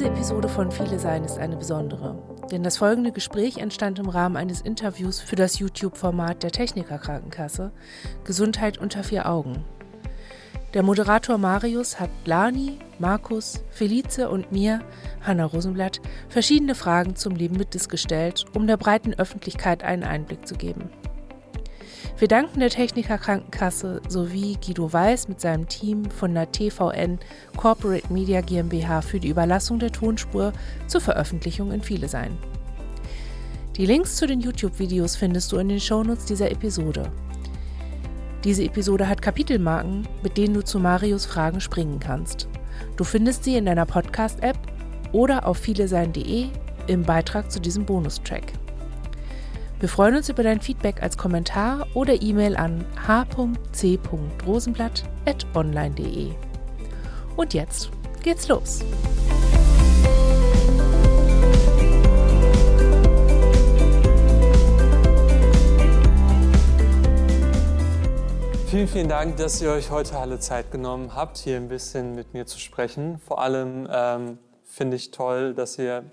Diese Episode von Viele Sein ist eine besondere, denn das folgende Gespräch entstand im Rahmen eines Interviews für das YouTube-Format der Techniker Krankenkasse Gesundheit unter vier Augen. Der Moderator Marius hat Lani, Markus, Felice und mir, Hanna Rosenblatt, verschiedene Fragen zum Leben mit Dis gestellt, um der breiten Öffentlichkeit einen Einblick zu geben. Wir danken der Techniker Krankenkasse sowie Guido Weiß mit seinem Team von der TVN Corporate Media GmbH für die Überlassung der Tonspur zur Veröffentlichung in Viele sein. Die Links zu den YouTube-Videos findest du in den Shownotes dieser Episode. Diese Episode hat Kapitelmarken, mit denen du zu Marius Fragen springen kannst. Du findest sie in deiner Podcast-App oder auf vielesein.de im Beitrag zu diesem Bonustrack. Wir freuen uns über dein Feedback als Kommentar oder E-Mail an h.c.rosenblatt.online.de. Und jetzt geht's los. Vielen, vielen Dank, dass ihr euch heute alle Zeit genommen habt, hier ein bisschen mit mir zu sprechen. Vor allem ähm, finde ich toll, dass ihr,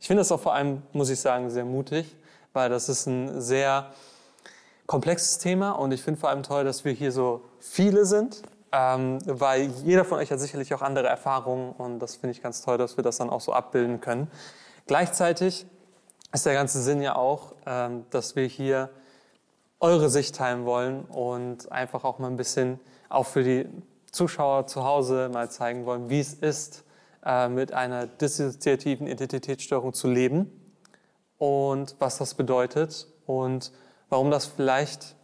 ich finde das auch vor allem, muss ich sagen, sehr mutig, weil das ist ein sehr komplexes Thema und ich finde vor allem toll, dass wir hier so viele sind, ähm, weil jeder von euch hat sicherlich auch andere Erfahrungen und das finde ich ganz toll, dass wir das dann auch so abbilden können. Gleichzeitig ist der ganze Sinn ja auch, ähm, dass wir hier eure Sicht teilen wollen und einfach auch mal ein bisschen auch für die Zuschauer zu Hause mal zeigen wollen, wie es ist, äh, mit einer dissoziativen Identitätsstörung zu leben und was das bedeutet und warum das vielleicht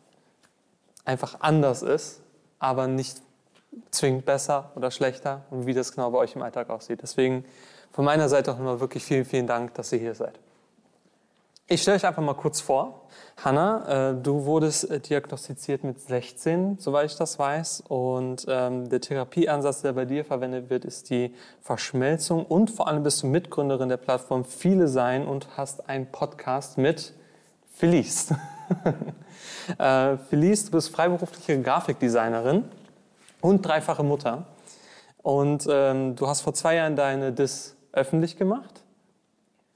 einfach anders ist, aber nicht zwingend besser oder schlechter und wie das genau bei euch im Alltag aussieht. Deswegen von meiner Seite auch nochmal wirklich vielen, vielen Dank, dass ihr hier seid. Ich stelle euch einfach mal kurz vor. Hanna, äh, du wurdest äh, diagnostiziert mit 16, soweit ich das weiß. Und ähm, der Therapieansatz, der bei dir verwendet wird, ist die Verschmelzung. Und vor allem bist du Mitgründerin der Plattform Viele Sein und hast einen Podcast mit Felice. äh, Felice, du bist freiberufliche Grafikdesignerin und dreifache Mutter. Und ähm, du hast vor zwei Jahren deine Dis öffentlich gemacht.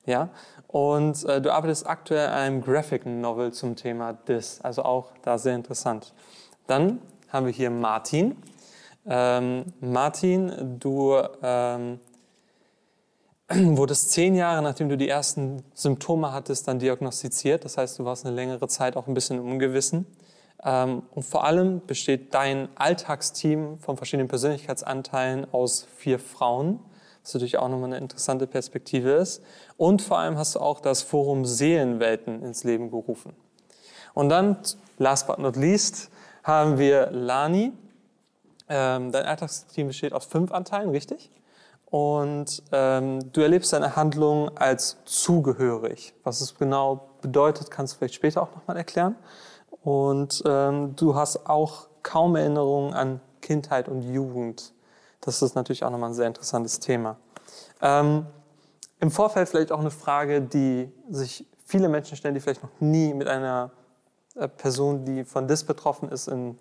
Ja, und äh, du arbeitest aktuell an einem Graphic Novel zum Thema Dis, also auch da sehr interessant. Dann haben wir hier Martin. Ähm, Martin, du ähm, wurdest zehn Jahre, nachdem du die ersten Symptome hattest, dann diagnostiziert. Das heißt, du warst eine längere Zeit auch ein bisschen im Ungewissen. Ähm, und vor allem besteht dein Alltagsteam von verschiedenen Persönlichkeitsanteilen aus vier Frauen was natürlich auch nochmal eine interessante Perspektive ist. Und vor allem hast du auch das Forum Seelenwelten ins Leben gerufen. Und dann, last but not least, haben wir Lani. Ähm, dein Alltagsteam besteht aus fünf Anteilen, richtig? Und ähm, du erlebst deine Handlung als zugehörig. Was es genau bedeutet, kannst du vielleicht später auch nochmal erklären. Und ähm, du hast auch kaum Erinnerungen an Kindheit und Jugend. Das ist natürlich auch nochmal ein sehr interessantes Thema. Ähm, Im Vorfeld vielleicht auch eine Frage, die sich viele Menschen stellen, die vielleicht noch nie mit einer äh, Person, die von DIS betroffen ist, in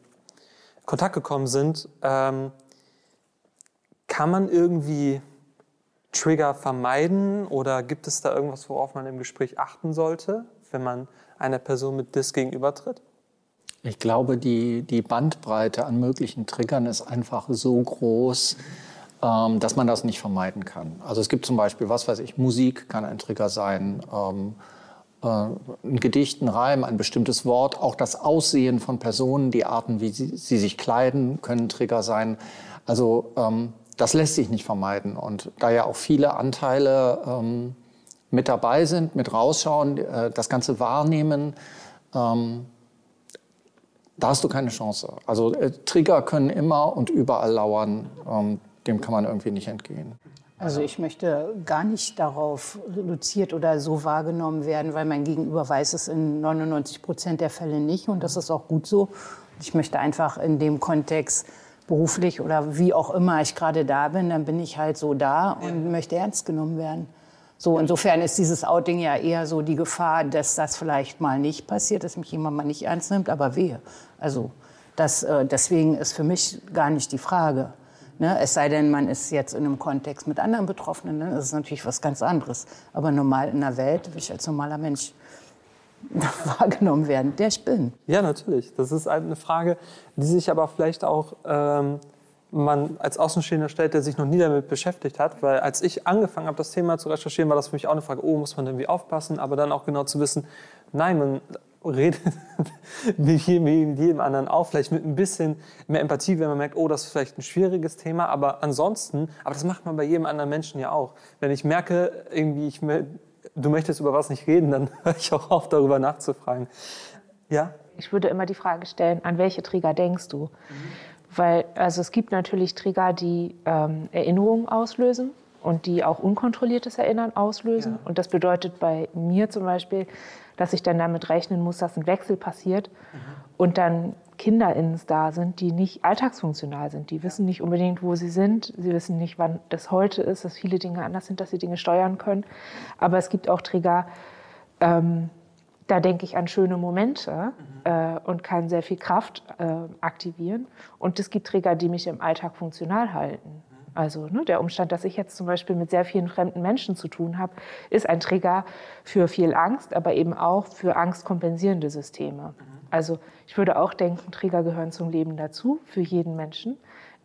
Kontakt gekommen sind. Ähm, kann man irgendwie Trigger vermeiden oder gibt es da irgendwas, worauf man im Gespräch achten sollte, wenn man einer Person mit DIS gegenübertritt? Ich glaube, die, die Bandbreite an möglichen Triggern ist einfach so groß, ähm, dass man das nicht vermeiden kann. Also es gibt zum Beispiel, was weiß ich, Musik kann ein Trigger sein, ähm, äh, ein Gedicht, ein Reim, ein bestimmtes Wort, auch das Aussehen von Personen, die Arten, wie sie, sie sich kleiden, können Trigger sein. Also ähm, das lässt sich nicht vermeiden. Und da ja auch viele Anteile ähm, mit dabei sind, mit rausschauen, äh, das Ganze wahrnehmen, ähm, da hast du keine Chance. Also äh, Trigger können immer und überall lauern. Ähm, dem kann man irgendwie nicht entgehen. Also ich möchte gar nicht darauf reduziert oder so wahrgenommen werden, weil mein Gegenüber weiß es in 99 Prozent der Fälle nicht und das ist auch gut so. Ich möchte einfach in dem Kontext beruflich oder wie auch immer ich gerade da bin, dann bin ich halt so da und möchte ernst genommen werden. So, insofern ist dieses Outing ja eher so die Gefahr, dass das vielleicht mal nicht passiert, dass mich jemand mal nicht ernst nimmt, aber wehe. Also das, äh, deswegen ist für mich gar nicht die Frage. Ne? Es sei denn, man ist jetzt in einem Kontext mit anderen Betroffenen, dann ist es natürlich was ganz anderes. Aber normal in der Welt will ich als normaler Mensch wahrgenommen werden, der ich bin. Ja, natürlich. Das ist eine Frage, die sich aber vielleicht auch ähm, man als Außenstehender stellt, der sich noch nie damit beschäftigt hat. Weil als ich angefangen habe, das Thema zu recherchieren, war das für mich auch eine Frage, oh, muss man irgendwie aufpassen? Aber dann auch genau zu wissen, nein, man redet wie jedem anderen auch, vielleicht mit ein bisschen mehr Empathie, wenn man merkt, oh, das ist vielleicht ein schwieriges Thema, aber ansonsten, aber das macht man bei jedem anderen Menschen ja auch. Wenn ich merke, irgendwie, ich, du möchtest über was nicht reden, dann höre ich auch auf, darüber nachzufragen. Ja? Ich würde immer die Frage stellen, an welche Trigger denkst du? Mhm. Weil, also es gibt natürlich Trigger, die ähm, Erinnerungen auslösen und die auch unkontrolliertes Erinnern auslösen. Ja. Und das bedeutet bei mir zum Beispiel, dass ich dann damit rechnen muss, dass ein Wechsel passiert mhm. und dann KinderInnen da sind, die nicht alltagsfunktional sind. Die wissen nicht unbedingt, wo sie sind. Sie wissen nicht, wann das heute ist, dass viele Dinge anders sind, dass sie Dinge steuern können. Aber es gibt auch Trigger, ähm, da denke ich an schöne Momente mhm. äh, und kann sehr viel Kraft äh, aktivieren. Und es gibt Trigger, die mich im Alltag funktional halten. Also ne, der Umstand, dass ich jetzt zum Beispiel mit sehr vielen fremden Menschen zu tun habe, ist ein Trigger für viel Angst, aber eben auch für angstkompensierende Systeme. Also ich würde auch denken, Trigger gehören zum Leben dazu, für jeden Menschen.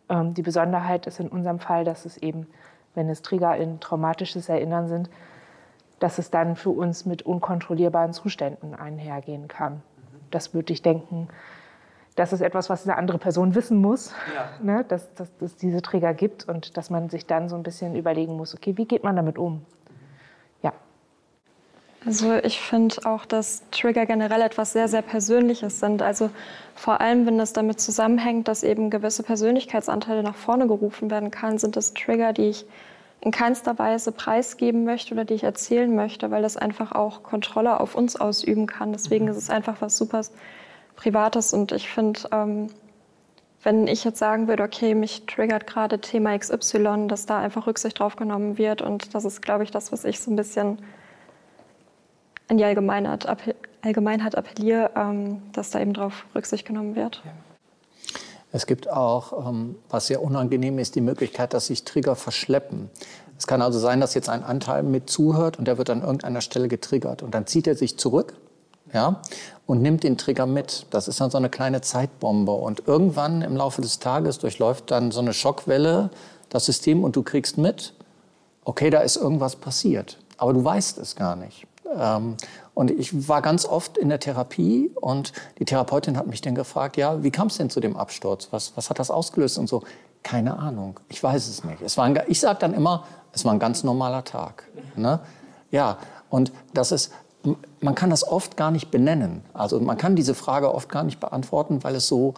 Ähm, die Besonderheit ist in unserem Fall, dass es eben, wenn es Trigger in traumatisches Erinnern sind, dass es dann für uns mit unkontrollierbaren Zuständen einhergehen kann. Das würde ich denken, das ist etwas, was eine andere Person wissen muss, ja. ne, dass, dass, dass es diese Trigger gibt und dass man sich dann so ein bisschen überlegen muss, okay, wie geht man damit um? Ja. Also ich finde auch, dass Trigger generell etwas sehr, sehr Persönliches sind. Also vor allem, wenn das damit zusammenhängt, dass eben gewisse Persönlichkeitsanteile nach vorne gerufen werden kann, sind das Trigger, die ich in keinster Weise preisgeben möchte oder die ich erzählen möchte, weil das einfach auch Kontrolle auf uns ausüben kann. Deswegen mhm. ist es einfach was super Privates und ich finde, ähm, wenn ich jetzt sagen würde, okay, mich triggert gerade Thema XY, dass da einfach Rücksicht drauf genommen wird und das ist, glaube ich, das, was ich so ein bisschen in die Allgemeinheit, Allgemeinheit appelliere, ähm, dass da eben drauf Rücksicht genommen wird. Es gibt auch, ähm, was sehr unangenehm ist, die Möglichkeit, dass sich Trigger verschleppen. Es kann also sein, dass jetzt ein Anteil mit zuhört und der wird an irgendeiner Stelle getriggert und dann zieht er sich zurück ja, und nimmt den Trigger mit. Das ist dann so eine kleine Zeitbombe. Und irgendwann im Laufe des Tages durchläuft dann so eine Schockwelle das System und du kriegst mit, okay, da ist irgendwas passiert. Aber du weißt es gar nicht. Ähm, und ich war ganz oft in der Therapie und die Therapeutin hat mich dann gefragt, ja, wie kam es denn zu dem Absturz? Was, was hat das ausgelöst und so? Keine Ahnung, ich weiß es nicht. Es war ein, ich sage dann immer, es war ein ganz normaler Tag. Ne? Ja, und das ist, man kann das oft gar nicht benennen. Also man kann diese Frage oft gar nicht beantworten, weil es so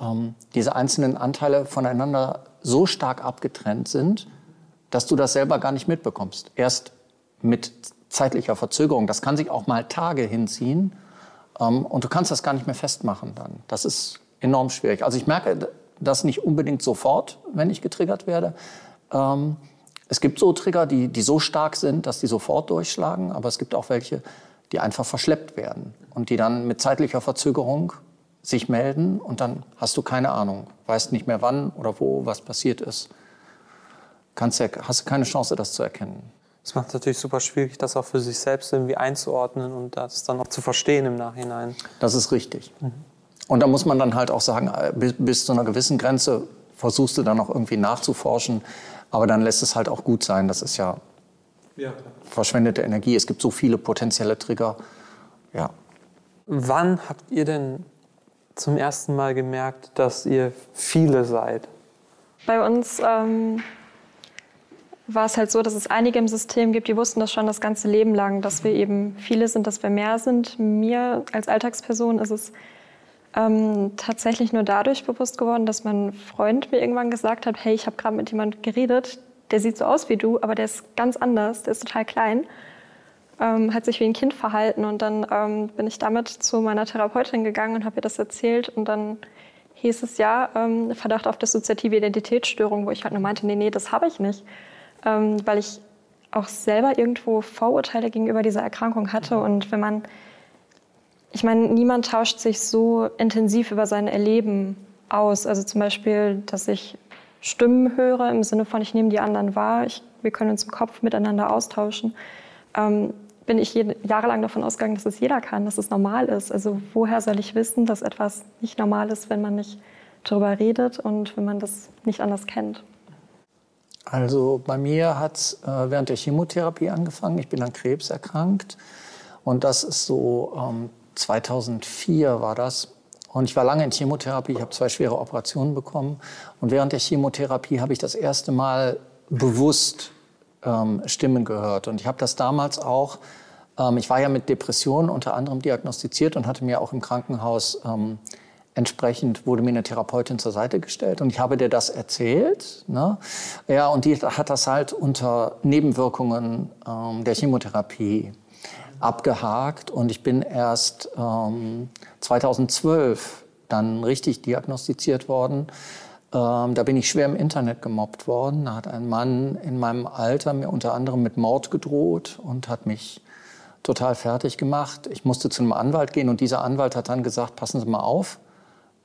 ähm, diese einzelnen Anteile voneinander so stark abgetrennt sind, dass du das selber gar nicht mitbekommst. Erst mit zeitlicher Verzögerung. Das kann sich auch mal Tage hinziehen ähm, und du kannst das gar nicht mehr festmachen dann. Das ist enorm schwierig. Also ich merke das nicht unbedingt sofort, wenn ich getriggert werde. Ähm, es gibt so Trigger, die, die so stark sind, dass die sofort durchschlagen, aber es gibt auch welche, die einfach verschleppt werden und die dann mit zeitlicher Verzögerung sich melden und dann hast du keine Ahnung, weißt nicht mehr wann oder wo was passiert ist. Kannst ja, hast du keine Chance, das zu erkennen. Es macht natürlich super schwierig, das auch für sich selbst irgendwie einzuordnen und das dann auch zu verstehen im Nachhinein. Das ist richtig. Mhm. Und da muss man dann halt auch sagen, äh, bis, bis zu einer gewissen Grenze versuchst du dann auch irgendwie nachzuforschen. Aber dann lässt es halt auch gut sein. Das ist ja, ja verschwendete Energie. Es gibt so viele potenzielle Trigger. Ja. Wann habt ihr denn zum ersten Mal gemerkt, dass ihr viele seid? Bei uns ähm, war es halt so, dass es einige im System gibt, die wussten das schon das ganze Leben lang, dass wir eben viele sind, dass wir mehr sind. Mir als Alltagsperson ist es ähm, tatsächlich nur dadurch bewusst geworden, dass mein Freund mir irgendwann gesagt hat, hey, ich habe gerade mit jemandem geredet, der sieht so aus wie du, aber der ist ganz anders, der ist total klein, ähm, hat sich wie ein Kind verhalten. Und dann ähm, bin ich damit zu meiner Therapeutin gegangen und habe ihr das erzählt. Und dann hieß es ja, ähm, Verdacht auf dissoziative Identitätsstörung, wo ich halt nur meinte, nee, nee, das habe ich nicht, ähm, weil ich auch selber irgendwo Vorurteile gegenüber dieser Erkrankung hatte. Und wenn man ich meine, niemand tauscht sich so intensiv über sein Erleben aus. Also zum Beispiel, dass ich Stimmen höre, im Sinne von, ich nehme die anderen wahr, ich, wir können uns im Kopf miteinander austauschen, ähm, bin ich jahrelang davon ausgegangen, dass es jeder kann, dass es normal ist. Also woher soll ich wissen, dass etwas nicht normal ist, wenn man nicht darüber redet und wenn man das nicht anders kennt? Also bei mir hat es äh, während der Chemotherapie angefangen. Ich bin an Krebs erkrankt und das ist so ähm, 2004 war das. Und ich war lange in Chemotherapie, ich habe zwei schwere Operationen bekommen. Und während der Chemotherapie habe ich das erste Mal bewusst ähm, Stimmen gehört. Und ich habe das damals auch, ähm, ich war ja mit Depressionen unter anderem diagnostiziert und hatte mir auch im Krankenhaus ähm, entsprechend wurde mir eine Therapeutin zur Seite gestellt und ich habe dir das erzählt. Ne? Ja, und die hat das halt unter Nebenwirkungen ähm, der Chemotherapie abgehakt und ich bin erst ähm, 2012 dann richtig diagnostiziert worden. Ähm, da bin ich schwer im Internet gemobbt worden. Da hat ein Mann in meinem Alter mir unter anderem mit Mord gedroht und hat mich total fertig gemacht. Ich musste zu einem Anwalt gehen und dieser Anwalt hat dann gesagt, passen Sie mal auf.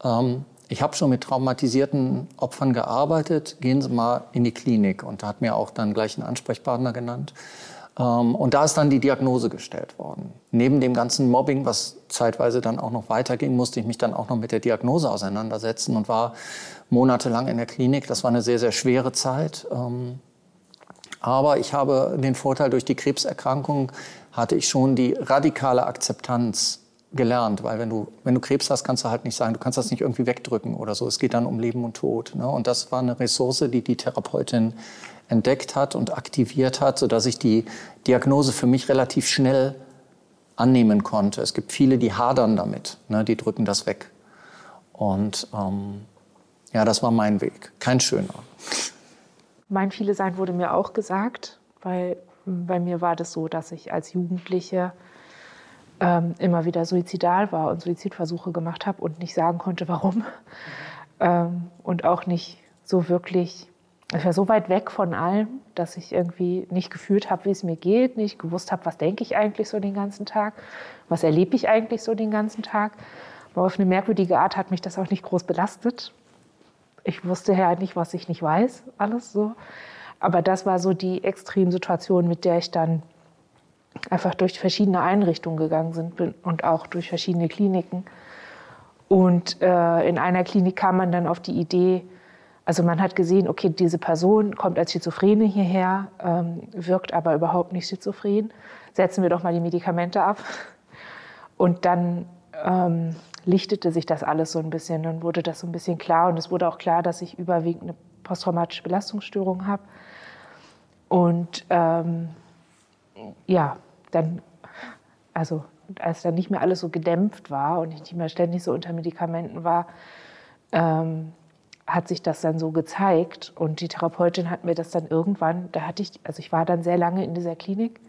Ähm, ich habe schon mit traumatisierten Opfern gearbeitet, gehen Sie mal in die Klinik. Und da hat mir auch dann gleich einen Ansprechpartner genannt. Ähm, und da ist dann die Diagnose gestellt worden. Neben dem ganzen Mobbing, was zeitweise dann auch noch weiterging, musste ich mich dann auch noch mit der Diagnose auseinandersetzen und war monatelang in der Klinik. Das war eine sehr, sehr schwere Zeit. Ähm, aber ich habe den Vorteil, durch die Krebserkrankung hatte ich schon die radikale Akzeptanz gelernt, weil wenn du, wenn du Krebs hast, kannst du halt nicht sagen, du kannst das nicht irgendwie wegdrücken oder so. Es geht dann um Leben und Tod. Ne? Und das war eine Ressource, die die Therapeutin entdeckt hat und aktiviert hat, sodass ich die Diagnose für mich relativ schnell annehmen konnte. Es gibt viele, die hadern damit, ne? die drücken das weg. Und ähm, ja, das war mein Weg. Kein schöner. Mein Viele Sein wurde mir auch gesagt, weil bei mir war das so, dass ich als Jugendliche ähm, immer wieder suizidal war und Suizidversuche gemacht habe und nicht sagen konnte, warum. Ähm, und auch nicht so wirklich, ich war so weit weg von allem, dass ich irgendwie nicht gefühlt habe, wie es mir geht, nicht gewusst habe, was denke ich eigentlich so den ganzen Tag, was erlebe ich eigentlich so den ganzen Tag. Aber auf eine merkwürdige Art hat mich das auch nicht groß belastet. Ich wusste ja nicht, was ich nicht weiß, alles so. Aber das war so die Extremsituation, mit der ich dann einfach durch verschiedene Einrichtungen gegangen sind und auch durch verschiedene Kliniken. Und äh, in einer Klinik kam man dann auf die Idee, also man hat gesehen, okay, diese Person kommt als Schizophrene hierher, ähm, wirkt aber überhaupt nicht schizophren. Setzen wir doch mal die Medikamente ab. Und dann ähm, lichtete sich das alles so ein bisschen. Dann wurde das so ein bisschen klar und es wurde auch klar, dass ich überwiegend eine posttraumatische Belastungsstörung habe. Und ähm, ja, dann, also als dann nicht mehr alles so gedämpft war und ich nicht mehr ständig so unter Medikamenten war, ähm, hat sich das dann so gezeigt. Und die Therapeutin hat mir das dann irgendwann, da hatte ich, also ich war dann sehr lange in dieser Klinik.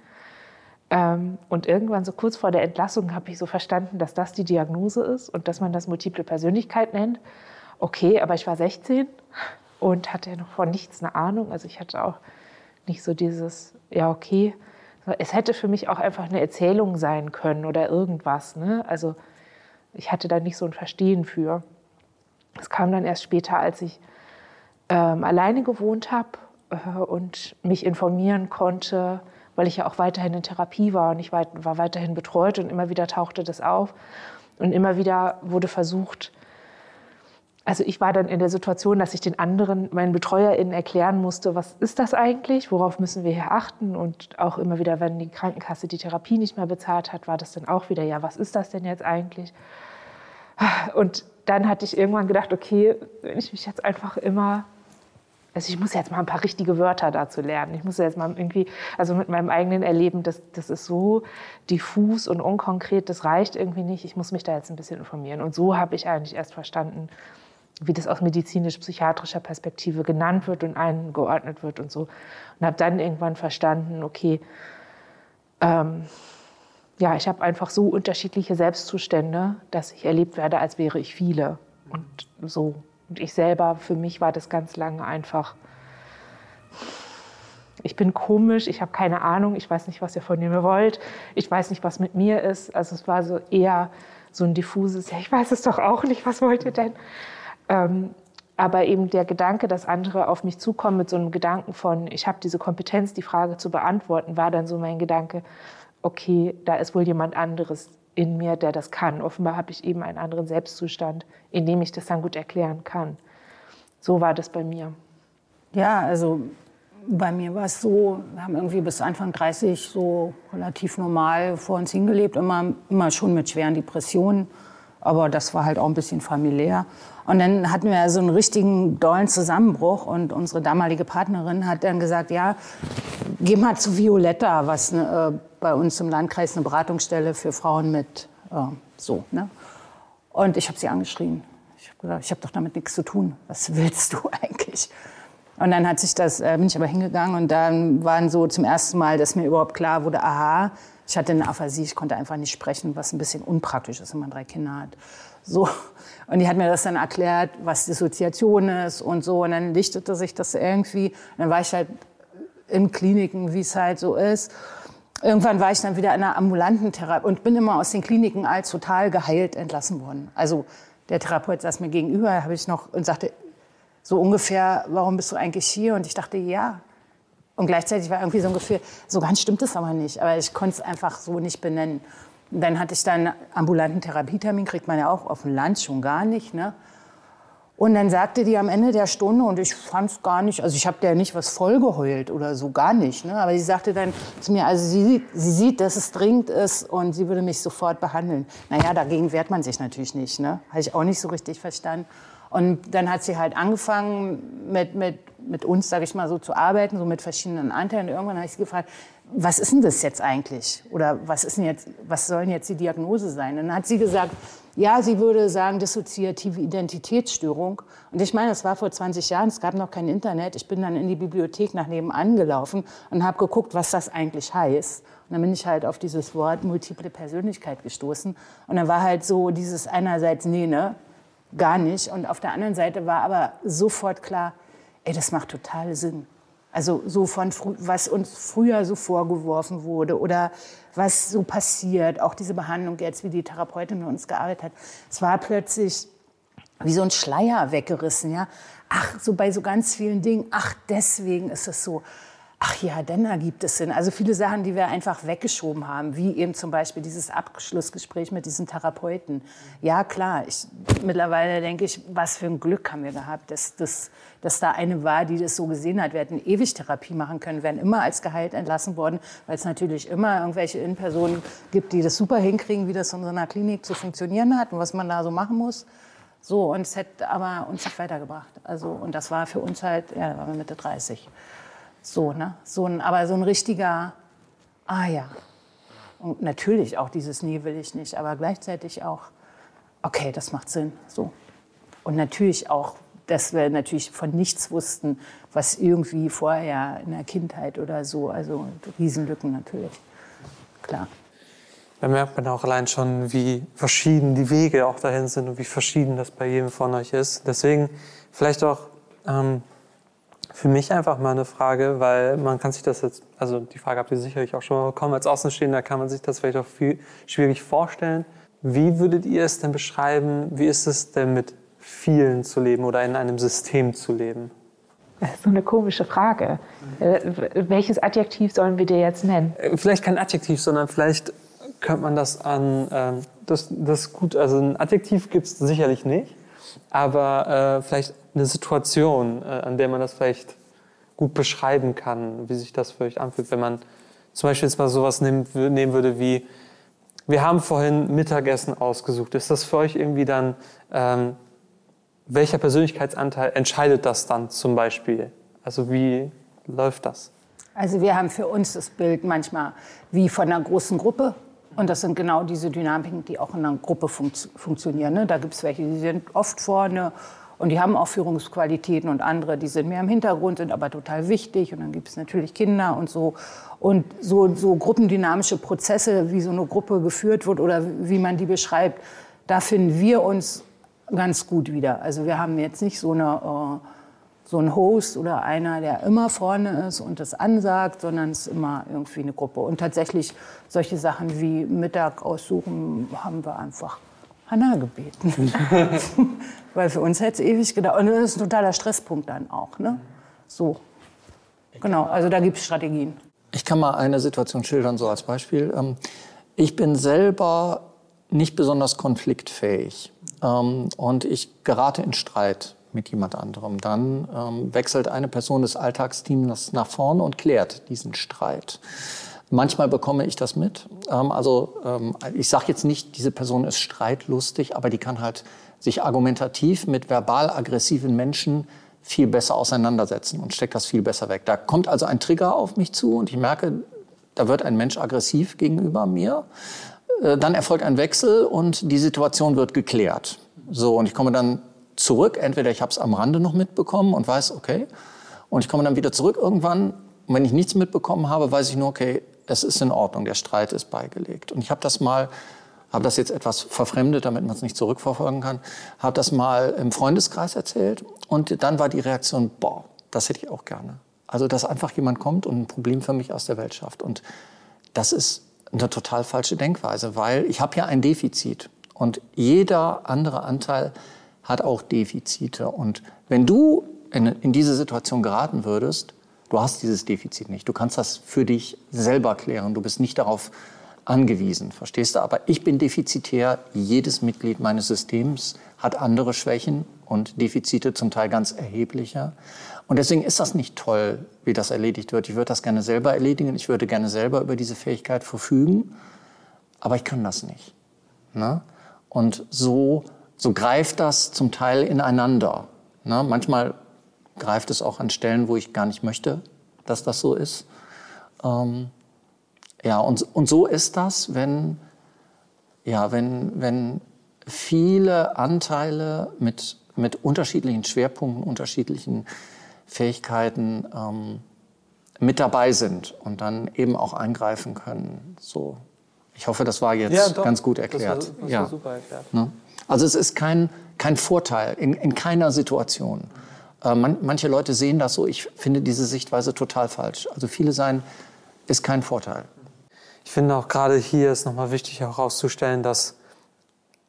Ähm, und irgendwann so kurz vor der Entlassung habe ich so verstanden, dass das die Diagnose ist und dass man das multiple Persönlichkeit nennt. Okay, aber ich war 16 und hatte ja noch von nichts eine Ahnung. Also ich hatte auch nicht so dieses, ja, okay, es hätte für mich auch einfach eine Erzählung sein können oder irgendwas. Ne? Also ich hatte da nicht so ein Verstehen für. Es kam dann erst später, als ich ähm, alleine gewohnt habe äh, und mich informieren konnte, weil ich ja auch weiterhin in Therapie war und ich war, war weiterhin betreut und immer wieder tauchte das auf. Und immer wieder wurde versucht, also ich war dann in der Situation, dass ich den anderen, meinen BetreuerInnen erklären musste, was ist das eigentlich, worauf müssen wir hier achten und auch immer wieder, wenn die Krankenkasse die Therapie nicht mehr bezahlt hat, war das dann auch wieder, ja, was ist das denn jetzt eigentlich? Und dann hatte ich irgendwann gedacht, okay, wenn ich mich jetzt einfach immer, also ich muss jetzt mal ein paar richtige Wörter dazu lernen. Ich muss jetzt mal irgendwie, also mit meinem eigenen Erleben, das, das ist so diffus und unkonkret, das reicht irgendwie nicht. Ich muss mich da jetzt ein bisschen informieren. Und so habe ich eigentlich erst verstanden, wie das aus medizinisch-psychiatrischer Perspektive genannt wird und eingeordnet wird und so. Und habe dann irgendwann verstanden, okay, ähm, ja, ich habe einfach so unterschiedliche Selbstzustände, dass ich erlebt werde, als wäre ich viele. Und so. Und ich selber, für mich war das ganz lange einfach, ich bin komisch, ich habe keine Ahnung, ich weiß nicht, was ihr von mir wollt, ich weiß nicht, was mit mir ist. Also es war so eher so ein diffuses, ja, ich weiß es doch auch nicht, was wollt ihr denn? Ähm, aber eben der Gedanke, dass andere auf mich zukommen mit so einem Gedanken von, ich habe diese Kompetenz, die Frage zu beantworten, war dann so mein Gedanke, okay, da ist wohl jemand anderes in mir, der das kann. Offenbar habe ich eben einen anderen Selbstzustand, in dem ich das dann gut erklären kann. So war das bei mir. Ja, also bei mir war es so, wir haben irgendwie bis Anfang 30 so relativ normal vor uns hingelebt, immer, immer schon mit schweren Depressionen. Aber das war halt auch ein bisschen familiär. Und dann hatten wir so einen richtigen dollen Zusammenbruch und unsere damalige Partnerin hat dann gesagt, ja, geh mal zu Violetta, was ne, äh, bei uns im Landkreis eine Beratungsstelle für Frauen mit äh, so. Ne? Und ich habe sie angeschrien. Ich habe gesagt, ich habe doch damit nichts zu tun. Was willst du eigentlich? Und dann hat sich das, äh, bin ich aber hingegangen und dann waren so zum ersten Mal, dass mir überhaupt klar wurde, aha, ich hatte eine Aphasie, ich konnte einfach nicht sprechen, was ein bisschen unpraktisch ist, wenn man drei Kinder hat. So. Und die hat mir das dann erklärt, was Dissoziation ist und so. Und dann lichtete sich das irgendwie. Und dann war ich halt in Kliniken, wie es halt so ist. Irgendwann war ich dann wieder in einer ambulanten Therapie und bin immer aus den Kliniken als total geheilt entlassen worden. Also der Therapeut saß mir gegenüber, habe ich noch und sagte so ungefähr, warum bist du eigentlich hier? Und ich dachte, ja. Und gleichzeitig war irgendwie so ein Gefühl, so ganz stimmt es aber nicht. Aber ich konnte es einfach so nicht benennen. Dann hatte ich dann ambulanten Therapietermin, kriegt man ja auch auf dem Land schon gar nicht. Ne? Und dann sagte die am Ende der Stunde, und ich fand es gar nicht, also ich habe der nicht was vollgeheult oder so, gar nicht. Ne? Aber sie sagte dann zu mir, also sie, sie sieht, dass es dringend ist und sie würde mich sofort behandeln. Naja, dagegen wehrt man sich natürlich nicht. Ne? Habe ich auch nicht so richtig verstanden. Und dann hat sie halt angefangen, mit, mit, mit uns, sage ich mal, so zu arbeiten, so mit verschiedenen Anteilen. Irgendwann habe ich sie gefragt, was ist denn das jetzt eigentlich? Oder was, ist denn jetzt, was soll denn jetzt die Diagnose sein? Und dann hat sie gesagt, ja, sie würde sagen dissoziative Identitätsstörung. Und ich meine, das war vor 20 Jahren, es gab noch kein Internet. Ich bin dann in die Bibliothek nach nebenan gelaufen und habe geguckt, was das eigentlich heißt. Und dann bin ich halt auf dieses Wort multiple Persönlichkeit gestoßen. Und dann war halt so dieses einerseits, nee, ne, gar nicht. Und auf der anderen Seite war aber sofort klar, ey, das macht total Sinn. Also so von, was uns früher so vorgeworfen wurde oder was so passiert, auch diese Behandlung jetzt, wie die Therapeutin mit uns gearbeitet hat. Es war plötzlich wie so ein Schleier weggerissen, ja. Ach, so bei so ganz vielen Dingen, ach, deswegen ist es so. Ach ja, dann ergibt es Sinn. Also viele Sachen, die wir einfach weggeschoben haben, wie eben zum Beispiel dieses Abschlussgespräch mit diesem Therapeuten. Ja, klar, ich, mittlerweile denke ich, was für ein Glück haben wir gehabt, dass, dass, dass da eine war, die das so gesehen hat. Wir hätten ewig Therapie machen können, wären immer als geheilt entlassen worden, weil es natürlich immer irgendwelche Innenpersonen gibt, die das super hinkriegen, wie das in so einer Klinik zu funktionieren hat und was man da so machen muss. So, und es hätte aber uns nicht weitergebracht. Also, und das war für uns halt, ja, da waren wir Mitte 30. So, ne? So ein, aber so ein richtiger, ah ja. Und natürlich auch dieses Nee will ich nicht, aber gleichzeitig auch, okay, das macht Sinn. So. Und natürlich auch, dass wir natürlich von nichts wussten, was irgendwie vorher in der Kindheit oder so, also Riesenlücken natürlich. Klar. Da merkt man auch allein schon, wie verschieden die Wege auch dahin sind und wie verschieden das bei jedem von euch ist. Deswegen vielleicht auch ähm, für mich einfach mal eine Frage, weil man kann sich das jetzt, also die Frage habt ihr sicherlich auch schon mal bekommen, als Außenstehender kann man sich das vielleicht auch viel schwierig vorstellen. Wie würdet ihr es denn beschreiben, wie ist es denn mit vielen zu leben oder in einem System zu leben? Das ist so eine komische Frage. Äh, welches Adjektiv sollen wir dir jetzt nennen? Äh, vielleicht kein Adjektiv, sondern vielleicht könnte man das an, äh, das, das gut, also ein Adjektiv gibt es sicherlich nicht, aber äh, vielleicht eine Situation, äh, an der man das vielleicht gut beschreiben kann, wie sich das für euch anfühlt, wenn man zum Beispiel jetzt mal sowas nehmen, nehmen würde wie, wir haben vorhin Mittagessen ausgesucht. Ist das für euch irgendwie dann, ähm, welcher Persönlichkeitsanteil entscheidet das dann zum Beispiel? Also wie läuft das? Also wir haben für uns das Bild manchmal wie von einer großen Gruppe. Und das sind genau diese Dynamiken, die auch in einer Gruppe funkt funktionieren. Ne? Da gibt es welche, die sind oft vorne und die haben auch Führungsqualitäten und andere, die sind mehr im Hintergrund, sind aber total wichtig. Und dann gibt es natürlich Kinder und so. Und so, so gruppendynamische Prozesse, wie so eine Gruppe geführt wird oder wie man die beschreibt, da finden wir uns ganz gut wieder. Also wir haben jetzt nicht so eine... Äh, so ein Host oder einer, der immer vorne ist und das ansagt, sondern es ist immer irgendwie eine Gruppe. Und tatsächlich solche Sachen wie Mittag aussuchen haben wir einfach Hannah gebeten. Weil für uns hätte es ewig gedauert. Und das ist ein totaler Stresspunkt dann auch. Ne? So. Genau, also da gibt es Strategien. Ich kann mal eine Situation schildern, so als Beispiel. Ähm, ich bin selber nicht besonders konfliktfähig ähm, und ich gerate in Streit mit jemand anderem. Dann ähm, wechselt eine Person des Alltagsteams nach vorne und klärt diesen Streit. Manchmal bekomme ich das mit. Ähm, also ähm, ich sage jetzt nicht, diese Person ist streitlustig, aber die kann halt sich argumentativ mit verbal aggressiven Menschen viel besser auseinandersetzen und steckt das viel besser weg. Da kommt also ein Trigger auf mich zu und ich merke, da wird ein Mensch aggressiv gegenüber mir. Äh, dann erfolgt ein Wechsel und die Situation wird geklärt. So, und ich komme dann zurück. Entweder ich habe es am Rande noch mitbekommen und weiß, okay. Und ich komme dann wieder zurück irgendwann. Und wenn ich nichts mitbekommen habe, weiß ich nur, okay, es ist in Ordnung, der Streit ist beigelegt. Und ich habe das mal, habe das jetzt etwas verfremdet, damit man es nicht zurückverfolgen kann, habe das mal im Freundeskreis erzählt. Und dann war die Reaktion, boah, das hätte ich auch gerne. Also, dass einfach jemand kommt und ein Problem für mich aus der Welt schafft. Und das ist eine total falsche Denkweise, weil ich habe ja ein Defizit. Und jeder andere Anteil hat auch Defizite. Und wenn du in, in diese Situation geraten würdest, du hast dieses Defizit nicht. Du kannst das für dich selber klären. Du bist nicht darauf angewiesen, verstehst du? Aber ich bin defizitär. Jedes Mitglied meines Systems hat andere Schwächen und Defizite, zum Teil ganz erheblicher. Und deswegen ist das nicht toll, wie das erledigt wird. Ich würde das gerne selber erledigen. Ich würde gerne selber über diese Fähigkeit verfügen. Aber ich kann das nicht. Ne? Und so so greift das zum Teil ineinander. Ne? Manchmal greift es auch an Stellen, wo ich gar nicht möchte, dass das so ist. Ähm, ja, und, und so ist das, wenn, ja, wenn, wenn viele Anteile mit, mit unterschiedlichen Schwerpunkten, unterschiedlichen Fähigkeiten ähm, mit dabei sind und dann eben auch eingreifen können. So. Ich hoffe, das war jetzt ja, doch, ganz gut erklärt. Das war, das ja. super erklärt. Ne? Also es ist kein, kein Vorteil in, in keiner Situation. Äh, man, manche Leute sehen das so. Ich finde diese Sichtweise total falsch. Also viele sein ist kein Vorteil. Ich finde auch gerade hier ist nochmal wichtig herauszustellen, dass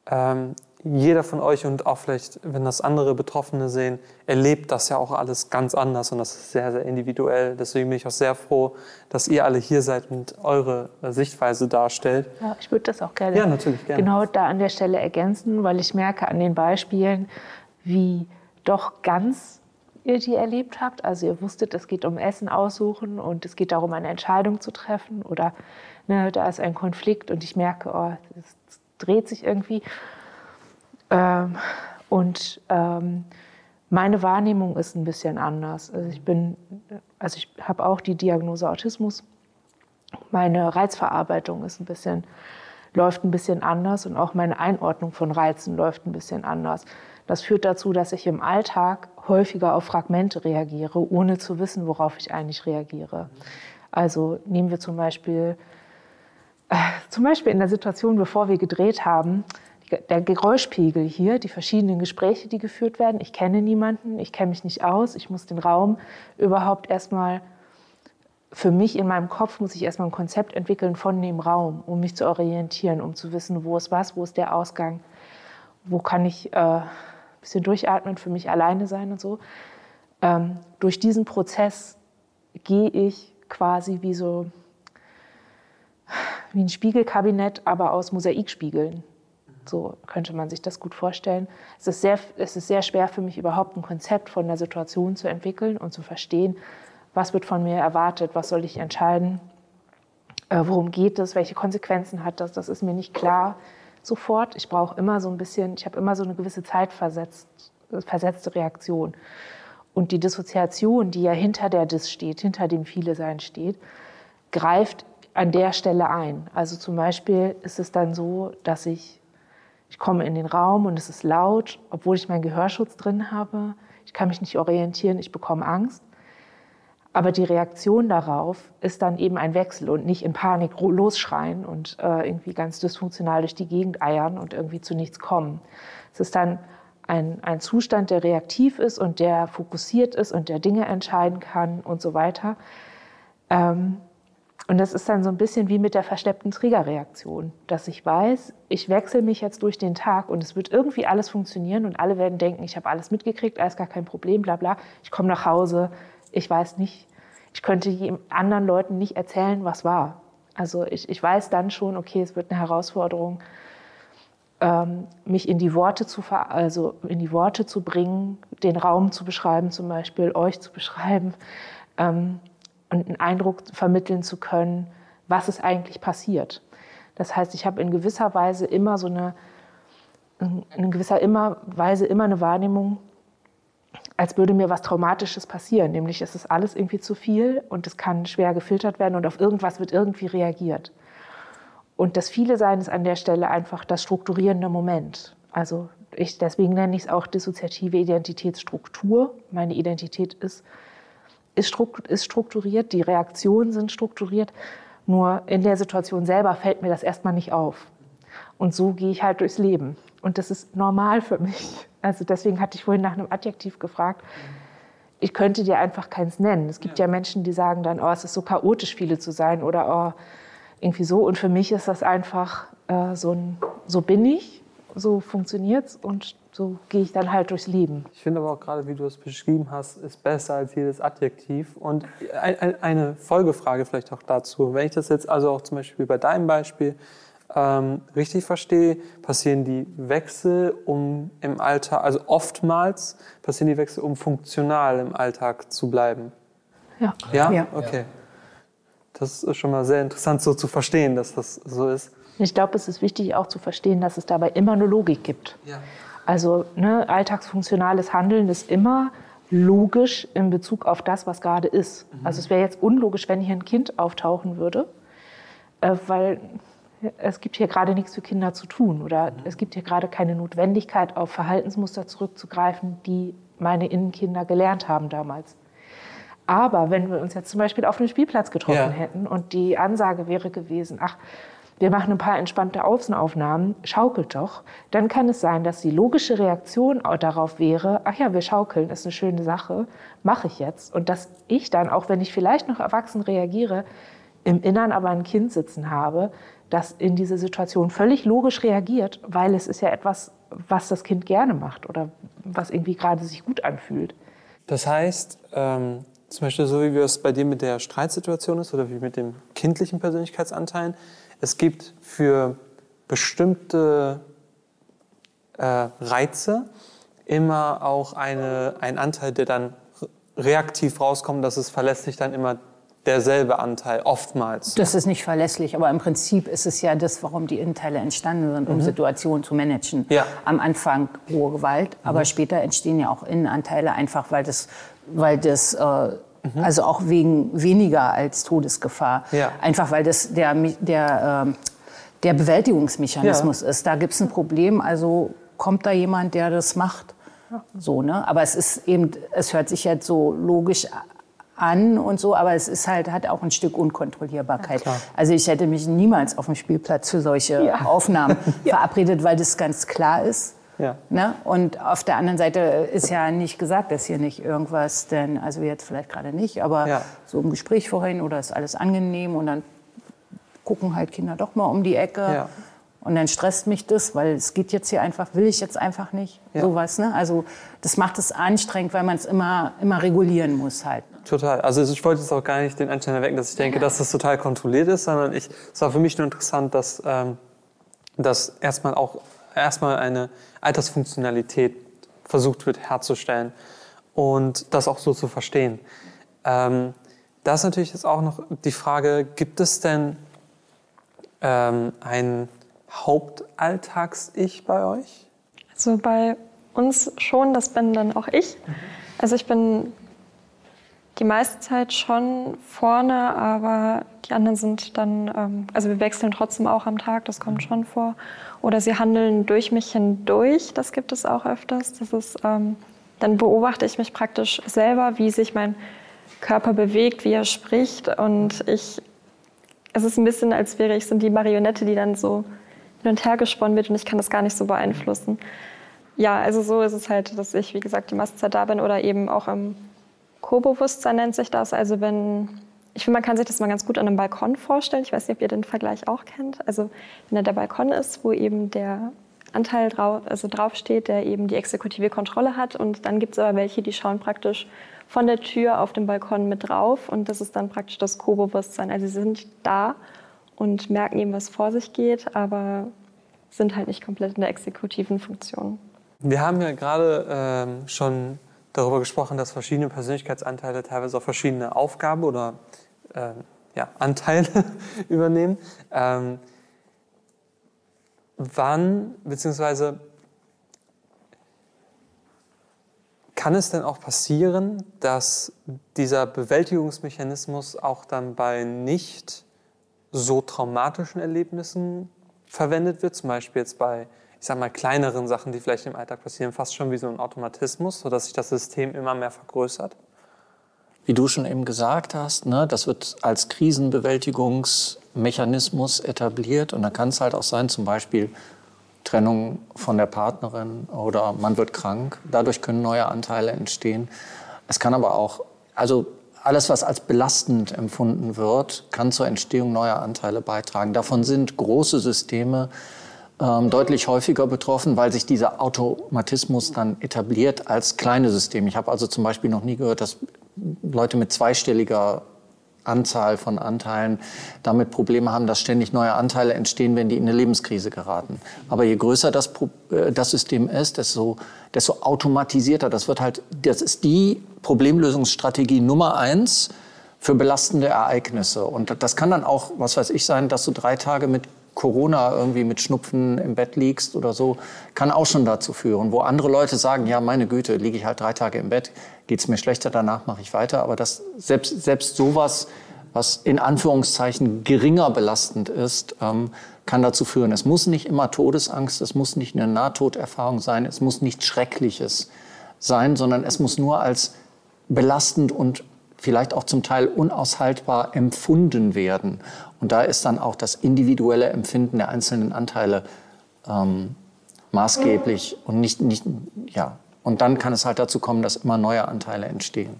ähm, jeder von euch und auch vielleicht, wenn das andere Betroffene sehen, erlebt das ja auch alles ganz anders und das ist sehr, sehr individuell. Deswegen bin ich auch sehr froh, dass ihr alle hier seid und eure Sichtweise darstellt. Ja, ich würde das auch gerne, ja, natürlich, gerne genau da an der Stelle ergänzen, weil ich merke an den Beispielen, wie doch ganz ihr die erlebt habt. Also ihr wusstet, es geht um Essen aussuchen und es geht darum, eine Entscheidung zu treffen oder ne, da ist ein Konflikt und ich merke, oh, es dreht sich irgendwie. Ähm, und ähm, meine Wahrnehmung ist ein bisschen anders. Also ich bin, also ich habe auch die Diagnose Autismus. Meine Reizverarbeitung ist ein bisschen, läuft ein bisschen anders und auch meine Einordnung von Reizen läuft ein bisschen anders. Das führt dazu, dass ich im Alltag häufiger auf Fragmente reagiere, ohne zu wissen, worauf ich eigentlich reagiere. Also nehmen wir zum Beispiel, äh, zum Beispiel in der Situation, bevor wir gedreht haben, der Geräuschpegel hier, die verschiedenen Gespräche, die geführt werden. Ich kenne niemanden, ich kenne mich nicht aus, ich muss den Raum überhaupt erstmal, für mich in meinem Kopf muss ich erstmal ein Konzept entwickeln von dem Raum, um mich zu orientieren, um zu wissen, wo ist was, wo ist der Ausgang, wo kann ich äh, ein bisschen durchatmen, für mich alleine sein und so. Ähm, durch diesen Prozess gehe ich quasi wie so wie ein Spiegelkabinett, aber aus Mosaikspiegeln. So könnte man sich das gut vorstellen. Es ist, sehr, es ist sehr schwer für mich überhaupt ein Konzept von der Situation zu entwickeln und zu verstehen, was wird von mir erwartet, was soll ich entscheiden, äh, worum geht es, welche Konsequenzen hat das. Das ist mir nicht klar sofort. Ich brauche immer so ein bisschen, ich habe immer so eine gewisse zeitversetzte Reaktion. Und die Dissoziation, die ja hinter der Dis steht, hinter dem Viele-Sein steht, greift an der Stelle ein. Also zum Beispiel ist es dann so, dass ich ich komme in den Raum und es ist laut, obwohl ich meinen Gehörschutz drin habe. Ich kann mich nicht orientieren, ich bekomme Angst. Aber die Reaktion darauf ist dann eben ein Wechsel und nicht in Panik losschreien und äh, irgendwie ganz dysfunktional durch die Gegend eiern und irgendwie zu nichts kommen. Es ist dann ein, ein Zustand, der reaktiv ist und der fokussiert ist und der Dinge entscheiden kann und so weiter. Ähm, Und das ist dann so ein bisschen wie mit der versteppten Triggerreaktion, dass ich weiß, ich wechsle mich jetzt durch den Tag und es wird irgendwie alles funktionieren und alle werden denken, ich habe alles mitgekriegt, alles gar kein Problem, bla bla. Ich komme nach Hause, ich weiß nicht, ich könnte anderen Leuten nicht erzählen, was war. Also ich, ich weiß dann schon, okay, es wird eine Herausforderung, ähm, mich in die Worte zu also in die Worte zu bringen, den Raum zu beschreiben, zum Beispiel euch zu beschreiben. Ähm, und einen Eindruck vermitteln zu können, was ist eigentlich passiert. Das heißt, ich habe in gewisser Weise immer so eine, in gewisser immer, Weise immer eine Wahrnehmung, als würde mir was Traumatisches passieren. Nämlich es ist alles irgendwie zu viel und es kann schwer gefiltert werden und auf irgendwas wird irgendwie reagiert. Und das Viele Sein ist an der Stelle einfach das strukturierende Moment. Also ich, deswegen nenne ich es auch dissoziative Identitätsstruktur. Meine Identität ist ist strukturiert, die Reaktionen sind strukturiert. Nur in der Situation selber fällt mir das erstmal nicht auf. Und so gehe ich halt durchs Leben. Und das ist normal für mich. Also deswegen hatte ich vorhin nach einem Adjektiv gefragt. Ich könnte dir einfach keins nennen. Es gibt ja, ja Menschen, die sagen dann, oh, es ist so chaotisch, viele zu sein oder oh, irgendwie so. Und für mich ist das einfach äh, so ein, so bin ich, so funktioniert's und so gehe ich dann halt durchs Leben. Ich finde aber auch gerade, wie du es beschrieben hast, ist besser als jedes Adjektiv. Und eine Folgefrage vielleicht auch dazu. Wenn ich das jetzt also auch zum Beispiel bei deinem Beispiel ähm, richtig verstehe, passieren die Wechsel, um im Alltag, also oftmals passieren die Wechsel, um funktional im Alltag zu bleiben. Ja. Ja? ja. Okay. Das ist schon mal sehr interessant so zu verstehen, dass das so ist. Ich glaube, es ist wichtig auch zu verstehen, dass es dabei immer eine Logik gibt. Ja. Also ne, alltagsfunktionales Handeln ist immer logisch in Bezug auf das, was gerade ist. Mhm. Also es wäre jetzt unlogisch, wenn hier ein Kind auftauchen würde, äh, weil es gibt hier gerade nichts für Kinder zu tun oder mhm. es gibt hier gerade keine Notwendigkeit, auf Verhaltensmuster zurückzugreifen, die meine Innenkinder gelernt haben damals. Aber wenn wir uns jetzt zum Beispiel auf einem Spielplatz getroffen ja. hätten und die Ansage wäre gewesen, ach, wir machen ein paar entspannte Außenaufnahmen, schaukelt doch, dann kann es sein, dass die logische Reaktion darauf wäre, ach ja, wir schaukeln, ist eine schöne Sache, mache ich jetzt. Und dass ich dann, auch wenn ich vielleicht noch erwachsen reagiere, im Innern aber ein Kind sitzen habe, das in diese Situation völlig logisch reagiert, weil es ist ja etwas, was das Kind gerne macht oder was irgendwie gerade sich gut anfühlt. Das heißt, ähm, zum Beispiel so wie es bei dir mit der Streitsituation ist oder wie mit dem kindlichen Persönlichkeitsanteilen, es gibt für bestimmte äh, Reize immer auch eine, einen Anteil, der dann reaktiv rauskommt, dass es verlässlich dann immer derselbe Anteil, oftmals. Das ist nicht verlässlich, aber im Prinzip ist es ja das, warum die Innenteile entstanden sind, um mhm. Situationen zu managen. Ja. Am Anfang hohe Gewalt, aber mhm. später entstehen ja auch Innenanteile, einfach weil das, weil das äh, Mhm. Also auch wegen weniger als Todesgefahr. Ja. Einfach weil das der, der, äh, der Bewältigungsmechanismus ja. ist. Da gibt es ein Problem, also kommt da jemand, der das macht. So, ne? Aber es ist eben, es hört sich jetzt so logisch an und so, aber es ist halt, hat auch ein Stück Unkontrollierbarkeit. Ja, also ich hätte mich niemals auf dem Spielplatz für solche ja. Aufnahmen verabredet, weil das ganz klar ist. Ja. Ne? Und auf der anderen Seite ist ja nicht gesagt, dass hier nicht irgendwas, denn, also jetzt vielleicht gerade nicht, aber ja. so im Gespräch vorhin oder ist alles angenehm und dann gucken halt Kinder doch mal um die Ecke. Ja. Und dann stresst mich das, weil es geht jetzt hier einfach, will ich jetzt einfach nicht. Ja. Sowas, ne? Also das macht es anstrengend, weil man es immer, immer regulieren muss halt. Total. Also ich wollte jetzt auch gar nicht den Anschein erwecken, dass ich denke, dass das total kontrolliert ist, sondern ich, es war für mich nur interessant, dass, ähm, dass erstmal auch erstmal eine Altersfunktionalität versucht wird herzustellen und das auch so zu verstehen. Ähm, da ist natürlich jetzt auch noch die Frage, gibt es denn ähm, ein Hauptalltags-Ich bei euch? Also bei uns schon, das bin dann auch ich. Also ich bin die meiste Zeit schon vorne, aber die anderen sind dann, ähm, also wir wechseln trotzdem auch am Tag, das kommt schon vor. Oder sie handeln durch mich hindurch, das gibt es auch öfters. Das ist, ähm, dann beobachte ich mich praktisch selber, wie sich mein Körper bewegt, wie er spricht. Und ich, es ist ein bisschen, als wäre ich so die Marionette, die dann so hin und her gesponnen wird und ich kann das gar nicht so beeinflussen. Ja, also so ist es halt, dass ich, wie gesagt, die meiste Zeit da bin oder eben auch im Co-Bewusstsein nennt sich das. Also wenn ich finde, man kann sich das mal ganz gut an einem Balkon vorstellen. Ich weiß nicht, ob ihr den Vergleich auch kennt. Also wenn da der Balkon ist, wo eben der Anteil drauf, also draufsteht, der eben die exekutive Kontrolle hat. Und dann gibt es aber welche, die schauen praktisch von der Tür auf den Balkon mit drauf. Und das ist dann praktisch das Co-Bewusstsein. Also sie sind da und merken eben, was vor sich geht, aber sind halt nicht komplett in der exekutiven Funktion. Wir haben ja gerade ähm, schon darüber gesprochen, dass verschiedene Persönlichkeitsanteile teilweise auch verschiedene Aufgaben oder äh, ja, Anteile übernehmen. Ähm, wann, beziehungsweise kann es denn auch passieren, dass dieser Bewältigungsmechanismus auch dann bei nicht so traumatischen Erlebnissen verwendet wird, zum Beispiel jetzt bei, ich sag mal, kleineren Sachen, die vielleicht im Alltag passieren, fast schon wie so ein Automatismus, sodass sich das System immer mehr vergrößert? Wie du schon eben gesagt hast, ne, das wird als Krisenbewältigungsmechanismus etabliert. Und dann kann es halt auch sein, zum Beispiel Trennung von der Partnerin oder man wird krank. Dadurch können neue Anteile entstehen. Es kann aber auch, also alles, was als belastend empfunden wird, kann zur Entstehung neuer Anteile beitragen. Davon sind große Systeme ähm, deutlich häufiger betroffen, weil sich dieser Automatismus dann etabliert als kleine Systeme. Ich habe also zum Beispiel noch nie gehört, dass Leute mit zweistelliger Anzahl von Anteilen damit Probleme haben, dass ständig neue Anteile entstehen, wenn die in eine Lebenskrise geraten. Aber je größer das, äh, das System ist, desto, desto automatisierter. Das wird halt, das ist die Problemlösungsstrategie Nummer eins für belastende Ereignisse. Und das kann dann auch, was weiß ich, sein, dass du drei Tage mit Corona irgendwie mit Schnupfen im Bett liegst oder so, kann auch schon dazu führen, wo andere Leute sagen, ja, meine Güte, liege ich halt drei Tage im Bett, geht es mir schlechter, danach mache ich weiter. Aber das, selbst, selbst sowas, was in Anführungszeichen geringer belastend ist, ähm, kann dazu führen. Es muss nicht immer Todesangst, es muss nicht eine Nahtoderfahrung sein, es muss nichts Schreckliches sein, sondern es muss nur als belastend und vielleicht auch zum Teil unaushaltbar empfunden werden. Und da ist dann auch das individuelle Empfinden der einzelnen Anteile ähm, maßgeblich und nicht, nicht, ja. Und dann kann es halt dazu kommen, dass immer neue Anteile entstehen.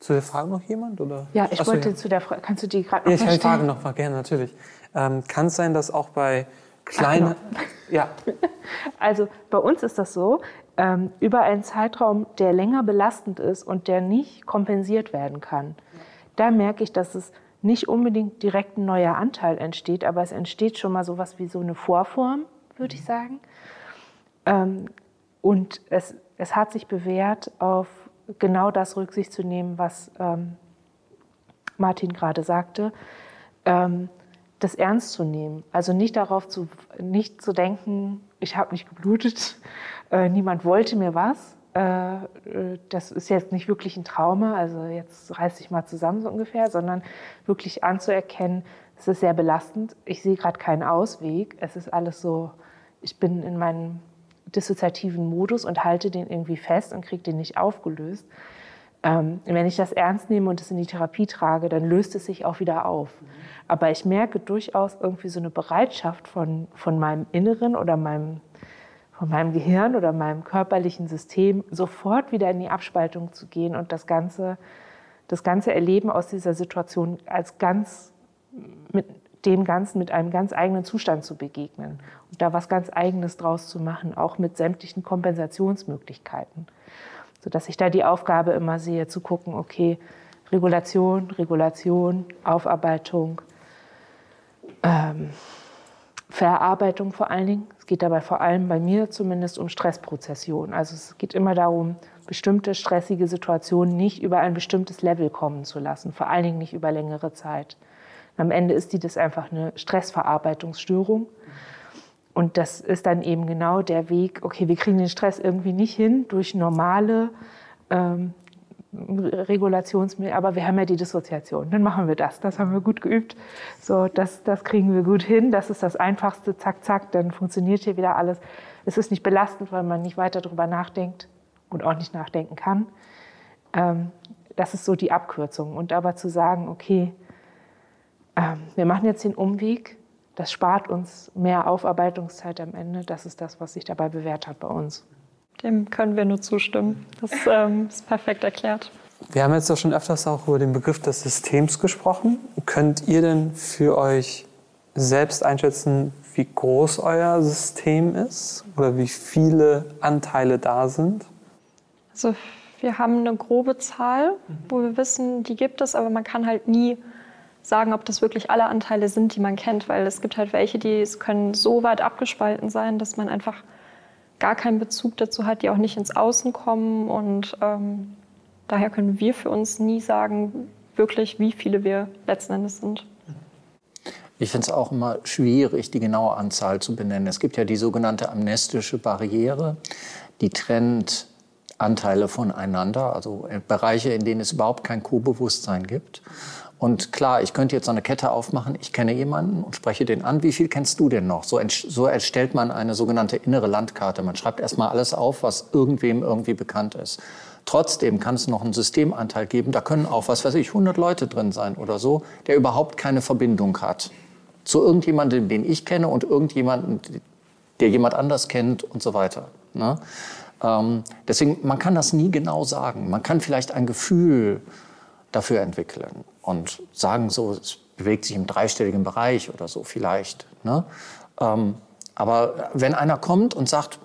Zu der Frage noch jemand? Oder? Ja, ich Achso, wollte ja. zu der Frage, kannst du die gerade noch ja, Ich die Frage noch mal gerne, natürlich. Ähm, kann es sein, dass auch bei kleinen... Genau. Ja. Also bei uns ist das so, ähm, über einen Zeitraum, der länger belastend ist und der nicht kompensiert werden kann. Da merke ich, dass es nicht unbedingt direkt ein neuer Anteil entsteht, aber es entsteht schon mal so was wie so eine Vorform, würde ich sagen. Ähm, und es, es hat sich bewährt, auf genau das Rücksicht zu nehmen, was ähm, Martin gerade sagte, ähm, das ernst zu nehmen. Also nicht darauf zu, nicht zu denken, ich habe nicht geblutet, äh, niemand wollte mir was. Äh, äh, das ist jetzt nicht wirklich ein Trauma, also jetzt reiß ich mal zusammen so ungefähr, sondern wirklich anzuerkennen, es ist sehr belastend. Ich sehe gerade keinen Ausweg. Es ist alles so, ich bin in meinem dissoziativen Modus und halte den irgendwie fest und kriege den nicht aufgelöst. Ähm, wenn ich das ernst nehme und es in die Therapie trage, dann löst es sich auch wieder auf. Aber ich merke durchaus irgendwie so eine Bereitschaft von, von meinem Inneren oder meinem von meinem Gehirn oder meinem körperlichen System sofort wieder in die Abspaltung zu gehen und das ganze, das ganze Erleben aus dieser Situation als ganz mit dem Ganzen, mit einem ganz eigenen Zustand zu begegnen und da was ganz Eigenes draus zu machen, auch mit sämtlichen Kompensationsmöglichkeiten. Sodass ich da die Aufgabe immer sehe, zu gucken, okay, Regulation, Regulation, Aufarbeitung, ähm, Verarbeitung vor allen Dingen. Es geht dabei vor allem bei mir zumindest um Stressprozession. Also es geht immer darum, bestimmte stressige Situationen nicht über ein bestimmtes Level kommen zu lassen, vor allen Dingen nicht über längere Zeit. Am Ende ist die das einfach eine Stressverarbeitungsstörung. Und das ist dann eben genau der Weg, okay, wir kriegen den Stress irgendwie nicht hin durch normale ähm, Regulationsmittel, aber wir haben ja die Dissoziation. Dann machen wir das. Das haben wir gut geübt. So, das, das kriegen wir gut hin. Das ist das Einfachste. Zack, zack, dann funktioniert hier wieder alles. Es ist nicht belastend, weil man nicht weiter darüber nachdenkt und auch nicht nachdenken kann. Ähm, das ist so die Abkürzung. Und aber zu sagen, okay, ähm, wir machen jetzt den Umweg, das spart uns mehr Aufarbeitungszeit am Ende. Das ist das, was sich dabei bewährt hat bei uns. Dem können wir nur zustimmen. Das ähm, ist perfekt erklärt. Wir haben jetzt doch schon öfters auch über den Begriff des Systems gesprochen. Könnt ihr denn für euch selbst einschätzen, wie groß euer System ist oder wie viele Anteile da sind? Also wir haben eine grobe Zahl, wo wir wissen, die gibt es, aber man kann halt nie sagen, ob das wirklich alle Anteile sind, die man kennt, weil es gibt halt welche, die können so weit abgespalten sein, dass man einfach gar keinen Bezug dazu hat, die auch nicht ins Außen kommen und ähm, daher können wir für uns nie sagen, wirklich, wie viele wir letzten Endes sind. Ich finde es auch immer schwierig, die genaue Anzahl zu benennen. Es gibt ja die sogenannte amnestische Barriere, die trennt Anteile voneinander, also Bereiche, in denen es überhaupt kein Co-Bewusstsein gibt. Und klar, ich könnte jetzt so eine Kette aufmachen, ich kenne jemanden und spreche den an. Wie viel kennst du denn noch? So, so erstellt man eine sogenannte innere Landkarte. Man schreibt erstmal alles auf, was irgendwem irgendwie bekannt ist. Trotzdem kann es noch einen Systemanteil geben, da können auch, was weiß ich, 100 Leute drin sein oder so, der überhaupt keine Verbindung hat zu irgendjemandem, den ich kenne und irgendjemanden, der jemand anders kennt und so weiter. Ne? Ähm, deswegen, man kann das nie genau sagen. Man kann vielleicht ein Gefühl dafür entwickeln und sagen so, es bewegt sich im dreistelligen Bereich oder so vielleicht. Ne? Ähm, aber wenn einer kommt und sagt,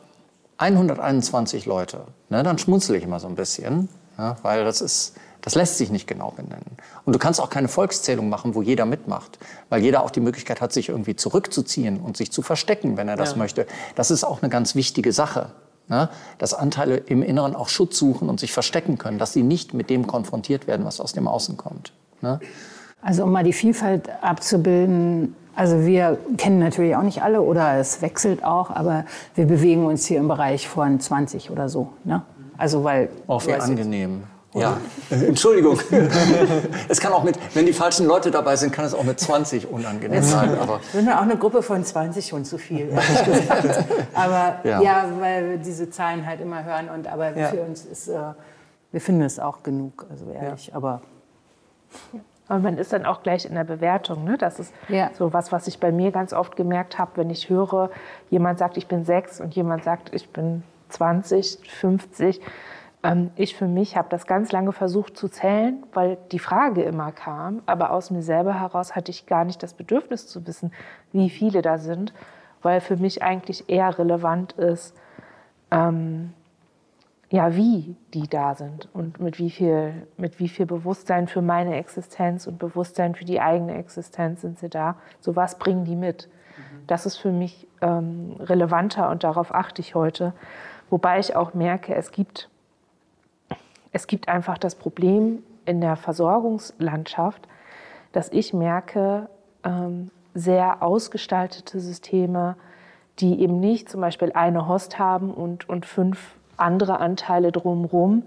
121 Leute, ne, dann schmunzel ich immer so ein bisschen, ja, weil das ist, das lässt sich nicht genau benennen. Und du kannst auch keine Volkszählung machen, wo jeder mitmacht, weil jeder auch die Möglichkeit hat, sich irgendwie zurückzuziehen und sich zu verstecken, wenn er das ja. möchte. Das ist auch eine ganz wichtige Sache. Ne? Dass Anteile im Inneren auch Schutz suchen und sich verstecken können, dass sie nicht mit dem konfrontiert werden, was aus dem Außen kommt. Ne? Also um mal die Vielfalt abzubilden, also wir kennen natürlich auch nicht alle oder es wechselt auch, aber wir bewegen uns hier im Bereich von 20 oder so. Ne? Also weil auch wie angenehm. Ja, Entschuldigung. es kann auch mit, wenn die falschen Leute dabei sind, kann es auch mit 20 unangenehm sein. Aber wir sind auch eine Gruppe von 20 schon zu viel, aber ja. ja. weil wir diese Zahlen halt immer hören und aber ja. für uns ist, äh, wir finden es auch genug, also ehrlich. Ja. Aber und man ist dann auch gleich in der Bewertung. Ne? Das ist ja. so was, was ich bei mir ganz oft gemerkt habe, wenn ich höre, jemand sagt, ich bin sechs und jemand sagt, ich bin 20, 50 ähm, ich für mich habe das ganz lange versucht zu zählen, weil die Frage immer kam, aber aus mir selber heraus hatte ich gar nicht das Bedürfnis zu wissen, wie viele da sind, weil für mich eigentlich eher relevant ist, ähm, ja, wie die da sind und mit wie, viel, mit wie viel Bewusstsein für meine Existenz und Bewusstsein für die eigene Existenz sind sie da. So was bringen die mit. Mhm. Das ist für mich ähm, relevanter und darauf achte ich heute. Wobei ich auch merke, es gibt es gibt einfach das Problem in der Versorgungslandschaft, dass ich merke, ähm, sehr ausgestaltete Systeme, die eben nicht zum Beispiel eine Host haben und, und fünf andere Anteile drumherum.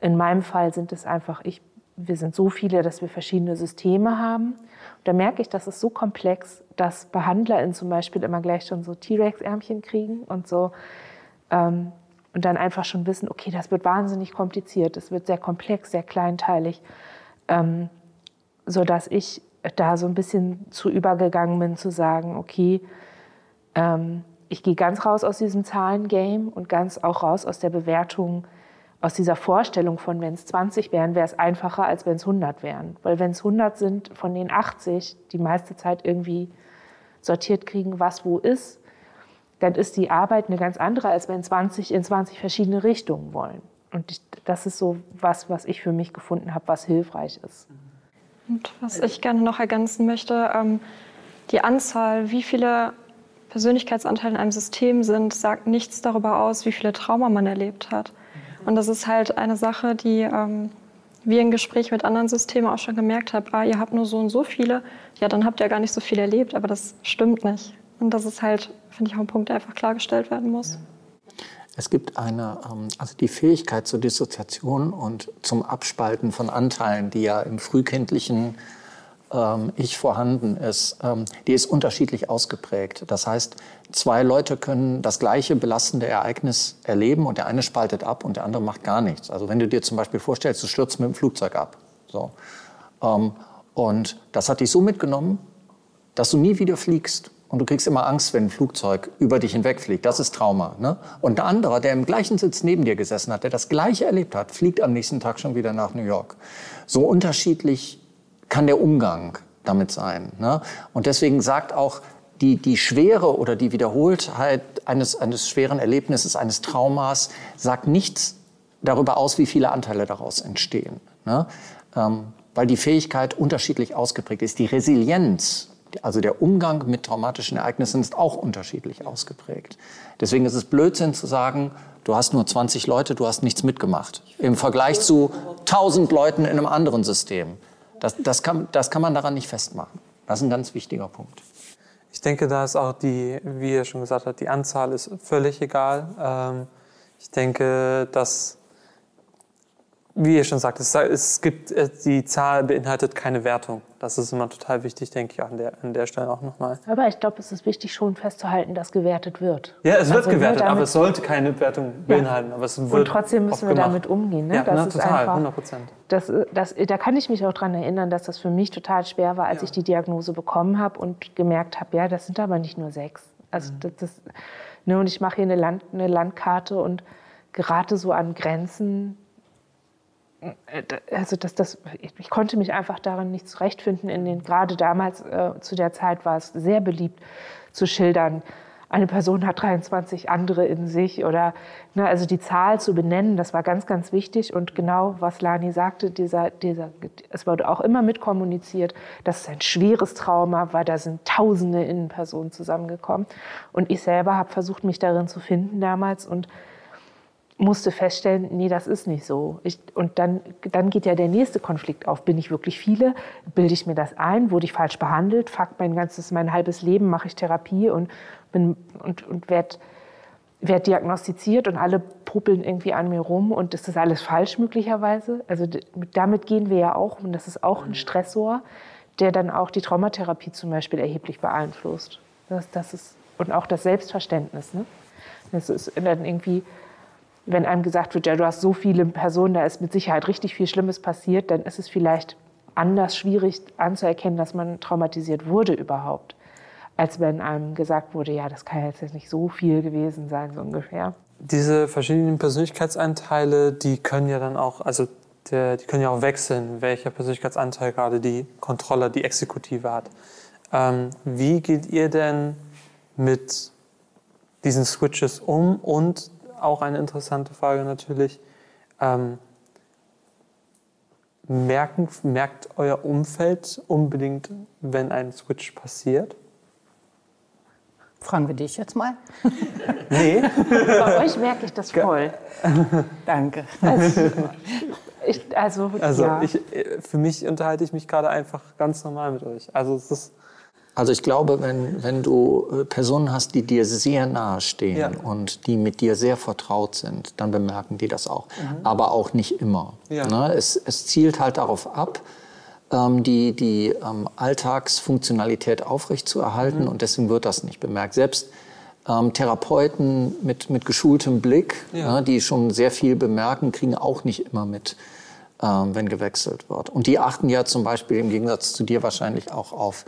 In meinem Fall sind es einfach, ich, wir sind so viele, dass wir verschiedene Systeme haben. Und da merke ich, das ist so komplex, dass BehandlerInnen zum Beispiel immer gleich schon so T-Rex-Ärmchen kriegen und so. Ähm, und dann einfach schon wissen, okay, das wird wahnsinnig kompliziert, es wird sehr komplex, sehr kleinteilig, ähm, sodass ich da so ein bisschen zu übergegangen bin, zu sagen, okay, ähm, ich gehe ganz raus aus diesem Zahlengame und ganz auch raus aus der Bewertung, aus dieser Vorstellung von, wenn es 20 wären, wäre es einfacher, als wenn es 100 wären. Weil wenn es 100 sind, von den 80 die meiste Zeit irgendwie sortiert kriegen, was wo ist, dann ist die Arbeit eine ganz andere, als wenn 20 in 20 verschiedene Richtungen wollen. Und ich, das ist so was, was ich für mich gefunden habe, was hilfreich ist. Und was ich gerne noch ergänzen möchte, ähm, die Anzahl, wie viele Persönlichkeitsanteile in einem System sind, sagt nichts darüber aus, wie viele Trauma man erlebt hat. Und das ist halt eine Sache, die ähm, wir im Gespräch mit anderen Systemen auch schon gemerkt haben, ah, ihr habt nur so und so viele, ja, dann habt ihr gar nicht so viel erlebt, aber das stimmt nicht. Und das ist halt, finde ich, auch ein Punkt, der einfach klargestellt werden muss. Es gibt eine, ähm, also die Fähigkeit zur Dissoziation und zum Abspalten von Anteilen, die ja im frühkindlichen ähm, Ich vorhanden ist, ähm, die ist unterschiedlich ausgeprägt. Das heißt, zwei Leute können das gleiche belastende Ereignis erleben und der eine spaltet ab und der andere macht gar nichts. Also wenn du dir zum Beispiel vorstellst, du stürzt mit dem Flugzeug ab. So. Und das hat dich so mitgenommen, dass du nie wieder fliegst und du kriegst immer Angst, wenn ein Flugzeug über dich hinwegfliegt. Das ist Trauma. Ne? Und ein anderer, der im gleichen Sitz neben dir gesessen hat, der das Gleiche erlebt hat, fliegt am nächsten Tag schon wieder nach New York. So unterschiedlich kann der Umgang damit sein. Ne? Und deswegen sagt auch die, die Schwere oder die Wiederholtheit eines, eines schweren Erlebnisses, eines Traumas, sagt nichts darüber aus, wie viele Anteile daraus entstehen. Ne? Ähm, weil die Fähigkeit unterschiedlich ausgeprägt ist. Die Resilienz, also der Umgang mit traumatischen Ereignissen ist auch unterschiedlich ausgeprägt. Deswegen ist es Blödsinn zu sagen, du hast nur 20 Leute, du hast nichts mitgemacht. Im Vergleich zu 1000 Leuten in einem anderen System. Das, das, kann, das kann man daran nicht festmachen. Das ist ein ganz wichtiger Punkt. Ich denke, da ist auch die, wie er schon gesagt hat, die Anzahl ist völlig egal. Ähm, ich denke, dass wie ihr schon sagt, es, es, gibt, äh, die Zahl beinhaltet keine Wertung. Das ist immer total wichtig, denke ich, an der, an der Stelle auch nochmal. Aber ich glaube, es ist wichtig, schon festzuhalten, dass gewertet wird. Ja, es wird also gewertet, wird aber es sollte keine Wertung beinhalten. Aber es wird Und trotzdem müssen wir gemacht. damit umgehen. Ne? Ja, das na, ist total, einfach, 100 Prozent. Das, das, da kann ich mich auch daran erinnern, dass das für mich total schwer war, als ja. ich die Diagnose bekommen habe und gemerkt habe, ja, das sind aber nicht nur sechs. Also mhm. das, das, ne, und ich mache hier eine, Land, eine Landkarte und gerate so an Grenzen, also das, das, ich konnte mich einfach darin nicht zurechtfinden. In den, gerade damals, äh, zu der Zeit, war es sehr beliebt zu schildern, eine Person hat 23 andere in sich oder ne, also die Zahl zu benennen, das war ganz, ganz wichtig. Und genau, was Lani sagte, dieser, dieser, es wurde auch immer mitkommuniziert, dass es ein schweres Trauma war, da sind tausende Innenpersonen zusammengekommen. Und ich selber habe versucht, mich darin zu finden damals und musste feststellen, nee, das ist nicht so. Ich, und dann, dann geht ja der nächste Konflikt auf. Bin ich wirklich viele? Bilde ich mir das ein? Wurde ich falsch behandelt? Fuck, mein ganzes, mein halbes Leben mache ich Therapie und, bin, und, und werde werd diagnostiziert und alle puppeln irgendwie an mir rum und ist das alles falsch möglicherweise? Also damit gehen wir ja auch und das ist auch ein Stressor, der dann auch die Traumatherapie zum Beispiel erheblich beeinflusst. Das, das ist, und auch das Selbstverständnis. Ne? Das ist dann irgendwie wenn einem gesagt wird, ja, du hast so viele Personen, da ist mit Sicherheit richtig viel Schlimmes passiert, dann ist es vielleicht anders schwierig anzuerkennen, dass man traumatisiert wurde überhaupt, als wenn einem gesagt wurde, ja, das kann jetzt nicht so viel gewesen sein, so ungefähr. Diese verschiedenen Persönlichkeitsanteile, die können ja dann auch, also die können ja auch wechseln, welcher Persönlichkeitsanteil gerade die Kontrolle, die Exekutive hat. Ähm, wie geht ihr denn mit diesen Switches um und auch eine interessante Frage natürlich. Ähm, merken, merkt euer Umfeld unbedingt, wenn ein Switch passiert? Fragen wir dich jetzt mal. nee. Bei euch merke ich das voll. Danke. Also, ich, also, also ja. ich, für mich unterhalte ich mich gerade einfach ganz normal mit euch. Also es ist also ich glaube, wenn, wenn du äh, Personen hast, die dir sehr nahe stehen ja. und die mit dir sehr vertraut sind, dann bemerken die das auch. Mhm. Aber auch nicht immer. Ja. Ne? Es, es zielt halt darauf ab, ähm, die, die ähm, Alltagsfunktionalität aufrechtzuerhalten mhm. und deswegen wird das nicht bemerkt. Selbst ähm, Therapeuten mit, mit geschultem Blick, ja. ne, die schon sehr viel bemerken, kriegen auch nicht immer mit, ähm, wenn gewechselt wird. Und die achten ja zum Beispiel im Gegensatz zu dir wahrscheinlich auch auf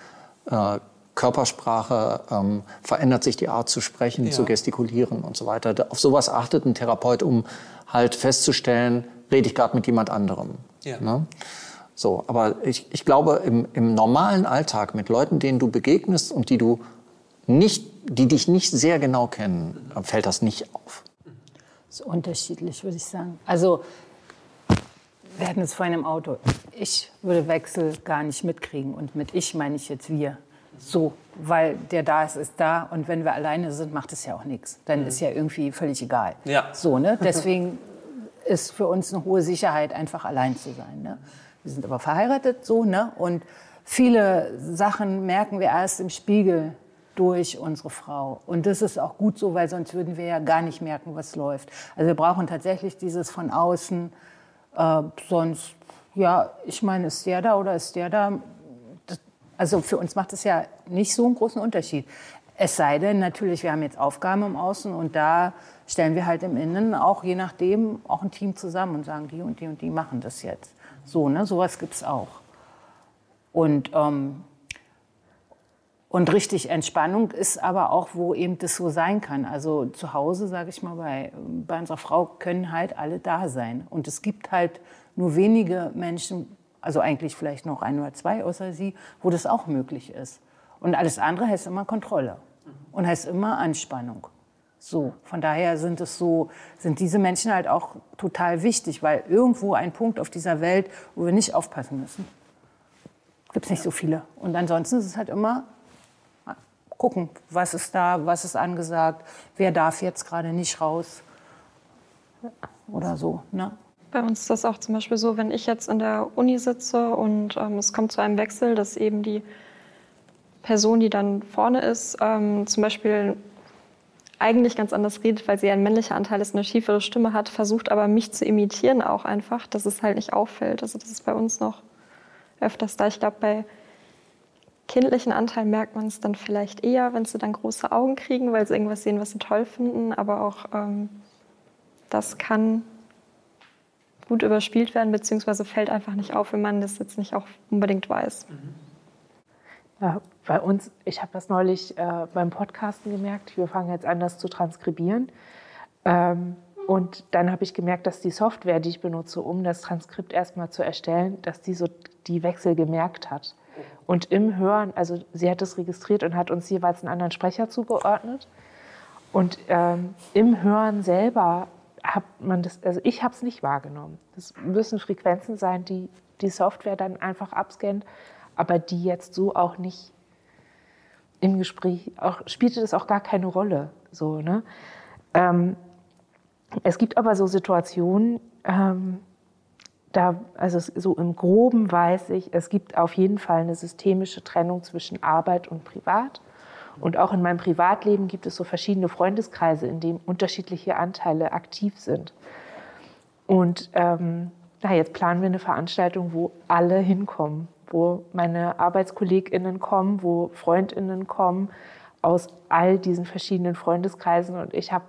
äh, Körpersprache, ähm, verändert sich die Art zu sprechen, ja. zu gestikulieren und so weiter. Auf sowas achtet ein Therapeut, um halt festzustellen, rede ich gerade mit jemand anderem. Ja. Ne? So, aber ich, ich glaube, im, im normalen Alltag mit Leuten, denen du begegnest und die du nicht, die dich nicht sehr genau kennen, fällt das nicht auf. Das ist unterschiedlich, würde ich sagen. Also wir hatten es vorhin im Auto. Ich würde Wechsel gar nicht mitkriegen. Und mit ich meine ich jetzt wir. So, weil der da ist, ist da. Und wenn wir alleine sind, macht es ja auch nichts. Dann mhm. ist ja irgendwie völlig egal. Ja. So, ne? Deswegen ist für uns eine hohe Sicherheit, einfach allein zu sein. Ne? Wir sind aber verheiratet, so, ne? Und viele Sachen merken wir erst im Spiegel durch unsere Frau. Und das ist auch gut so, weil sonst würden wir ja gar nicht merken, was läuft. Also wir brauchen tatsächlich dieses von außen äh, sonst, ja, ich meine, ist der da oder ist der da? Das, also für uns macht es ja nicht so einen großen Unterschied. Es sei denn, natürlich, wir haben jetzt Aufgaben im Außen und da stellen wir halt im Innen auch je nachdem auch ein Team zusammen und sagen, die und die und die machen das jetzt. So, ne, sowas gibt es auch. Und ähm, Und richtig Entspannung ist aber auch, wo eben das so sein kann. Also zu Hause, sage ich mal, bei, bei unserer Frau können halt alle da sein. Und es gibt halt nur wenige Menschen, also eigentlich vielleicht noch ein oder zwei außer sie, wo das auch möglich ist. Und alles andere heißt immer Kontrolle und heißt immer Anspannung. So, von daher sind es so, sind diese Menschen halt auch total wichtig, weil irgendwo ein Punkt auf dieser Welt, wo wir nicht aufpassen müssen. Gibt es nicht so viele. Und ansonsten ist es halt immer gucken, was ist da, was ist angesagt, wer darf jetzt gerade nicht raus oder so. Ne? Bei uns ist das auch zum Beispiel so, wenn ich jetzt in der Uni sitze und ähm, es kommt zu einem Wechsel, dass eben die Person, die dann vorne ist, ähm, zum Beispiel eigentlich ganz anders redet, weil sie ein männlicher Anteil ist, eine schiefere Stimme hat, versucht aber mich zu imitieren auch einfach, dass es halt nicht auffällt. Also das ist bei uns noch öfters da. Ich glaube, bei kindlichen Anteil merkt man es dann vielleicht eher, wenn sie dann große Augen kriegen, weil sie irgendwas sehen, was sie toll finden. Aber auch ähm, das kann gut überspielt werden, beziehungsweise fällt einfach nicht auf, wenn man das jetzt nicht auch unbedingt weiß. Ja, bei uns, ich habe das neulich äh, beim Podcasten gemerkt, wir fangen jetzt an, das zu transkribieren. Ähm, und dann habe ich gemerkt, dass die Software, die ich benutze, um das Transkript erstmal zu erstellen, dass die so die Wechsel gemerkt hat. Und im Hören, also sie hat es registriert und hat uns jeweils einen anderen Sprecher zugeordnet. Und ähm, im Hören selber hat man das, also ich habe es nicht wahrgenommen. Das müssen Frequenzen sein, die die Software dann einfach abscannt, aber die jetzt so auch nicht im Gespräch, auch, spielte das auch gar keine Rolle. So, ne? Ähm, es gibt aber so Situationen, ähm, da, also so im Groben weiß ich, es gibt auf jeden Fall eine systemische Trennung zwischen Arbeit und Privat. Und auch in meinem Privatleben gibt es so verschiedene Freundeskreise, in denen unterschiedliche Anteile aktiv sind. Und ähm, na, jetzt planen wir eine Veranstaltung, wo alle hinkommen, wo meine ArbeitskollegInnen kommen, wo FreundInnen kommen aus all diesen verschiedenen Freundeskreisen. Und ich habe,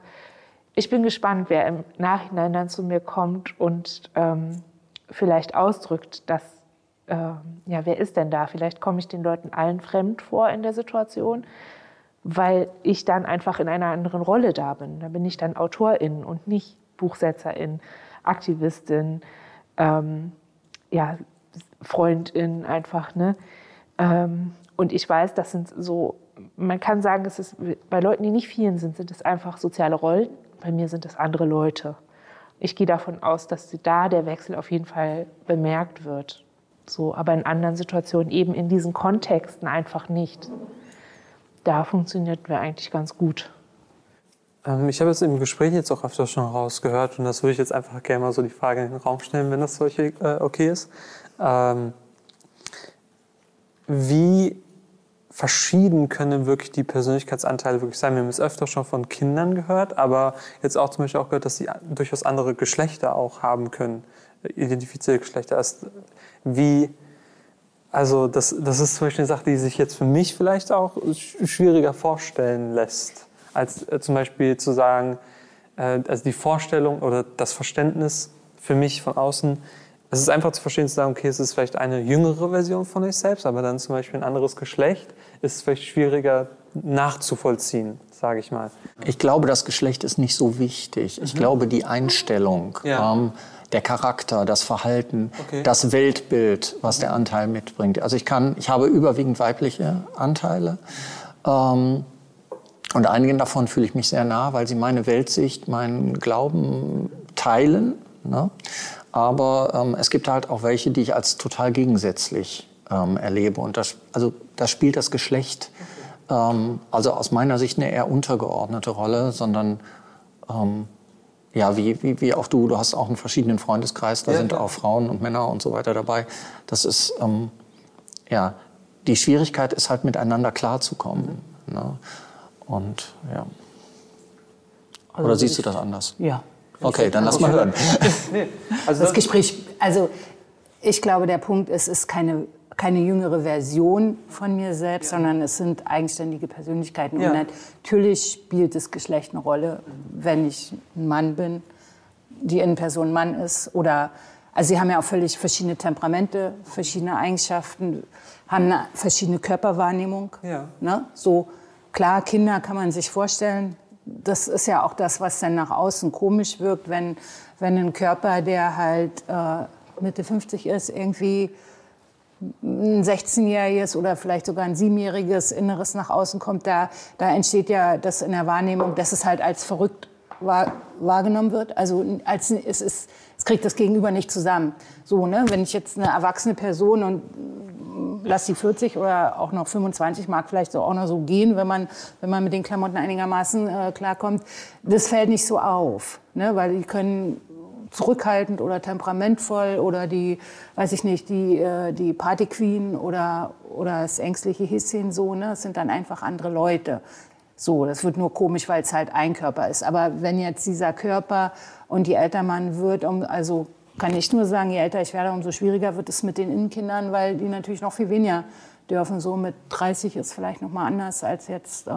ich bin gespannt, wer im Nachhinein dann zu mir kommt und ähm, vielleicht ausdrückt, dass, äh, ja, wer ist denn da? Vielleicht komme ich den Leuten allen fremd vor in der Situation, weil ich dann einfach in einer anderen Rolle da bin. Da bin ich dann Autorin und nicht Buchsetzerin, Aktivistin, ähm, ja, Freundin einfach. Ne? Ähm, und ich weiß, das sind so, man kann sagen, es ist, bei Leuten, die nicht vielen sind, sind es einfach soziale Rollen. Bei mir sind es andere Leute ich gehe davon aus, dass da der Wechsel auf jeden Fall bemerkt wird. So, aber in anderen Situationen, eben in diesen Kontexten einfach nicht. Da funktioniert wir eigentlich ganz gut. Ähm, ich habe jetzt im Gespräch jetzt auch öfter schon rausgehört und das würde ich jetzt einfach gerne mal so die Frage in den Raum stellen, wenn das solche äh, okay ist. Ähm, wie verschieden können wirklich die Persönlichkeitsanteile wirklich sein. Wir haben es öfter schon von Kindern gehört, aber jetzt auch zum Beispiel auch gehört, dass sie durchaus andere Geschlechter auch haben können, identifizierte Geschlechter. Erst wie, also das, das ist zum Beispiel eine Sache, die sich jetzt für mich vielleicht auch schwieriger vorstellen lässt, als äh, zum Beispiel zu sagen, äh, also die Vorstellung oder das Verständnis für mich von außen, es ist einfach zu verstehen, zu sagen, okay, es ist vielleicht eine jüngere Version von euch selbst, aber dann zum Beispiel ein anderes Geschlecht ist vielleicht schwieriger nachzuvollziehen, sage ich mal. Ich glaube, das Geschlecht ist nicht so wichtig. Ich mhm. glaube, die Einstellung, ja. ähm, der Charakter, das Verhalten, okay. das Weltbild, was der Anteil mitbringt. Also ich kann, ich habe überwiegend weibliche Anteile. Ähm, und einigen davon fühle ich mich sehr nah, weil sie meine Weltsicht, meinen Glauben teilen. Ne? Aber ähm, es gibt halt auch welche, die ich als total gegensätzlich ähm, erlebe. Und das, also, das spielt das Geschlecht, ähm, also aus meiner Sicht eine eher untergeordnete Rolle, sondern ähm, ja, wie, wie, wie auch du, du hast auch einen verschiedenen Freundeskreis, da ja, sind ja. auch Frauen und Männer und so weiter dabei. Das ist, ähm, ja, die Schwierigkeit ist halt miteinander klarzukommen. Ne? Und ja. Also Oder siehst du das anders? Ja, Okay, dann lass mal hören. also das Gespräch, also ich glaube, der Punkt ist, es ist keine, keine jüngere Version von mir selbst, ja. sondern es sind eigenständige Persönlichkeiten. Ja. Und natürlich spielt das Geschlecht eine Rolle, wenn ich ein Mann bin, die Innenperson Mann ist oder Also sie haben ja auch völlig verschiedene Temperamente, verschiedene Eigenschaften, haben eine verschiedene Körperwahrnehmung. Ja. Ne? So klar, Kinder kann man sich vorstellen. Das ist ja auch das, was dann nach außen komisch wirkt, wenn, wenn ein Körper, der halt äh, Mitte 50 ist, irgendwie ein 16-jähriges oder vielleicht sogar ein siebenjähriges Inneres nach außen kommt, da, da entsteht ja das in der Wahrnehmung, dass es halt als verrückt wahr, wahrgenommen wird. Also als, es, ist, kriegt das Gegenüber nicht zusammen. So, ne? Wenn ich jetzt eine erwachsene Person und lass sie 40 oder auch noch 25 mag vielleicht so auch noch so gehen, wenn man, wenn man mit den Klamotten einigermaßen äh, klarkommt. Das fällt nicht so auf, ne? weil die können zurückhaltend oder temperamentvoll oder die, weiß ich nicht, die, äh, die Partyqueen oder, oder das ängstliche Häschen so, ne? Das sind dann einfach andere Leute. So, das wird nur komisch, weil es halt ein Körper ist. Aber wenn jetzt dieser Körper und je älter man wird, um, also kann ich nur sagen, je älter ich werde, umso schwieriger wird es mit den Innenkindern, weil die natürlich noch viel weniger dürfen. So mit 30 ist vielleicht noch mal anders als jetzt äh,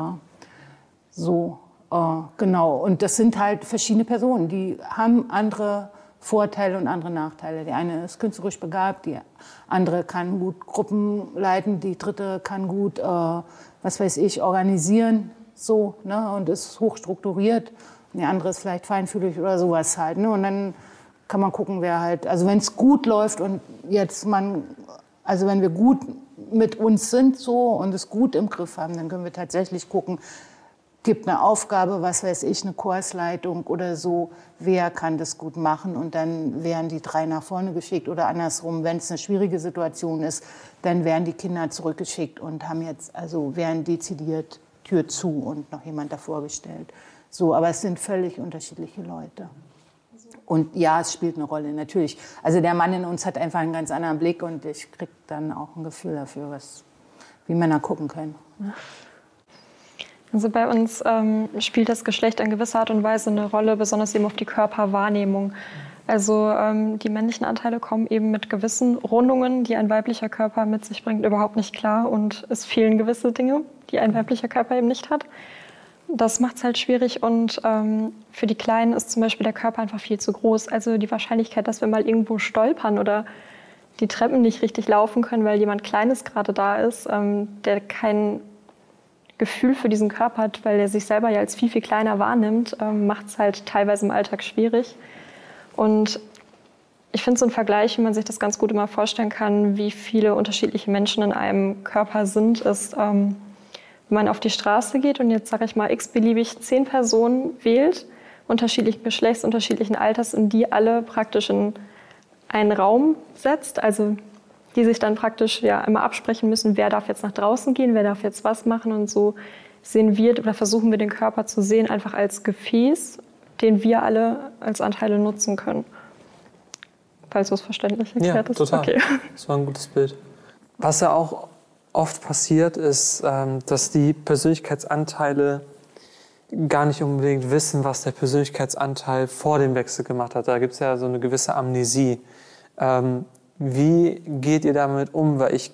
so. Oh, genau. Und das sind halt verschiedene Personen, die haben andere Vorteile und andere Nachteile. Die eine ist künstlerisch begabt, die andere kann gut Gruppen leiten, die dritte kann gut, äh, was weiß ich, organisieren, so, ne, und ist hochstrukturiert. Die andere ist vielleicht feinfühlig oder sowas halt, ne, und dann kann man gucken, wer halt, also wenn es gut läuft und jetzt man, also wenn wir gut mit uns sind so und es gut im Griff haben, dann können wir tatsächlich gucken, gibt eine Aufgabe, was weiß ich, eine Kursleitung oder so, wer kann das gut machen und dann werden die drei nach vorne geschickt oder andersrum, wenn es eine schwierige Situation ist, dann werden die Kinder zurückgeschickt und haben jetzt, also werden dezidiert Tür zu und noch jemand davor gestellt. So, aber es sind völlig unterschiedliche Leute. Und ja, es spielt eine Rolle, natürlich. Also der Mann in uns hat einfach einen ganz anderen Blick und ich kriege dann auch ein Gefühl dafür, was, wie Männer gucken können. Also bei uns ähm, spielt das Geschlecht in gewisser Art und Weise eine Rolle, besonders eben auf die Körperwahrnehmung. Also ähm, die männlichen Anteile kommen eben mit gewissen Rundungen, die ein weiblicher Körper mit sich bringt, überhaupt nicht klar und es fehlen gewisse Dinge, die ein weiblicher Körper eben nicht hat. Das macht es halt schwierig und ähm, für die Kleinen ist zum Beispiel der Körper einfach viel zu groß. Also die Wahrscheinlichkeit, dass wir mal irgendwo stolpern oder die Treppen nicht richtig laufen können, weil jemand Kleines gerade da ist, ähm, der kein Gefühl für diesen Körper hat, weil er sich selber ja als viel, viel kleiner wahrnimmt, ähm, macht es halt teilweise im Alltag schwierig. Und ich finde so ein Vergleich, wie man sich das ganz gut immer vorstellen kann, wie viele unterschiedliche Menschen in einem Körper sind, ist, ähm, wenn man auf die Straße geht und jetzt sage ich mal x-beliebig zehn Personen wählt, unterschiedlichen Geschlechts, unterschiedlichen Alters, in die alle praktisch in einen Raum setzt, also die sich dann praktisch ja immer absprechen müssen, wer darf jetzt nach draußen gehen, wer darf jetzt was machen und so sehen wir oder versuchen wir den Körper zu sehen einfach als Gefäß, den wir alle als Anteile nutzen können. Falls du es verständlich erklärt ja, total. Okay. Das war ein gutes Bild. Was ja auch oft passiert, ist, ähm, dass die Persönlichkeitsanteile gar nicht unbedingt wissen, was der Persönlichkeitsanteil vor dem Wechsel gemacht hat. Da gibt es ja so eine gewisse Amnesie. Ähm, wie geht ihr damit um? Weil ich,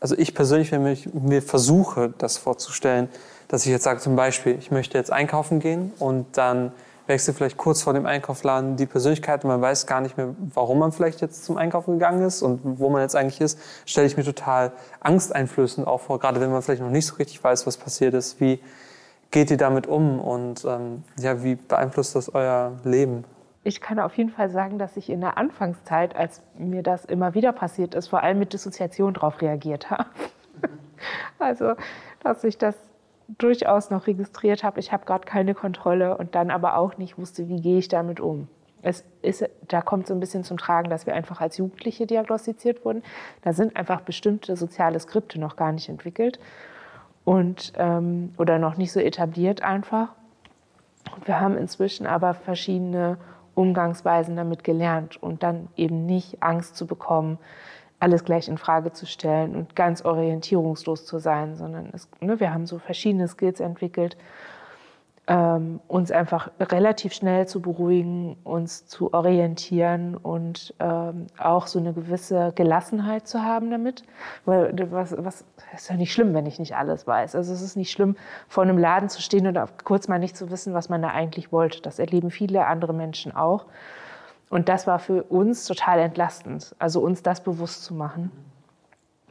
also ich persönlich, wenn ich mir versuche, das vorzustellen, dass ich jetzt sage, zum Beispiel, ich möchte jetzt einkaufen gehen und dann wechselt vielleicht kurz vor dem Einkaufsladen die Persönlichkeit und man weiß gar nicht mehr, warum man vielleicht jetzt zum Einkaufen gegangen ist und wo man jetzt eigentlich ist, stelle ich mir total angsteinflößend auch vor, gerade wenn man vielleicht noch nicht so richtig weiß, was passiert ist. Wie geht ihr damit um und ähm, ja, wie beeinflusst das euer Leben? ich kann auf jeden Fall sagen, dass ich in der Anfangszeit, als mir das immer wieder passiert ist, vor allem mit Dissoziation darauf reagiert habe. also, dass ich das durchaus noch registriert habe, ich habe gerade keine Kontrolle und dann aber auch nicht wusste, wie gehe ich damit um. Es ist, da kommt so ein bisschen zum Tragen, dass wir einfach als Jugendliche diagnostiziert wurden. Da sind einfach bestimmte soziale Skripte noch gar nicht entwickelt und, ähm, oder noch nicht so etabliert einfach. Und wir haben inzwischen aber verschiedene Umgangsweisen damit gelernt und dann eben nicht Angst zu bekommen, alles gleich in Frage zu stellen und ganz orientierungslos zu sein, sondern es, ne, wir haben so verschiedene Skills entwickelt, ähm, uns einfach relativ schnell zu beruhigen, uns zu orientieren und ähm, auch so eine gewisse Gelassenheit zu haben damit. Weil was, was ist ja nicht schlimm, wenn ich nicht alles weiß. Also es ist nicht schlimm, vor einem Laden zu stehen oder kurz mal nicht zu wissen, was man da eigentlich wollte. Das erleben viele andere Menschen auch. Und das war für uns total entlastend, also uns das bewusst zu machen.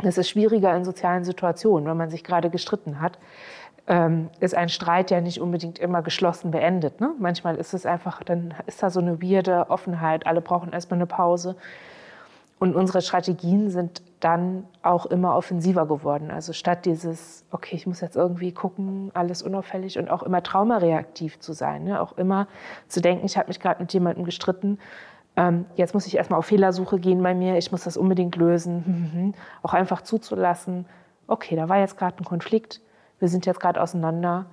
Es ist schwieriger in sozialen Situationen, wenn man sich gerade gestritten hat, ähm, ist ein Streit ja nicht unbedingt immer geschlossen beendet. Ne? Manchmal ist es einfach, dann ist da so eine weirde Offenheit, alle brauchen erstmal eine Pause. Und unsere Strategien sind dann auch immer offensiver geworden. Also statt dieses, okay, ich muss jetzt irgendwie gucken, alles unauffällig und auch immer traumareaktiv zu sein. Ne? Auch immer zu denken, ich habe mich gerade mit jemandem gestritten. Ähm, jetzt muss ich erstmal auf Fehlersuche gehen bei mir, ich muss das unbedingt lösen. auch einfach zuzulassen, okay, da war jetzt gerade ein Konflikt, wir sind jetzt gerade auseinander.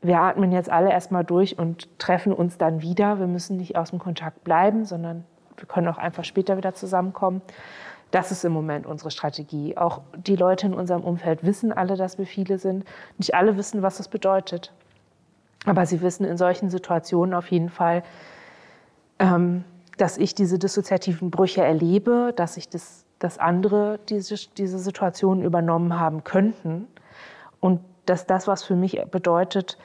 Wir atmen jetzt alle erstmal durch und treffen uns dann wieder. Wir müssen nicht aus dem Kontakt bleiben, sondern wir können auch einfach später wieder zusammenkommen. Das ist im Moment unsere Strategie. Auch die Leute in unserem Umfeld wissen alle, dass wir viele sind. Nicht alle wissen, was das bedeutet. Aber sie wissen in solchen Situationen auf jeden Fall, ähm, dass ich diese dissoziativen Brüche erlebe, dass ich das, dass andere diese, diese Situation übernommen haben könnten und dass das, was für mich bedeutet,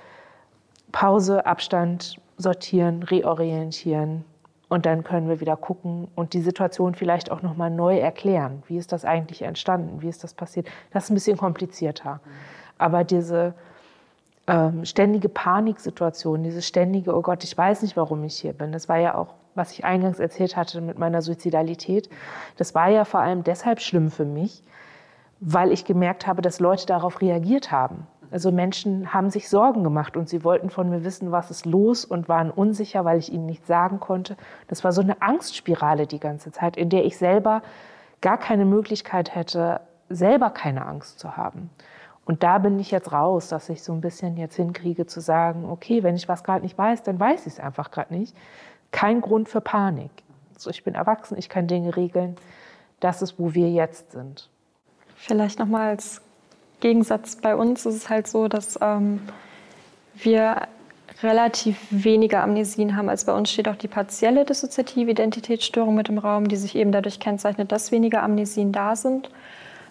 Pause, Abstand, sortieren, reorientieren, und dann können wir wieder gucken und die Situation vielleicht auch nochmal neu erklären. Wie ist das eigentlich entstanden? Wie ist das passiert? Das ist ein bisschen komplizierter. Aber diese ähm, ständige Paniksituation, diese ständige, oh Gott, ich weiß nicht, warum ich hier bin, das war ja auch, was ich eingangs erzählt hatte mit meiner Suizidalität, das war ja vor allem deshalb schlimm für mich, weil ich gemerkt habe, dass Leute darauf reagiert haben. Also Menschen haben sich Sorgen gemacht und sie wollten von mir wissen, was ist los und waren unsicher, weil ich ihnen nichts sagen konnte. Das war so eine Angstspirale die ganze Zeit, in der ich selber gar keine Möglichkeit hätte, selber keine Angst zu haben. Und da bin ich jetzt raus, dass ich so ein bisschen jetzt hinkriege zu sagen, okay, wenn ich was gerade nicht weiß, dann weiß ich es einfach gerade nicht. Kein Grund für Panik. Also ich bin erwachsen, ich kann Dinge regeln. Das ist, wo wir jetzt sind. Vielleicht nochmal als Gegensatz bei uns ist es halt so, dass ähm, wir relativ weniger Amnesien haben als bei uns steht auch die partielle dissoziative Identitätsstörung mit im Raum, die sich eben dadurch kennzeichnet, dass weniger Amnesien da sind.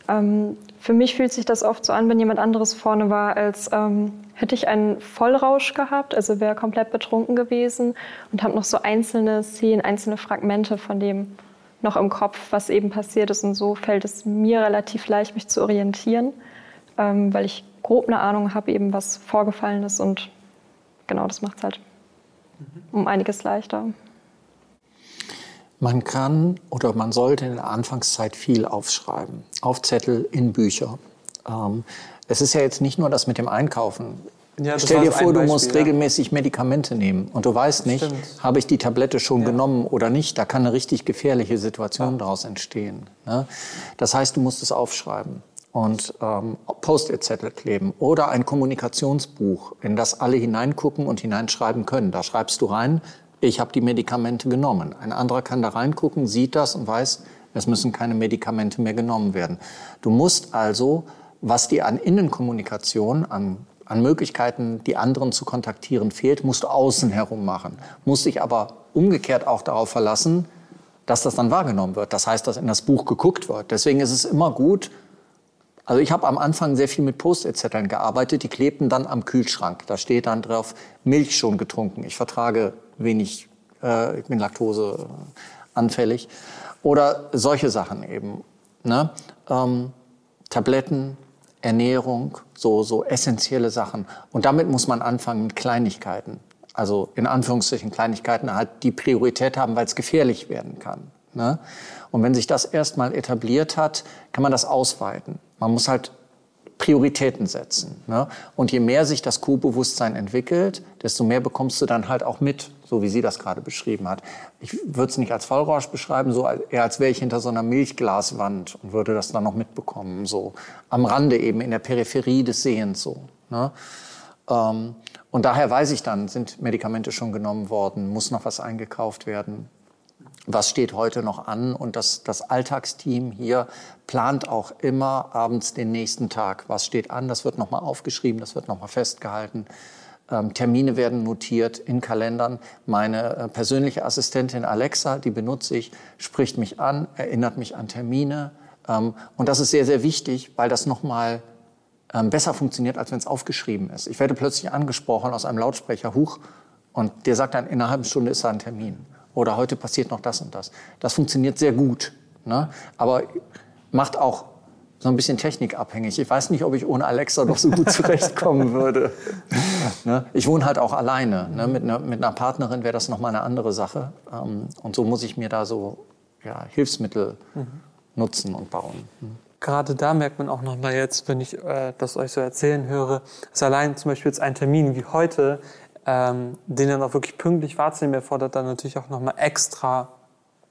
Ähm, für mich fühlt sich das oft so an, wenn jemand anderes vorne war, als ähm, hätte ich einen Vollrausch gehabt, also wäre komplett betrunken gewesen und habe noch so einzelne Szenen, einzelne Fragmente von dem noch im Kopf, was eben passiert ist. Und so fällt es mir relativ leicht, mich zu orientieren ähm, weil ich grob eine Ahnung habe, eben was vorgefallen ist und genau das macht es halt um einiges leichter. Man kann oder man sollte in der Anfangszeit viel aufschreiben, auf Zettel, in Bücher. Ähm, es ist ja jetzt nicht nur das mit dem Einkaufen. Ja, Stell dir vor, du musst ja. regelmäßig Medikamente nehmen und du weißt nicht, habe ich die Tablette schon ja. genommen oder nicht. Da kann eine richtig gefährliche Situation daraus entstehen. Ne? Das heißt, du musst es aufschreiben und ähm, Post-it-Zettel kleben oder ein Kommunikationsbuch, in das alle hineingucken und hineinschreiben können. Da schreibst du rein, ich habe die Medikamente genommen. Ein anderer kann da reingucken, sieht das und weiß, es müssen keine Medikamente mehr genommen werden. Du musst also, was dir an Innenkommunikation, an, an Möglichkeiten, die anderen zu kontaktieren, fehlt, musst du außen herum machen. Musst dich aber umgekehrt auch darauf verlassen, dass das dann wahrgenommen wird. Das heißt, dass in das Buch geguckt wird. Deswegen ist es immer gut, also ich habe am Anfang sehr viel mit Post-it-Zetteln gearbeitet. Die klebten dann am Kühlschrank. Da steht dann drauf, Milch schon getrunken. Ich vertrage wenig, äh, ich bin laktoseanfällig. Oder solche Sachen eben. Ne? Ähm, Tabletten, Ernährung, so, so essentielle Sachen. Und damit muss man anfangen mit Kleinigkeiten. Also in Anführungszeichen Kleinigkeiten halt die Priorität haben, weil es gefährlich werden kann. Ne? Und wenn sich das erstmal etabliert hat, kann man das ausweiten. Man muss halt Prioritäten setzen. Ne? Und je mehr sich das Co-Bewusstsein entwickelt, desto mehr bekommst du dann halt auch mit, so wie sie das gerade beschrieben hat. Ich würde es nicht als Vollrausch beschreiben, so eher als wäre ich hinter so einer Milchglaswand und würde das dann noch mitbekommen, so am Rande eben in der Peripherie des Sehens so. Ne? Ähm, und daher weiß ich dann, sind Medikamente schon genommen worden, muss noch was eingekauft werden, was steht heute noch an. Und das, das Alltagsteam hier plant auch immer abends den nächsten Tag. Was steht an? Das wird nochmal aufgeschrieben, das wird nochmal festgehalten. Ähm, Termine werden notiert in Kalendern. Meine äh, persönliche Assistentin Alexa, die benutze ich, spricht mich an, erinnert mich an Termine. Ähm, und das ist sehr, sehr wichtig, weil das nochmal ähm, besser funktioniert, als wenn es aufgeschrieben ist. Ich werde plötzlich angesprochen aus einem Lautsprecher, Huch, und der sagt dann, in einer halben Stunde ist da ein Termin. Oder heute passiert noch das und das. Das funktioniert sehr gut. Ne? Aber macht auch so ein bisschen technikabhängig. Ich weiß nicht, ob ich ohne Alexa noch so gut zurechtkommen würde. ne? Ich wohne halt auch alleine. Ne? Mit, einer, mit einer Partnerin wäre das nochmal eine andere Sache. Ähm, und so muss ich mir da so ja, Hilfsmittel mhm. nutzen und bauen. Mhm. Gerade da merkt man auch nochmal jetzt, wenn ich äh, das euch so erzählen höre, dass allein zum Beispiel jetzt ein Termin wie heute, ähm, den dann auch wirklich pünktlich wahrzunehmen, erfordert dann natürlich auch nochmal extra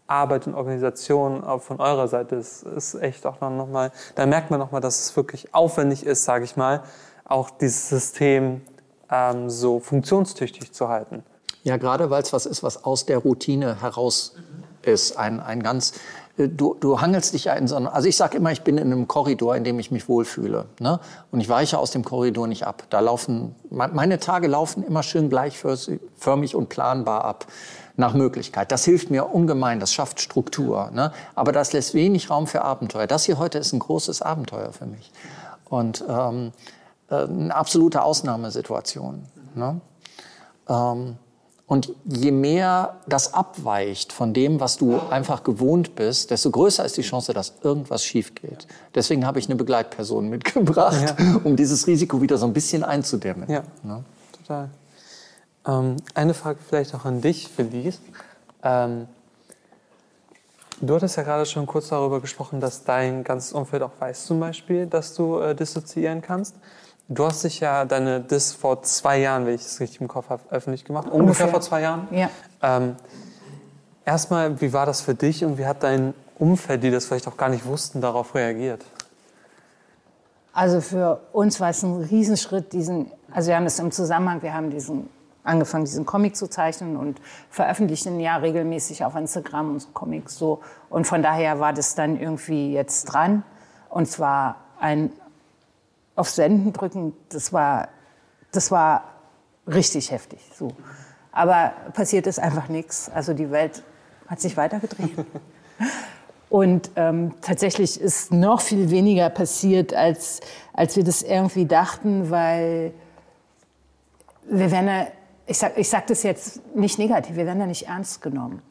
Arbeit und Organisation auch von eurer Seite ist, ist echt auch noch mal, da merkt man noch mal, dass es wirklich aufwendig ist, sage ich mal, auch dieses System ähm, so funktionstüchtig zu halten. Ja, gerade weil es was ist, was aus der Routine heraus ist. Ein, ein ganz, äh, du, du hangelst dich ja in so einem, also ich sage immer, ich bin in einem Korridor, in dem ich mich wohlfühle. Ne? Und ich weiche aus dem Korridor nicht ab. Da laufen, meine Tage laufen immer schön gleichförmig und planbar ab nach Möglichkeit. Das hilft mir ungemein, das schafft Struktur. Ne? Aber das lässt wenig Raum für Abenteuer. Das hier heute ist ein großes Abenteuer für mich. Und ähm, äh, eine absolute Ausnahmesituation. Ne? Ähm, und je mehr das abweicht von dem, was du einfach gewohnt bist, desto größer ist die Chance, dass irgendwas schief geht. Deswegen habe ich eine Begleitperson mitgebracht, ja. um dieses Risiko wieder so ein bisschen einzudämmen. Ja, ne? total. Ähm, eine Frage vielleicht auch an dich, Felice. Ähm, du hattest ja gerade schon kurz darüber gesprochen, dass dein ganzes Umfeld auch weiß zum Beispiel, dass du äh, dissoziieren kannst. Du hast dich ja deine Dis vor zwei Jahren, wenn ich das richtig im Kopf habe, öffentlich gemacht. Ungefähr, Ungefähr vor zwei Jahren. Ja. Ähm, erstmal, wie war das für dich und wie hat dein Umfeld, die das vielleicht auch gar nicht wussten, darauf reagiert? Also für uns war es ein Riesenschritt, diesen, also wir haben das im Zusammenhang, wir haben diesen angefangen, diesen Comic zu zeichnen und veröffentlichen ja regelmäßig auf Instagram unsere Comics so. Und von daher war das dann irgendwie jetzt dran. Und zwar ein auf Senden drücken, das war, das war richtig heftig. So. Aber passiert ist einfach nichts. Also die Welt hat sich weitergedreht. Und ähm, tatsächlich ist noch viel weniger passiert, als, als wir das irgendwie dachten, weil wir werden ja ich sage ich sag das jetzt nicht negativ, wir werden da nicht ernst genommen.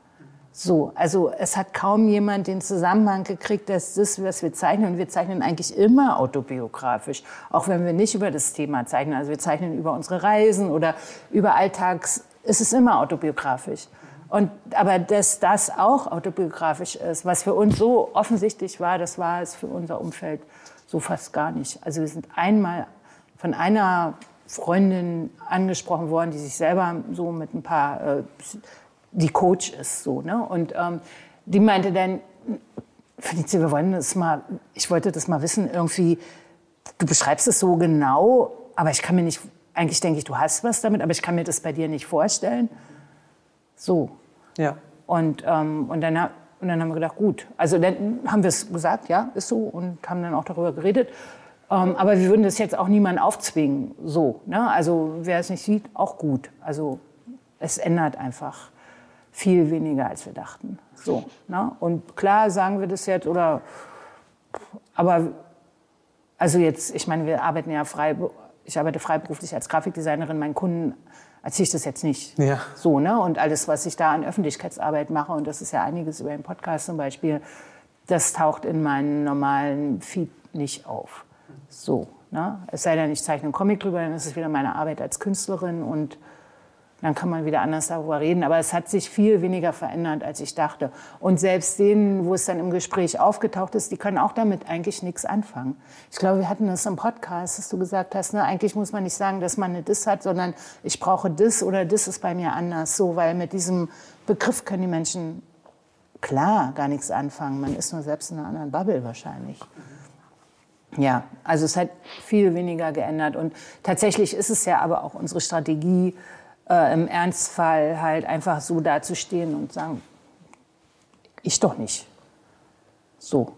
So, also es hat kaum jemand den Zusammenhang gekriegt, dass das, was wir zeichnen, und wir zeichnen eigentlich immer autobiografisch, auch wenn wir nicht über das Thema zeichnen. Also wir zeichnen über unsere Reisen oder über Alltags, es ist immer autobiografisch. Und, aber dass das auch autobiografisch ist, was für uns so offensichtlich war, das war es für unser Umfeld so fast gar nicht. Also wir sind einmal von einer Freundin angesprochen worden, die sich selber so mit ein paar, äh, die Coach ist so, ne? Und ähm, die meinte dann, Felicia, wir wollen das mal, ich wollte das mal wissen, irgendwie, du beschreibst es so genau, aber ich kann mir nicht, eigentlich denke ich, du hast was damit, aber ich kann mir das bei dir nicht vorstellen. So. Ja. Und, ähm, und, dann, und dann haben wir gedacht, gut. Also dann haben wir es gesagt, ja, ist so, und haben dann auch darüber geredet. Ähm, aber wir würden das jetzt auch niemand aufzwingen. So, ne? Also wer es nicht sieht, auch gut. Also es ändert einfach viel weniger, als wir dachten. So, ne? Und klar sagen wir das jetzt oder, aber also jetzt, ich meine, wir arbeiten ja frei, ich arbeite freiberuflich als Grafikdesignerin. Meinen Kunden erzähle ich das jetzt nicht. Ja. So, ne? Und alles, was ich da an Öffentlichkeitsarbeit mache, und das ist ja einiges über den Podcast zum Beispiel, das taucht in meinen normalen Feed nicht auf. So. Ne? Es sei denn, ich zeichne einen Comic drüber, dann ist es wieder meine Arbeit als Künstlerin und dann kann man wieder anders darüber reden. Aber es hat sich viel weniger verändert, als ich dachte. Und selbst denen, wo es dann im Gespräch aufgetaucht ist, die können auch damit eigentlich nichts anfangen. Ich glaube, wir hatten das im Podcast, dass du gesagt hast, ne, eigentlich muss man nicht sagen, dass man eine Dis hat, sondern ich brauche Dis oder Dis ist bei mir anders. So, weil mit diesem Begriff können die Menschen klar gar nichts anfangen. Man ist nur selbst in einer anderen Bubble wahrscheinlich. Ja, also es hat viel weniger geändert. Und tatsächlich ist es ja aber auch unsere Strategie, äh, im Ernstfall halt einfach so dazustehen und sagen, ich doch nicht. So.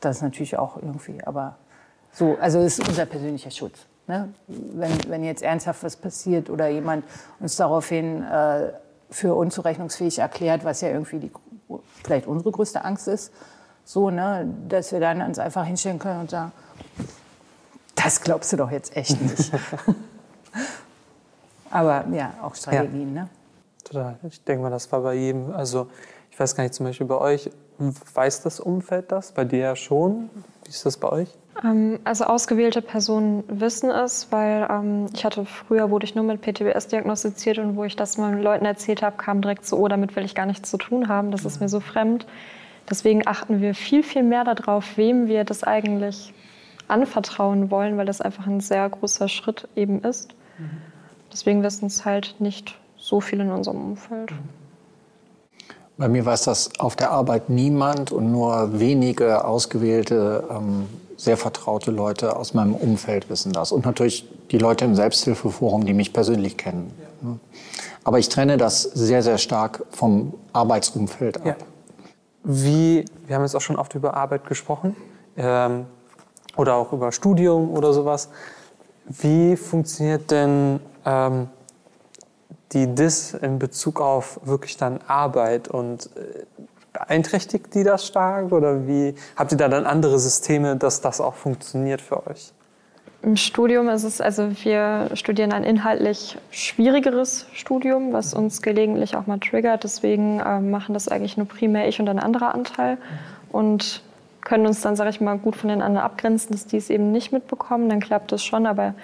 Das ist natürlich auch irgendwie, aber so, also ist unser persönlicher Schutz. Ne? Wenn, wenn jetzt ernsthaft was passiert oder jemand uns daraufhin äh, für unzurechnungsfähig erklärt, was ja irgendwie die, vielleicht unsere größte Angst ist, so, ne, dass wir dann uns einfach hinstellen können und sagen, das glaubst du doch jetzt echt nicht. Aber ja, auch Strategien. Ja. Ne? total. Ich denke mal, das war bei jedem. Also ich weiß gar nicht, zum Beispiel bei euch, weiß das Umfeld das? Bei dir ja schon. Wie ist das bei euch? Ähm, also ausgewählte Personen wissen es, weil ähm, ich hatte früher wurde ich nur mit PTBS diagnostiziert und wo ich das meinen Leuten erzählt habe, kam direkt so, oh, damit will ich gar nichts zu tun haben, das ist mir so fremd. Deswegen achten wir viel, viel mehr darauf, wem wir das eigentlich anvertrauen wollen, weil das einfach ein sehr großer Schritt eben ist. Deswegen wissen es halt nicht so viele in unserem Umfeld. Bei mir weiß das auf der Arbeit niemand und nur wenige ausgewählte, ähm, sehr vertraute Leute aus meinem Umfeld wissen das. Und natürlich die Leute im Selbsthilfeforum, die mich persönlich kennen. Ja. Aber ich trenne das sehr, sehr stark vom Arbeitsumfeld ab. Ja. Wie, wir haben jetzt auch schon oft über Arbeit gesprochen ähm, oder auch über Studium oder sowas. Wie funktioniert denn ähm, die DIS in Bezug auf wirklich dann Arbeit und äh, beeinträchtigt die das stark oder wie habt ihr da dann andere Systeme, dass das auch funktioniert für euch? Im Studium ist es, also wir studieren ein inhaltlich schwierigeres Studium, was uns gelegentlich auch mal triggert. Deswegen äh, machen das eigentlich nur primär ich und ein anderer Anteil und können uns dann, sage ich mal, gut von den anderen abgrenzen, dass die es eben nicht mitbekommen. Dann klappt es schon, aber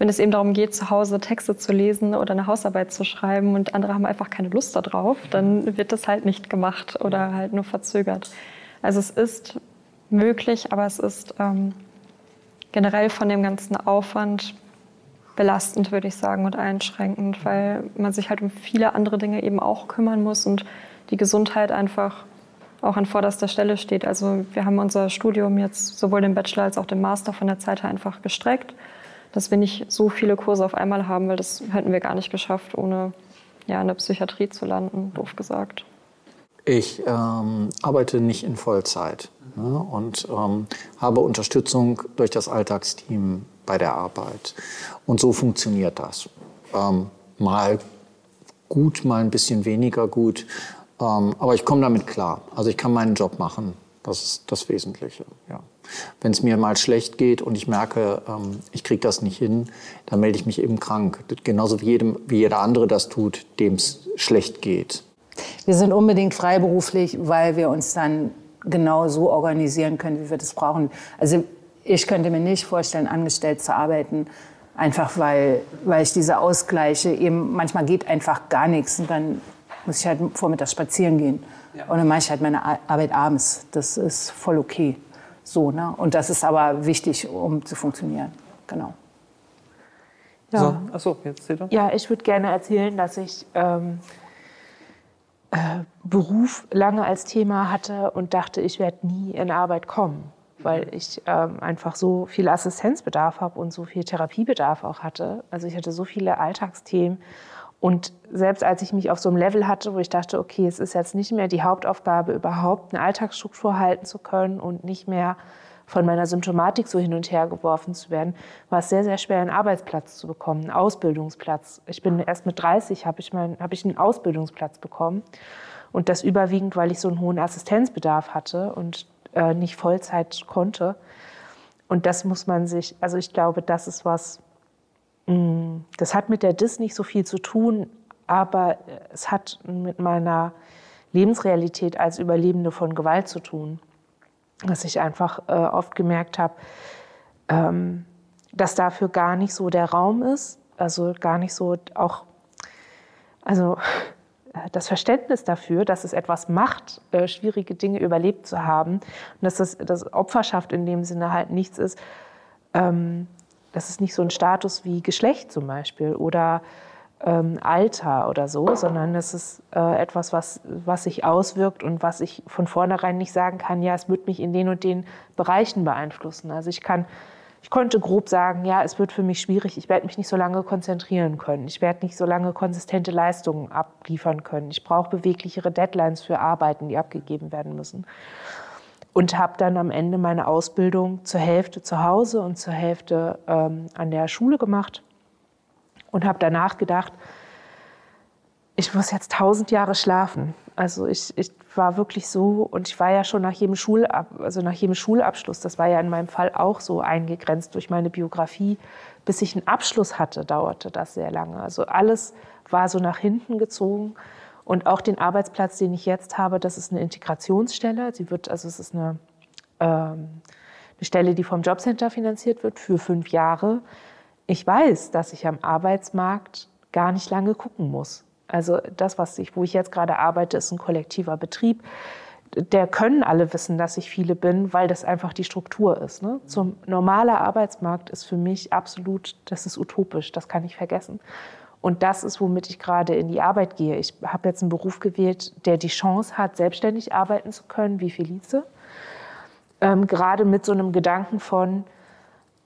wenn es eben darum geht, zu Hause Texte zu lesen oder eine Hausarbeit zu schreiben und andere haben einfach keine Lust darauf, dann wird das halt nicht gemacht oder halt nur verzögert. Also es ist möglich, aber es ist ähm, generell von dem ganzen Aufwand belastend, würde ich sagen, und einschränkend, weil man sich halt um viele andere Dinge eben auch kümmern muss und die Gesundheit einfach auch an vorderster Stelle steht. Also wir haben unser Studium jetzt sowohl den Bachelor als auch den Master von der Zeit her einfach gestreckt dass wir nicht so viele Kurse auf einmal haben, weil das hätten wir gar nicht geschafft, ohne ja, in der Psychiatrie zu landen, doof gesagt. Ich ähm, arbeite nicht in Vollzeit ne, und ähm, habe Unterstützung durch das Alltagsteam bei der Arbeit. Und so funktioniert das. Ähm, mal gut, mal ein bisschen weniger gut. Ähm, aber ich komme damit klar. Also ich kann meinen Job machen. Das ist das Wesentliche. Ja. Wenn es mir mal schlecht geht und ich merke, ähm, ich kriege das nicht hin, dann melde ich mich eben krank. Genauso wie, jedem, wie jeder andere das tut, dem es schlecht geht. Wir sind unbedingt freiberuflich, weil wir uns dann genau so organisieren können, wie wir das brauchen. Also ich könnte mir nicht vorstellen, angestellt zu arbeiten, einfach weil, weil ich diese Ausgleiche eben, manchmal geht einfach gar nichts und dann muss ich halt vormittags spazieren gehen. Ja. Und dann mache ich halt meine Arbeit abends. Das ist voll okay. So, ne? Und das ist aber wichtig, um zu funktionieren. Genau. Ja, so, achso, jetzt seht ihr. Ja, ich würde gerne erzählen, dass ich ähm, äh, Beruf lange als Thema hatte und dachte, ich werde nie in Arbeit kommen, weil ich ähm, einfach so viel Assistenzbedarf habe und so viel Therapiebedarf auch hatte. Also ich hatte so viele Alltagsthemen und selbst als ich mich auf so einem Level hatte, wo ich dachte, okay, es ist jetzt nicht mehr die Hauptaufgabe, überhaupt eine Alltagsstruktur halten zu können und nicht mehr von meiner Symptomatik so hin und her geworfen zu werden, war es sehr, sehr schwer, einen Arbeitsplatz zu bekommen, einen Ausbildungsplatz. Ich bin erst mit 30 habe ich, mein, habe ich einen Ausbildungsplatz bekommen. Und das überwiegend, weil ich so einen hohen Assistenzbedarf hatte und äh, nicht Vollzeit konnte. Und das muss man sich, also ich glaube, das ist was, das hat mit der DIS nicht so viel zu tun, aber es hat mit meiner Lebensrealität als Überlebende von Gewalt zu tun. Dass ich einfach äh, oft gemerkt habe, ähm, dass dafür gar nicht so der Raum ist, also gar nicht so auch, also äh, das Verständnis dafür, dass es etwas macht, äh, schwierige Dinge überlebt zu haben und dass das, das Opferschaft in dem Sinne halt nichts ist, ähm, das ist nicht so ein Status wie Geschlecht zum Beispiel oder ähm, Alter oder so, sondern das ist äh, etwas, was, was sich auswirkt und was ich von vornherein nicht sagen kann, ja, es wird mich in den und den Bereichen beeinflussen. Also ich kann, ich konnte grob sagen, ja, es wird für mich schwierig, ich werde mich nicht so lange konzentrieren können, ich werde nicht so lange konsistente Leistungen abliefern können, ich brauche beweglichere Deadlines für Arbeiten, die abgegeben werden müssen und habe dann am Ende meine Ausbildung zur Hälfte zu Hause und zur Hälfte ähm, an der Schule gemacht und habe danach gedacht, ich muss jetzt tausend Jahre schlafen. Also ich, ich war wirklich so und ich war ja schon nach jedem, Schulab, also nach jedem Schulabschluss, das war ja in meinem Fall auch so eingegrenzt durch meine Biografie, bis ich einen Abschluss hatte, dauerte das sehr lange. Also alles war so nach hinten gezogen. Und auch den Arbeitsplatz, den ich jetzt habe, das ist eine Integrationsstelle. Sie wird, also es ist eine, ähm, eine Stelle, die vom Jobcenter finanziert wird für fünf Jahre. Ich weiß, dass ich am Arbeitsmarkt gar nicht lange gucken muss. Also das, was ich, wo ich jetzt gerade arbeite, ist ein kollektiver Betrieb. Der können alle wissen, dass ich viele bin, weil das einfach die Struktur ist. Ne? Zum normaler Arbeitsmarkt ist für mich absolut, das ist utopisch, das kann ich vergessen. Und das ist, womit ich gerade in die Arbeit gehe. Ich habe jetzt einen Beruf gewählt, der die Chance hat, selbstständig arbeiten zu können, wie Felice. Ähm, gerade mit so einem Gedanken von,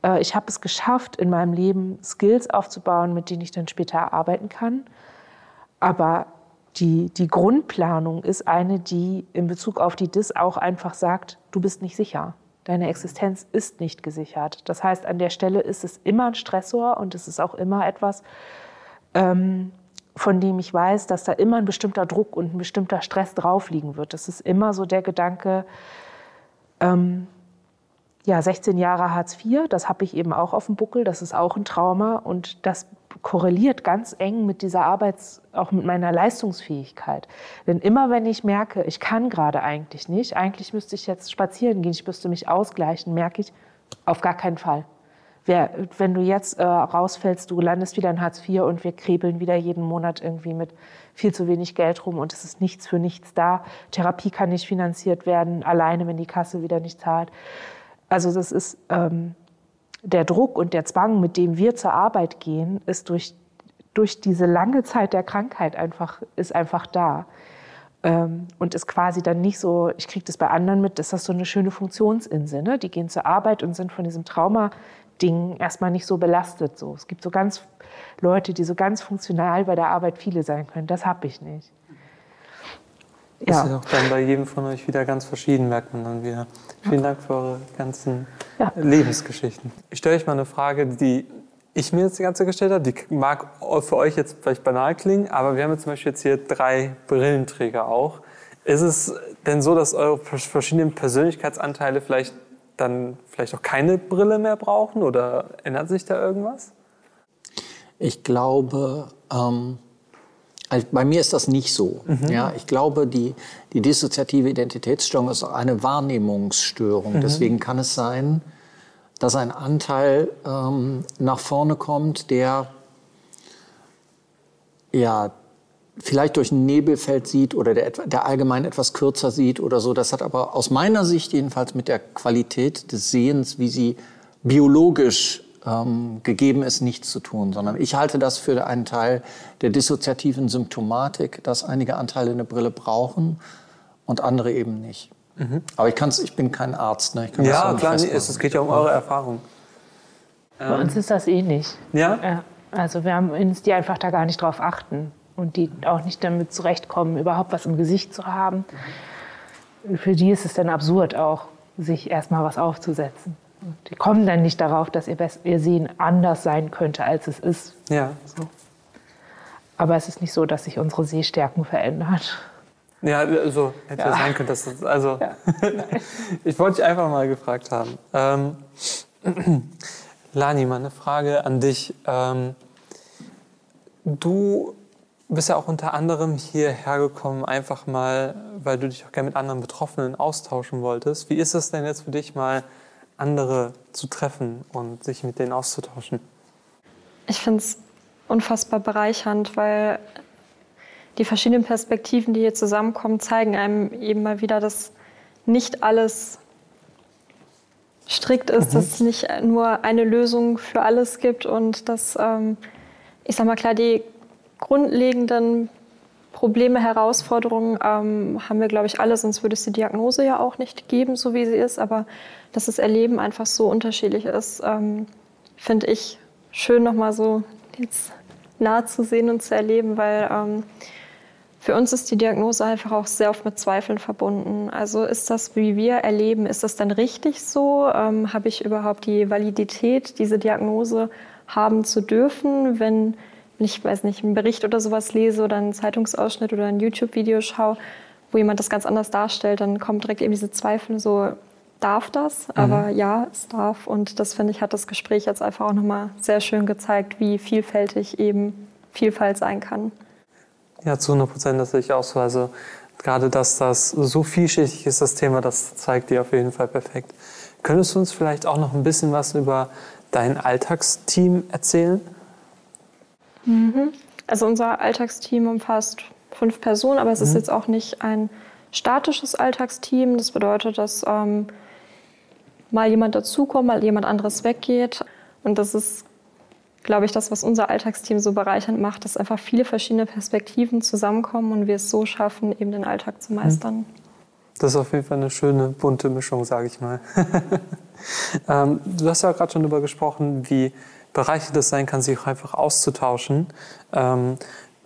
äh, ich habe es geschafft, in meinem Leben Skills aufzubauen, mit denen ich dann später arbeiten kann. Aber die, die Grundplanung ist eine, die in Bezug auf die DIS auch einfach sagt, du bist nicht sicher. Deine Existenz ist nicht gesichert. Das heißt, an der Stelle ist es immer ein Stressor und es ist auch immer etwas, ähm, von dem ich weiß, dass da immer ein bestimmter Druck und ein bestimmter Stress drauf liegen wird. Das ist immer so der Gedanke, ähm, ja, 16 Jahre Hartz IV, das habe ich eben auch auf dem Buckel, das ist auch ein Trauma und das korreliert ganz eng mit dieser Arbeits-, auch mit meiner Leistungsfähigkeit. Denn immer wenn ich merke, ich kann gerade eigentlich nicht, eigentlich müsste ich jetzt spazieren gehen, ich müsste mich ausgleichen, merke ich, auf gar keinen Fall. Wer, wenn du jetzt äh, rausfällst, du landest wieder in Hartz IV und wir krebeln wieder jeden Monat irgendwie mit viel zu wenig Geld rum und es ist nichts für nichts da. Therapie kann nicht finanziert werden, alleine, wenn die Kasse wieder nicht zahlt. Also das ist ähm, der Druck und der Zwang, mit dem wir zur Arbeit gehen, ist durch, durch diese lange Zeit der Krankheit einfach, ist einfach da. Ähm, und ist quasi dann nicht so, ich kriege das bei anderen mit, ist das so eine schöne Funktionsinsel. Ne? Die gehen zur Arbeit und sind von diesem Trauma Dingen erstmal nicht so belastet. So. Es gibt so ganz Leute, die so ganz funktional bei der Arbeit viele sein können. Das habe ich nicht. Ja. Ist ja auch dann bei jedem von euch wieder ganz verschieden, merkt man dann wieder. Vielen Dank für eure ganzen ja. Lebensgeschichten. Ich stelle euch mal eine Frage, die ich mir jetzt die ganze Zeit gestellt habe. Die mag für euch jetzt vielleicht banal klingen, aber wir haben jetzt zum Beispiel jetzt hier drei Brillenträger auch. Ist es denn so, dass eure verschiedenen Persönlichkeitsanteile vielleicht dann vielleicht auch keine Brille mehr brauchen oder ändert sich da irgendwas? Ich glaube, ähm, also bei mir ist das nicht so. Mhm. Ja, ich glaube, die, die dissoziative Identitätsstörung ist eine Wahrnehmungsstörung. Mhm. Deswegen kann es sein, dass ein Anteil ähm, nach vorne kommt, der ja vielleicht durch ein Nebelfeld sieht oder der, der allgemein etwas kürzer sieht oder so. Das hat aber aus meiner Sicht jedenfalls mit der Qualität des Sehens, wie sie biologisch ähm, gegeben ist, nichts zu tun, sondern ich halte das für einen Teil der dissoziativen Symptomatik, dass einige Anteile eine Brille brauchen und andere eben nicht. Mhm. Aber ich, kann's, ich bin kein Arzt. Ne? ja, so klar, nee, es geht ja um eure Erfahrung. Bei uns ist das ähnlich. Eh ja? ja? Also wir haben uns die einfach da gar nicht drauf achten und die auch nicht damit zurechtkommen, überhaupt was im Gesicht zu haben. Für die ist es dann absurd auch, sich erstmal was aufzusetzen. Die kommen dann nicht darauf, dass ihr, ihr Sehen anders sein könnte, als es ist. Ja. So. Aber es ist nicht so, dass sich unsere Sehstärken verändern. Ja, also hätte ja sein können, dass das, also ja. ich wollte dich einfach mal gefragt haben. Ähm, Lani, mal eine Frage an dich. Ähm, du bist ja auch unter anderem hierher gekommen, einfach mal, weil du dich auch gerne mit anderen Betroffenen austauschen wolltest. Wie ist es denn jetzt für dich mal, andere zu treffen und sich mit denen auszutauschen? Ich finde es unfassbar bereichernd, weil die verschiedenen Perspektiven, die hier zusammenkommen, zeigen einem eben mal wieder, dass nicht alles strikt ist, mhm. dass es nicht nur eine Lösung für alles gibt und dass, ähm, ich sag mal klar, die grundlegenden Probleme, Herausforderungen ähm, haben wir, glaube ich, alle, sonst würde es die Diagnose ja auch nicht geben, so wie sie ist. Aber dass das Erleben einfach so unterschiedlich ist, ähm, finde ich schön, nochmal so jetzt nah zu sehen und zu erleben, weil ähm, für uns ist die Diagnose einfach auch sehr oft mit Zweifeln verbunden. Also ist das, wie wir erleben, ist das dann richtig so? Ähm, Habe ich überhaupt die Validität, diese Diagnose haben zu dürfen, wenn ich weiß nicht, einen Bericht oder sowas lese oder einen Zeitungsausschnitt oder ein YouTube-Video schaue, wo jemand das ganz anders darstellt, dann kommen direkt eben diese Zweifel, so darf das, aber mhm. ja, es darf. Und das finde ich, hat das Gespräch jetzt einfach auch nochmal sehr schön gezeigt, wie vielfältig eben Vielfalt sein kann. Ja, zu 100 Prozent, das sehe ich auch so. Also gerade, dass das so vielschichtig ist, das Thema, das zeigt dir auf jeden Fall perfekt. Könntest du uns vielleicht auch noch ein bisschen was über dein Alltagsteam erzählen? Mhm. Also unser Alltagsteam umfasst fünf Personen, aber es mhm. ist jetzt auch nicht ein statisches Alltagsteam. Das bedeutet, dass ähm, mal jemand dazukommt, mal jemand anderes weggeht. Und das ist, glaube ich, das, was unser Alltagsteam so bereichernd macht, dass einfach viele verschiedene Perspektiven zusammenkommen und wir es so schaffen, eben den Alltag zu meistern. Mhm. Das ist auf jeden Fall eine schöne, bunte Mischung, sage ich mal. ähm, du hast ja gerade schon darüber gesprochen, wie bereichernd es sein kann, sich auch einfach auszutauschen. Ähm,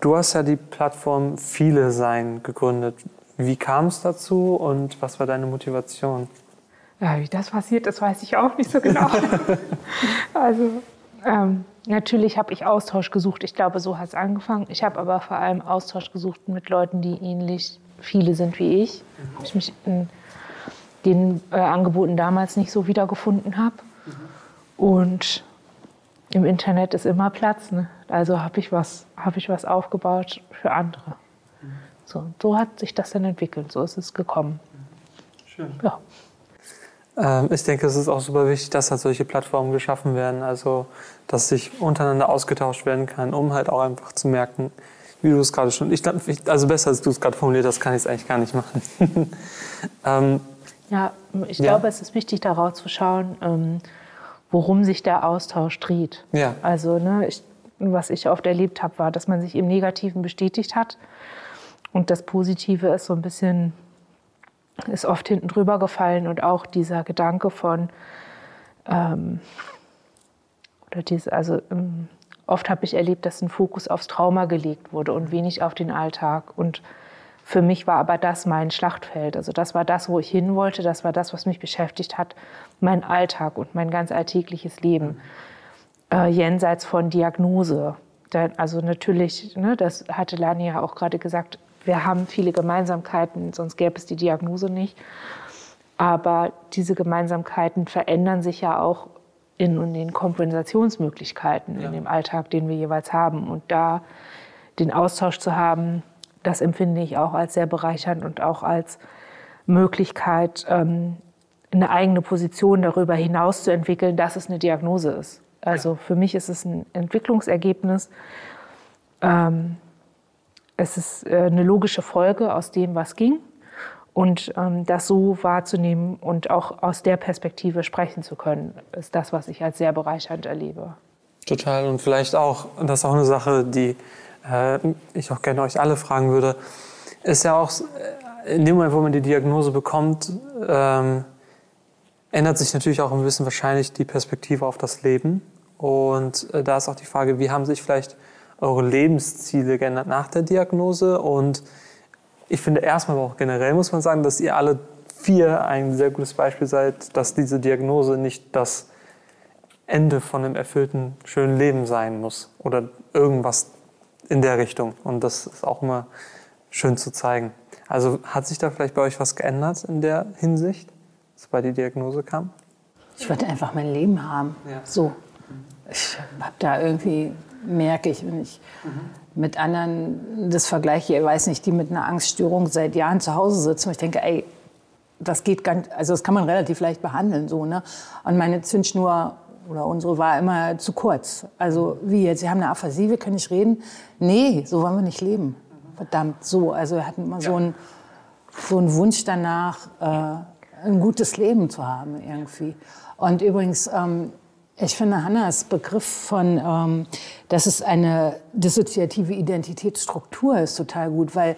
du hast ja die Plattform Viele Sein gegründet. Wie kam es dazu und was war deine Motivation? Ja, wie das passiert ist, weiß ich auch nicht so genau. also ähm, natürlich habe ich Austausch gesucht. Ich glaube, so hat es angefangen. Ich habe aber vor allem Austausch gesucht mit Leuten, die ähnlich viele sind wie ich. Mhm. Ich mich in den äh, Angeboten damals nicht so wiedergefunden habe. Mhm. Und im Internet ist immer Platz. Ne? Also habe ich, was, hab ich was aufgebaut für andere. So, so hat sich das dann entwickelt. So ist es gekommen. Schön. Ja. Ähm, ich denke, es ist auch super wichtig, dass halt solche Plattformen geschaffen werden, also dass sich untereinander ausgetauscht werden kann, um halt auch einfach zu merken, wie du es gerade schon, ich glaube, also besser als du es gerade formuliert hast, kann ich es eigentlich gar nicht machen. ähm, ja, ich glaube, ja. es ist wichtig, darauf zu schauen, ähm, worum sich der Austausch dreht. Ja. Also, ne, ich, was ich oft erlebt habe, war, dass man sich im Negativen bestätigt hat und das Positive ist so ein bisschen, ist oft hinten drüber gefallen und auch dieser Gedanke von, ähm, oder diese, also ähm, Oft habe ich erlebt, dass ein Fokus aufs Trauma gelegt wurde und wenig auf den Alltag. Und für mich war aber das mein Schlachtfeld. Also das war das, wo ich hin wollte. Das war das, was mich beschäftigt hat. Mein Alltag und mein ganz alltägliches Leben. Äh, jenseits von Diagnose. also natürlich, ne, das hatte Lani ja auch gerade gesagt, wir haben viele Gemeinsamkeiten, sonst gäbe es die Diagnose nicht. Aber diese Gemeinsamkeiten verändern sich ja auch in, den Kompensationsmöglichkeiten ja. in dem Alltag, den wir jeweils haben. Und da den Austausch zu haben, das empfinde ich auch als sehr bereichernd und auch als Möglichkeit, ähm, eine eigene Position darüber hinaus zu entwickeln, dass es eine Diagnose ist. Also für mich ist es ein Entwicklungsergebnis. Ähm, es ist äh, eine logische Folge aus dem, was ging. Und ähm, das so wahrzunehmen und auch aus der Perspektive sprechen zu können, ist das, was ich als sehr bereichernd erlebe. Total. Und vielleicht auch, das ist auch eine Sache, die äh, ich auch gerne euch alle fragen würde, ist ja auch, äh, in dem Moment, wo man die Diagnose bekommt, ähm, ändert sich natürlich auch ein bisschen wahrscheinlich die Perspektive auf das Leben. Und äh, da ist auch die Frage, wie haben sich vielleicht eure Lebensziele geändert nach der Diagnose und ich finde erstmal, aber auch generell muss man sagen, dass ihr alle vier ein sehr gutes Beispiel seid, dass diese Diagnose nicht das Ende von einem erfüllten, schönen Leben sein muss oder irgendwas in der Richtung. Und das ist auch immer schön zu zeigen. Also hat sich da vielleicht bei euch was geändert in der Hinsicht, als bei die Diagnose kam? Ich wollte einfach mein Leben haben. Ja. So. Ich habe da irgendwie, merke ich, wenn ich mhm mit anderen das vergleiche, ich weiß nicht, die mit einer Angststörung seit Jahren zu Hause sitzen. Und ich denke, ey, das geht ganz, also das kann man relativ leicht behandeln, so, ne? Und meine Zündschnur oder unsere war immer zu kurz. Also, wie jetzt? Sie haben eine Aphasie, wir können nicht reden. Nee, so wollen wir nicht leben. Verdammt, so. Also, wir hatten immer so einen, so einen Wunsch danach, äh, ein gutes Leben zu haben, irgendwie. Und übrigens, ähm, ich finde Hannas Begriff von, ähm, dass es eine dissoziative Identitätsstruktur ist, total gut, weil,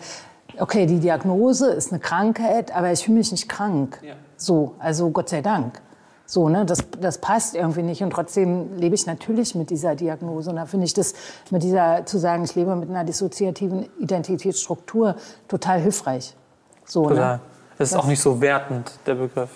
okay, die Diagnose ist eine Krankheit, aber ich fühle mich nicht krank. Ja. So, also Gott sei Dank. So, ne, das, das passt irgendwie nicht und trotzdem lebe ich natürlich mit dieser Diagnose. Und da finde ich das mit dieser, zu sagen, ich lebe mit einer dissoziativen Identitätsstruktur total hilfreich. So, ne? total. Ne? Das ist auch nicht so wertend, der Begriff.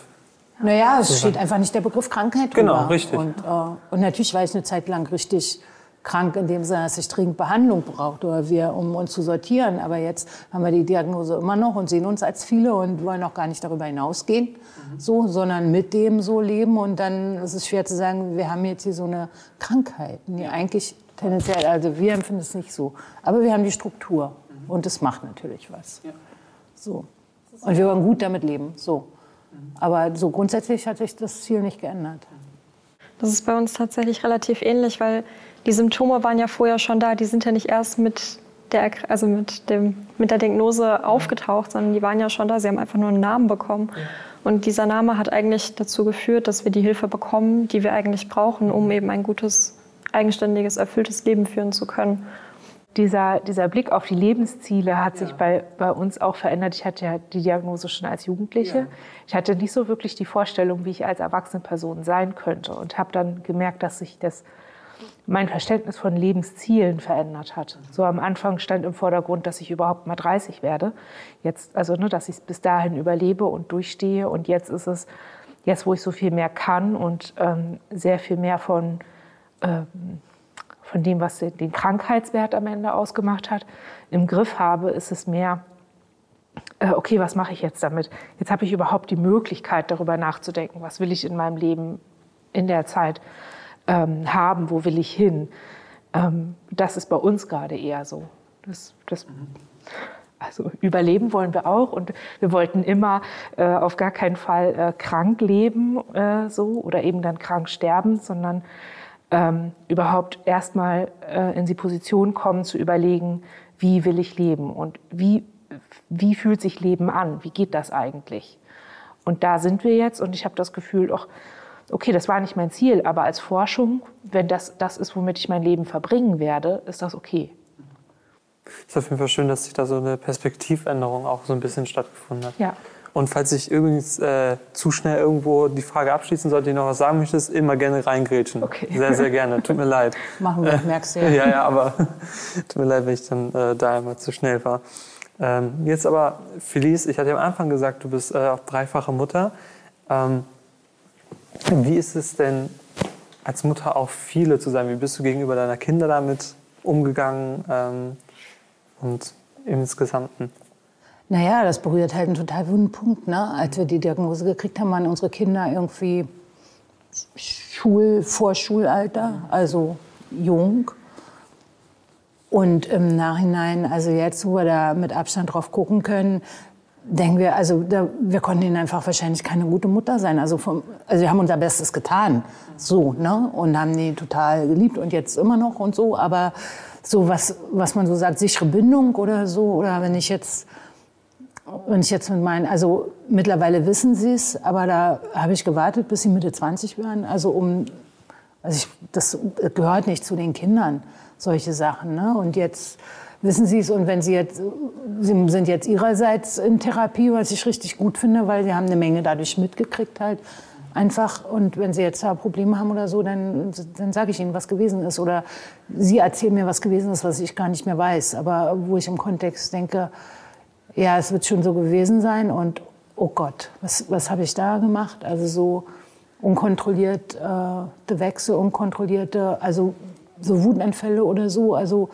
Naja, es steht einfach nicht der Begriff Krankheit drüber. Genau, richtig. Und, äh, und natürlich war ich eine Zeit lang richtig krank in dem Sinne, dass ich dringend Behandlung brauchte oder wir, um uns zu sortieren. Aber jetzt haben wir die Diagnose immer noch und sehen uns als viele und wollen auch gar nicht darüber hinausgehen, mhm. so, sondern mit dem so leben. Und dann ist es schwer zu sagen, wir haben jetzt hier so eine Krankheit, die eigentlich tendenziell, also wir empfinden es nicht so. Aber wir haben die Struktur und es macht natürlich was. So. Und wir wollen gut damit leben. So. Aber so grundsätzlich hat sich das Ziel nicht geändert. Das ist bei uns tatsächlich relativ ähnlich, weil die Symptome waren ja vorher schon da. Die sind ja nicht erst mit der, also mit, dem, mit der Diagnose aufgetaucht, sondern die waren ja schon da. Sie haben einfach nur einen Namen bekommen. Und dieser Name hat eigentlich dazu geführt, dass wir die Hilfe bekommen, die wir eigentlich brauchen, um eben ein gutes, eigenständiges, erfülltes Leben führen zu können dieser, dieser Blick auf die Lebensziele hat ja. sich bei, bei uns auch verändert. Ich hatte ja die Diagnose schon als Jugendliche. Ja. Ich hatte nicht so wirklich die Vorstellung, wie ich als erwachsene Person sein könnte und habe dann gemerkt, dass sich das, mein Verständnis von Lebenszielen verändert hat. So am Anfang stand im Vordergrund, dass ich überhaupt mal 30 werde. Jetzt, also, ne, dass ich bis dahin überlebe und durchstehe. Und jetzt ist es, jetzt wo ich so viel mehr kann und ähm, sehr viel mehr von ähm, von dem, was den Krankheitswert am Ende ausgemacht hat, im Griff habe, ist es mehr, äh, okay, was mache ich jetzt damit? Jetzt habe ich überhaupt die Möglichkeit, darüber nachzudenken, was will ich in meinem Leben in der Zeit ähm, haben, wo will ich hin? Ähm, das ist bei uns gerade eher so. Das, das, also überleben wollen wir auch und wir wollten immer äh, auf gar keinen Fall äh, krank leben äh, so oder eben dann krank sterben, sondern ähm, überhaupt erstmal äh, in die Position kommen, zu überlegen, wie will ich leben und wie, wie fühlt sich Leben an, wie geht das eigentlich. Und da sind wir jetzt und ich habe das Gefühl, auch, okay, das war nicht mein Ziel, aber als Forschung, wenn das das ist, womit ich mein Leben verbringen werde, ist das okay. Es ist auf jeden Fall schön, dass sich da so eine Perspektivänderung auch so ein bisschen stattgefunden hat. Ja. Und falls ich übrigens äh, zu schnell irgendwo die Frage abschließen sollte, die noch was sagen möchtest, immer gerne reingrätschen. Okay. Sehr, sehr gerne. Tut mir leid. Machen wir, merkst du ja. ja, ja, aber tut mir leid, wenn ich dann äh, da einmal zu schnell war. Ähm, jetzt aber, Felice, ich hatte am Anfang gesagt, du bist äh, auch dreifache Mutter. Ähm, wie ist es denn, als Mutter auch viele zu sein? Wie bist du gegenüber deiner Kinder damit umgegangen ähm, und im Insgesamten? Naja, das berührt halt einen total wunden Punkt. Ne? Als wir die Diagnose gekriegt haben, waren unsere Kinder irgendwie Schul, Vorschulalter, also jung. Und im Nachhinein, also jetzt, wo wir da mit Abstand drauf gucken können, denken wir, also da, wir konnten ihnen einfach wahrscheinlich keine gute Mutter sein. Also, vom, also wir haben unser Bestes getan, so, ne? Und haben die total geliebt und jetzt immer noch und so. Aber so was, was man so sagt, sichere Bindung oder so, oder wenn ich jetzt wenn ich jetzt mit meinen, also mittlerweile wissen sie es, aber da habe ich gewartet, bis sie Mitte 20 werden. Also um, also ich, das gehört nicht zu den Kindern, solche Sachen. Ne? Und jetzt wissen sie es und wenn sie jetzt, sie sind jetzt ihrerseits in Therapie, was ich richtig gut finde, weil sie haben eine Menge dadurch mitgekriegt halt. Einfach, und wenn sie jetzt da Probleme haben oder so, dann, dann sage ich ihnen, was gewesen ist. Oder sie erzählen mir, was gewesen ist, was ich gar nicht mehr weiß. Aber wo ich im Kontext denke, ja, es wird schon so gewesen sein und oh Gott, was, was habe ich da gemacht? Also so unkontrollierte äh, Wechsel, unkontrollierte, also so Wutanfälle oder so, also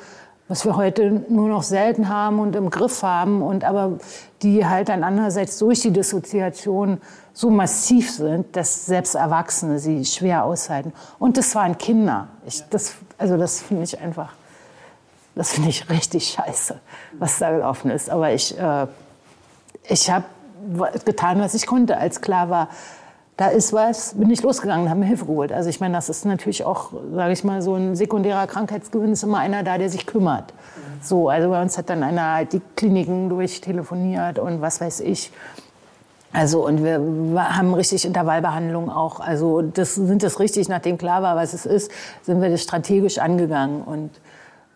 was wir heute nur noch selten haben und im Griff haben und aber die halt dann andererseits durch die Dissoziation so massiv sind, dass selbst Erwachsene sie schwer aushalten. Und das waren Kinder. Ich, das, also das finde ich einfach das finde ich richtig scheiße, was da gelaufen ist. Aber ich, äh, ich habe getan, was ich konnte, als klar war, da ist was, bin ich losgegangen habe mir Hilfe geholt. Also ich meine, das ist natürlich auch, sage ich mal, so ein sekundärer Krankheitsgewinn ist immer einer da, der sich kümmert. So, also bei uns hat dann einer halt die Kliniken durchtelefoniert und was weiß ich. Also und wir haben richtig Intervallbehandlung auch. Also das sind das richtig, nachdem klar war, was es ist, sind wir das strategisch angegangen und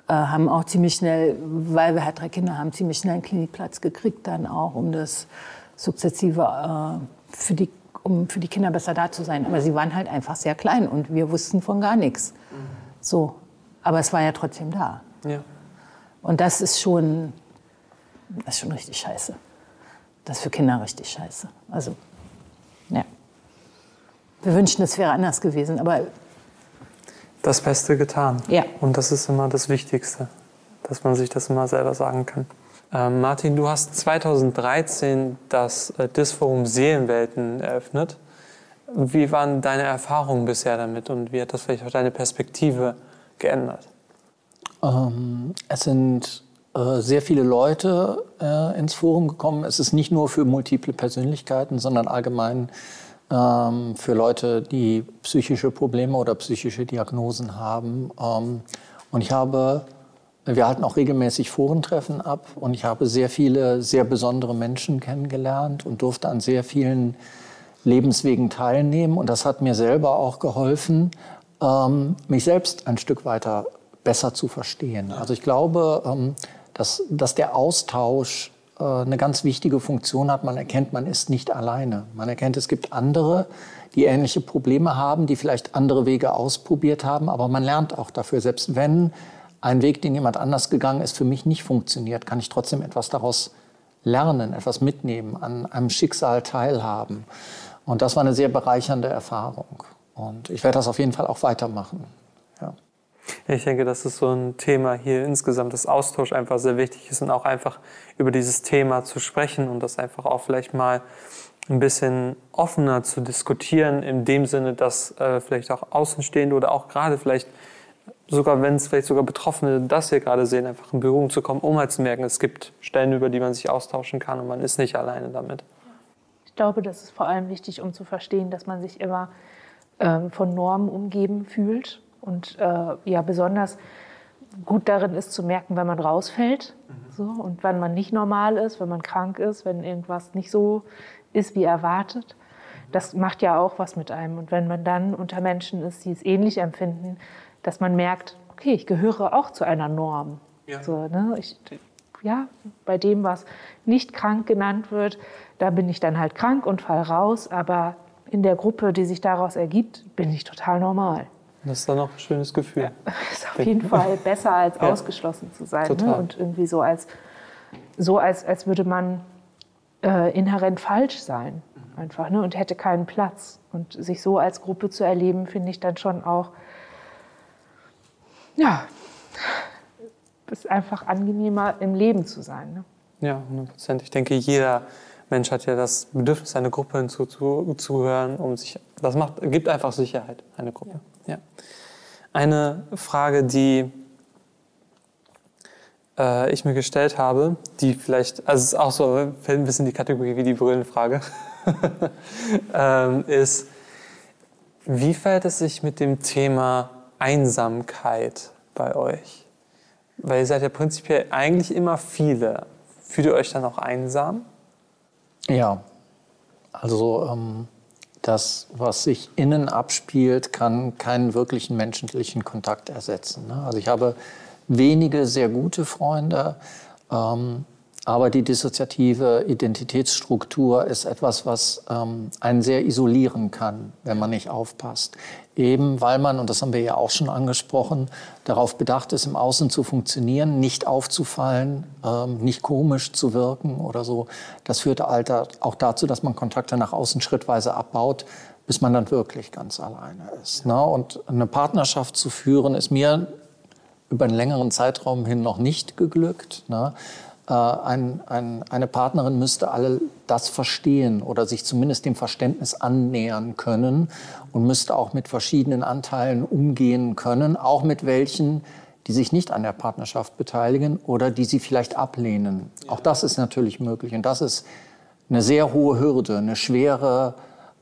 äh, haben auch ziemlich schnell, weil wir halt drei Kinder haben, ziemlich schnell einen Klinikplatz gekriegt dann auch, um das sukzessive äh, für die um für die Kinder besser da zu sein. Aber sie waren halt einfach sehr klein und wir wussten von gar nichts. So, aber es war ja trotzdem da. Ja. Und das ist schon, das ist schon richtig scheiße. Das ist für Kinder richtig scheiße. Also, ja. Wir wünschen, es wäre anders gewesen, aber das Beste getan. Ja. Und das ist immer das Wichtigste, dass man sich das immer selber sagen kann. Ähm, Martin, du hast 2013 das äh, Disforum Seelenwelten eröffnet. Wie waren deine Erfahrungen bisher damit und wie hat das vielleicht auch deine Perspektive geändert? Ähm, es sind äh, sehr viele Leute äh, ins Forum gekommen. Es ist nicht nur für multiple Persönlichkeiten, sondern allgemein ähm, für Leute, die psychische Probleme oder psychische Diagnosen haben. Ähm, und ich habe, wir halten auch regelmäßig Forentreffen ab und ich habe sehr viele sehr besondere Menschen kennengelernt und durfte an sehr vielen Lebenswegen teilnehmen. Und das hat mir selber auch geholfen, ähm, mich selbst ein Stück weiter besser zu verstehen. Also ich glaube, ähm, dass, dass der Austausch äh, eine ganz wichtige Funktion hat. Man erkennt, man ist nicht alleine. Man erkennt, es gibt andere, die ähnliche Probleme haben, die vielleicht andere Wege ausprobiert haben, aber man lernt auch dafür. Selbst wenn ein Weg, den jemand anders gegangen ist, für mich nicht funktioniert, kann ich trotzdem etwas daraus lernen, etwas mitnehmen, an einem Schicksal teilhaben. Und das war eine sehr bereichernde Erfahrung. Und ich werde das auf jeden Fall auch weitermachen. Ja. Ich denke, das ist so ein Thema hier insgesamt, dass Austausch einfach sehr wichtig ist und auch einfach über dieses Thema zu sprechen und das einfach auch vielleicht mal ein bisschen offener zu diskutieren, in dem Sinne, dass äh, vielleicht auch Außenstehende oder auch gerade vielleicht sogar, wenn es vielleicht sogar Betroffene das hier gerade sehen, einfach in Berührung zu kommen, um halt zu merken, es gibt Stellen, über die man sich austauschen kann und man ist nicht alleine damit. Ich glaube, das ist vor allem wichtig, um zu verstehen, dass man sich immer ähm, von Normen umgeben fühlt und äh, ja besonders gut darin ist zu merken, wenn man rausfällt mhm. so, und wenn man nicht normal ist, wenn man krank ist, wenn irgendwas nicht so ist wie erwartet. Das macht ja auch was mit einem. Und wenn man dann unter Menschen ist, die es ähnlich empfinden, dass man merkt, okay, ich gehöre auch zu einer Norm. Ja. So, ne? ich, ja, bei dem, was nicht krank genannt wird, da bin ich dann halt krank und fall raus, aber in der Gruppe, die sich daraus ergibt, bin ich total normal. Das ist dann auch ein schönes Gefühl. Ja, ist auf jeden Fall besser, als ja. ausgeschlossen zu sein. Ne? Und irgendwie so, als, so als, als würde man äh, inhärent falsch sein. Einfach, ne? Und hätte keinen Platz. Und sich so als Gruppe zu erleben, finde ich dann schon auch, ja, ist einfach angenehmer im Leben zu sein. Ne? Ja, 100 Prozent. Ich denke, jeder Mensch hat ja das Bedürfnis, eine Gruppe hinzuzuhören, um sich, das macht, gibt einfach Sicherheit, eine Gruppe. Ja. ja. Eine Frage, die äh, ich mir gestellt habe, die vielleicht, also es ist auch so, fällt ein bisschen in die Kategorie wie die Brillenfrage, ähm, ist, wie fällt es sich mit dem Thema Einsamkeit bei euch? Weil ihr seid ja prinzipiell eigentlich immer viele. Fühlt ihr euch dann auch einsam? Ja, also ähm, das, was sich innen abspielt, kann keinen wirklichen menschlichen Kontakt ersetzen. Ne? Also ich habe wenige sehr gute Freunde, ähm, aber die dissoziative Identitätsstruktur ist etwas, was ähm, einen sehr isolieren kann, wenn man nicht aufpasst. Eben weil man, und das haben wir ja auch schon angesprochen, darauf bedacht ist, im Außen zu funktionieren, nicht aufzufallen, ähm, nicht komisch zu wirken oder so. Das führt auch dazu, dass man Kontakte nach außen schrittweise abbaut, bis man dann wirklich ganz alleine ist. Ne? Und eine Partnerschaft zu führen, ist mir über einen längeren Zeitraum hin noch nicht geglückt. Ne? Äh, ein, ein, eine Partnerin müsste alle das verstehen oder sich zumindest dem Verständnis annähern können und müsste auch mit verschiedenen Anteilen umgehen können, auch mit welchen, die sich nicht an der Partnerschaft beteiligen oder die sie vielleicht ablehnen. Ja. Auch das ist natürlich möglich und das ist eine sehr hohe Hürde, eine schwere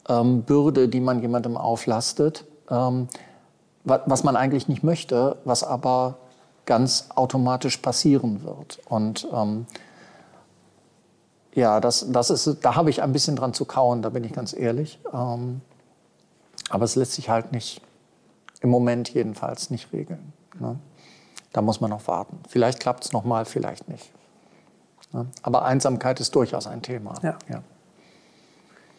ähm, Bürde, die man jemandem auflastet, ähm, was man eigentlich nicht möchte, was aber ganz automatisch passieren wird. Und ähm, ja, das, das ist, da habe ich ein bisschen dran zu kauen, da bin ich ganz ehrlich. Ähm, aber es lässt sich halt nicht, im Moment jedenfalls, nicht regeln. Ne? Da muss man noch warten. Vielleicht klappt es nochmal, vielleicht nicht. Ne? Aber Einsamkeit ist durchaus ein Thema. Ja. ja.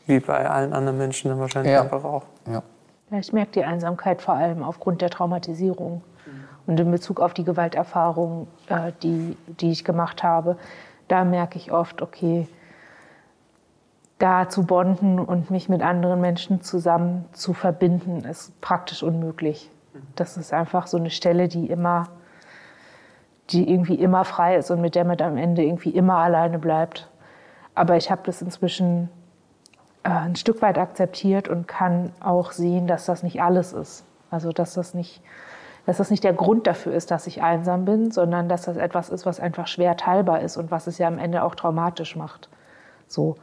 Wie bei allen anderen Menschen dann wahrscheinlich ja. einfach auch. Ja. ja. Ich merke die Einsamkeit vor allem aufgrund der Traumatisierung. Und in Bezug auf die Gewalterfahrung, äh, die, die ich gemacht habe, da merke ich oft, okay, da zu bonden und mich mit anderen Menschen zusammen zu verbinden, ist praktisch unmöglich. Das ist einfach so eine Stelle, die immer, die irgendwie immer frei ist und mit der man am Ende irgendwie immer alleine bleibt. Aber ich habe das inzwischen äh, ein Stück weit akzeptiert und kann auch sehen, dass das nicht alles ist. Also dass das nicht dass das nicht der Grund dafür ist, dass ich einsam bin, sondern dass das etwas ist, was einfach schwer teilbar ist und was es ja am Ende auch traumatisch macht. So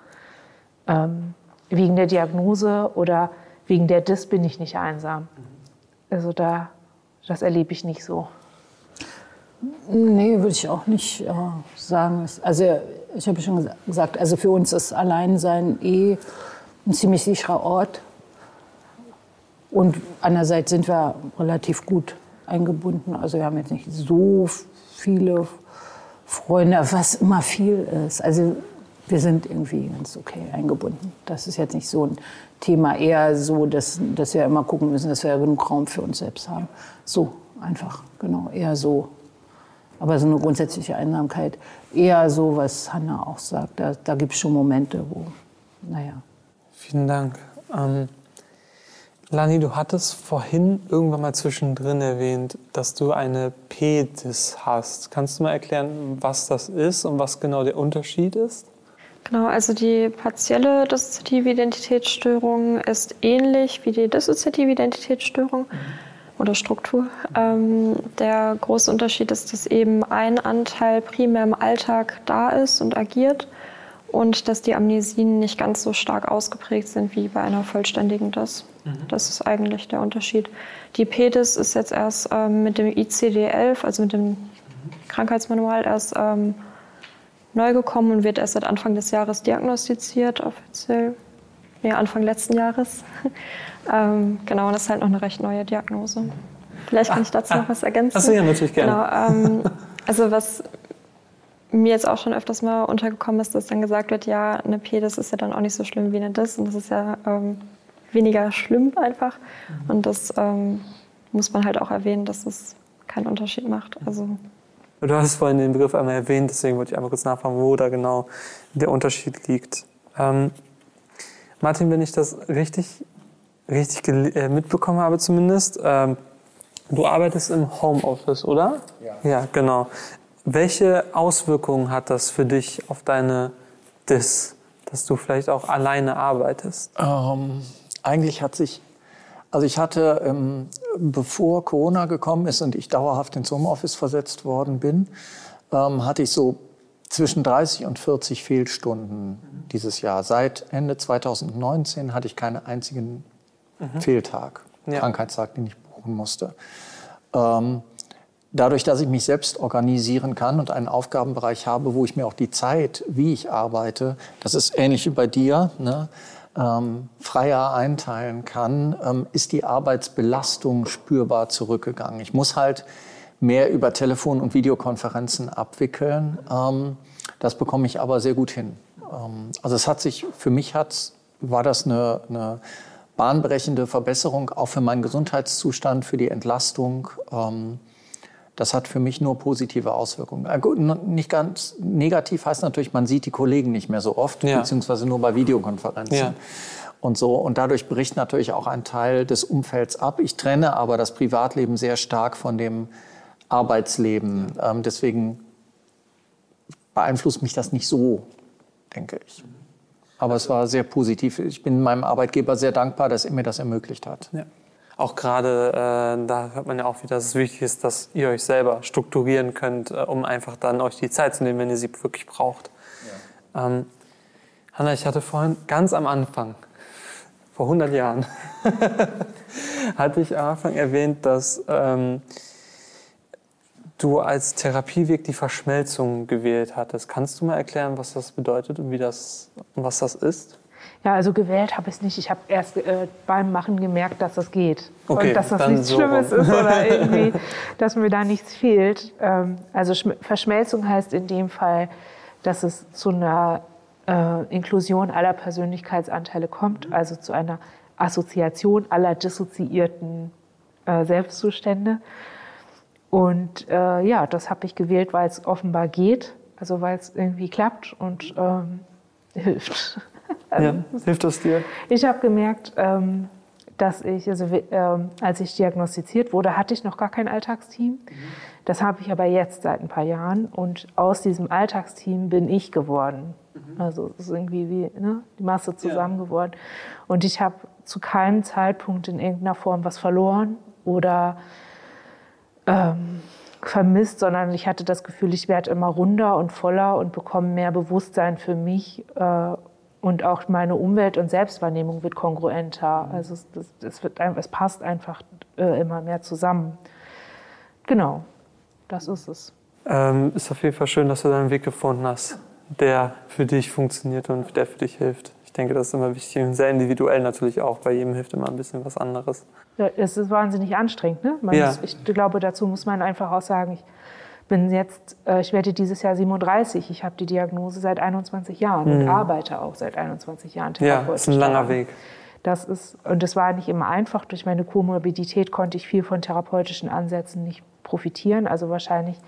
ähm, wegen der Diagnose oder wegen der Dis bin ich nicht einsam. Also da, das erlebe ich nicht so. Nee, würde ich auch nicht äh, sagen. Also ich habe schon gesagt, also für uns ist Alleinsein eh ein ziemlich sicherer Ort. Und andererseits sind wir relativ gut eingebunden. Also wir haben jetzt nicht so viele Freunde, was immer viel ist. Also wir sind irgendwie ganz okay eingebunden. Das ist jetzt nicht so ein Thema, eher so, dass, dass wir immer gucken müssen, dass wir genug Raum für uns selbst haben. So einfach, genau, eher so. Aber so eine grundsätzliche Einsamkeit, eher so, was Hanna auch sagt, da, da gibt es schon Momente, wo, naja. Vielen Dank. Ähm, Lani, du hattest vorhin irgendwann mal zwischendrin erwähnt, dass du eine PEDIS hast. Kannst du mal erklären, was das ist und was genau der Unterschied ist? Genau, also die partielle dissoziative Identitätsstörung ist ähnlich wie die dissoziative Identitätsstörung oder Struktur. Ähm, der große Unterschied ist, dass eben ein Anteil primär im Alltag da ist und agiert und dass die Amnesien nicht ganz so stark ausgeprägt sind wie bei einer vollständigen DIS. Mhm. Das ist eigentlich der Unterschied. Die PEDIS ist jetzt erst ähm, mit dem ICD-11, also mit dem Krankheitsmanual, erst ähm, neu gekommen und wird erst seit Anfang des Jahres diagnostiziert, offiziell. Nee, Anfang letzten Jahres. ähm, genau, und das ist halt noch eine recht neue Diagnose. Vielleicht kann ich dazu noch was ergänzen. Achso, ja, natürlich gerne. Genau, ähm, also was mir jetzt auch schon öfters mal untergekommen ist, dass dann gesagt wird, ja, eine P, das ist ja dann auch nicht so schlimm wie eine DIS und das ist ja ähm, weniger schlimm einfach. Mhm. Und das ähm, muss man halt auch erwähnen, dass es keinen Unterschied macht. Also Du hast vorhin den Begriff einmal erwähnt, deswegen wollte ich einmal kurz nachfragen, wo da genau der Unterschied liegt. Ähm, Martin, wenn ich das richtig, richtig äh, mitbekommen habe zumindest, ähm, du arbeitest im Homeoffice, oder? Ja. Ja, genau. Welche Auswirkungen hat das für dich auf deine DIS, dass du vielleicht auch alleine arbeitest? Ähm, eigentlich hat sich also ich hatte, ähm, bevor Corona gekommen ist und ich dauerhaft ins Homeoffice versetzt worden bin, ähm, hatte ich so zwischen 30 und 40 Fehlstunden dieses Jahr. Seit Ende 2019 hatte ich keinen einzigen mhm. Fehltag, ja. Krankheitstag, den ich buchen musste. Ähm, dadurch, dass ich mich selbst organisieren kann und einen Aufgabenbereich habe, wo ich mir auch die Zeit, wie ich arbeite, das ist ähnlich wie bei dir, ne? Ähm, freier einteilen kann, ähm, ist die Arbeitsbelastung spürbar zurückgegangen. Ich muss halt mehr über Telefon- und Videokonferenzen abwickeln. Ähm, das bekomme ich aber sehr gut hin. Ähm, also es hat sich, für mich hat, war das eine, eine bahnbrechende Verbesserung, auch für meinen Gesundheitszustand, für die Entlastung. Ähm, das hat für mich nur positive Auswirkungen. Äh, nicht ganz negativ heißt natürlich, man sieht die Kollegen nicht mehr so oft, ja. beziehungsweise nur bei Videokonferenzen. Ja. Und so. Und dadurch bricht natürlich auch ein Teil des Umfelds ab. Ich trenne aber das Privatleben sehr stark von dem Arbeitsleben. Ja. Ähm, deswegen beeinflusst mich das nicht so, denke ich. Aber es war sehr positiv. Ich bin meinem Arbeitgeber sehr dankbar, dass er mir das ermöglicht hat. Ja auch gerade, äh, da hört man ja auch wieder, dass es wichtig ist, dass ihr euch selber strukturieren könnt, äh, um einfach dann euch die Zeit zu nehmen, wenn ihr sie wirklich braucht. Ja. Ähm, Hanna, ich hatte vorhin ganz am Anfang, vor 100 Jahren, hatte ich am Anfang erwähnt, dass ähm, du als Therapieweg die Verschmelzung gewählt hattest. Kannst du mal erklären, was das bedeutet und wie das, was das ist? Ja, also gewählt habe ich es nicht. Ich habe erst äh, beim Machen gemerkt, dass das geht. Okay, und dass das nichts so Schlimmes rum. ist oder irgendwie, dass mir da nichts fehlt. Ähm, also Verschmelzung heißt in dem Fall, dass es zu einer äh, Inklusion aller Persönlichkeitsanteile kommt, also zu einer Assoziation aller dissoziierten äh, Selbstzustände. Und äh, ja, das habe ich gewählt, weil es offenbar geht, also weil es irgendwie klappt und ähm, hilft. Ja, hilft das dir? Ich habe gemerkt, ähm, dass ich, also ähm, als ich diagnostiziert wurde, hatte ich noch gar kein Alltagsteam. Das habe ich aber jetzt seit ein paar Jahren und aus diesem Alltagsteam bin ich geworden. Mhm. Also es ist irgendwie wie ne, die Masse zusammen ja. geworden. Und ich habe zu keinem Zeitpunkt in irgendeiner Form was verloren oder ähm, vermisst, sondern ich hatte das Gefühl, ich werde immer runder und voller und bekomme mehr Bewusstsein für mich äh, und auch meine Umwelt und Selbstwahrnehmung wird kongruenter. Also es, das, das wird, es passt einfach äh, immer mehr zusammen. Genau, das ist es. Ähm, ist auf jeden Fall schön, dass du deinen Weg gefunden hast, der für dich funktioniert und der für dich hilft. Ich denke, das ist immer wichtig und sehr individuell natürlich auch. Bei jedem hilft immer ein bisschen was anderes. Ja, es ist wahnsinnig anstrengend. Ne? Ja. muss, ich glaube, dazu muss man einfach auch sagen, ich bin jetzt, äh, ich werde dieses Jahr 37. Ich habe die Diagnose seit 21 Jahren und arbeite auch seit 21 Jahren Mhm. Ja, therapeutisch ist ein langer. Weg. Das ist, und das war nicht immer einfach. Durch meine Komorbidität konnte ich viel von therapeutischen Ansätzen nicht profitieren. Also wahrscheinlich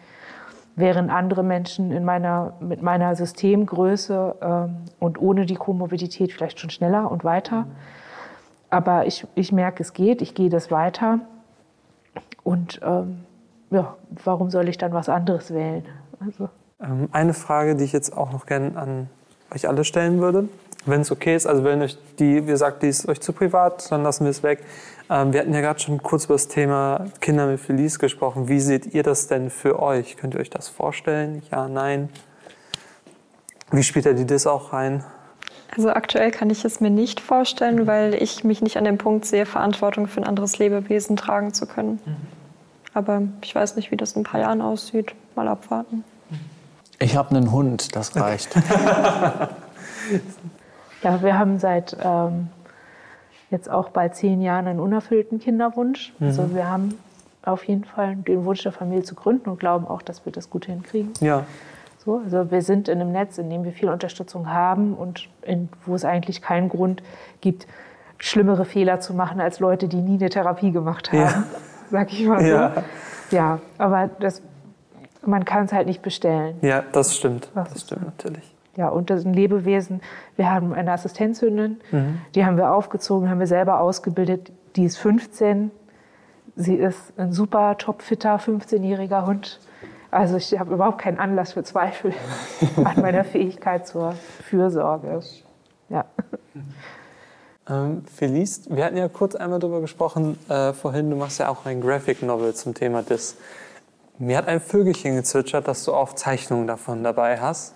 wären andere Menschen in meiner, mit meiner Systemgröße ähm, und ohne die Komorbidität vielleicht schon schneller und weiter. Aber ich, ich merke, es geht, ich gehe das weiter. Und ähm, ja, warum soll ich dann was anderes wählen? Also, Ähm, eine Frage, die ich jetzt auch noch gerne an euch alle stellen würde, wenn es okay ist, also wenn euch die, wie gesagt, die ist euch zu privat, dann lassen wir es weg. Ähm, wir hatten ja gerade schon kurz über das Thema Kinder mit Felice gesprochen. Wie seht ihr das denn für euch? Könnt ihr euch das vorstellen? Ja, nein? Wie spielt er die das auch rein? Also aktuell kann ich es mir nicht vorstellen, weil ich mich nicht an dem Punkt sehe, Verantwortung für ein anderes Lebewesen tragen zu können. Aber ich weiß nicht, wie das in ein paar Jahren aussieht. Mal abwarten. Ich habe einen Hund, das reicht. Ja, wir haben seit ähm, jetzt auch bald zehn Jahren einen unerfüllten Kinderwunsch. Also wir haben auf jeden Fall den Wunsch der Familie zu gründen und glauben auch, dass wir das gut hinkriegen. Ja, So, also wir sind in einem Netz, in dem wir viel Unterstützung haben und in, wo es eigentlich keinen Grund gibt, schlimmere Fehler zu machen als Leute, die nie eine Therapie gemacht haben. Ja. Sag ich mal so. Ja. Ja, aber das, man kann es halt nicht bestellen. ja, das stimmt. Was Das stimmt natürlich. Ja, und das ist ein Lebewesen. Wir haben eine Assistenzhündin, Mhm. die haben wir aufgezogen, haben wir selber ausgebildet. Die ist 15. Sie ist ein super topfitter 15-jähriger Hund. Also ich habe überhaupt keinen Anlass für Zweifel an meiner Fähigkeit zur Fürsorge. Ja. Ähm, Felice, wir hatten ja kurz einmal darüber gesprochen äh, vorhin, du machst ja auch ein Graphic Novel zum Thema Dis. Mir hat ein Vögelchen gezwitschert, dass du auch Zeichnungen davon dabei hast.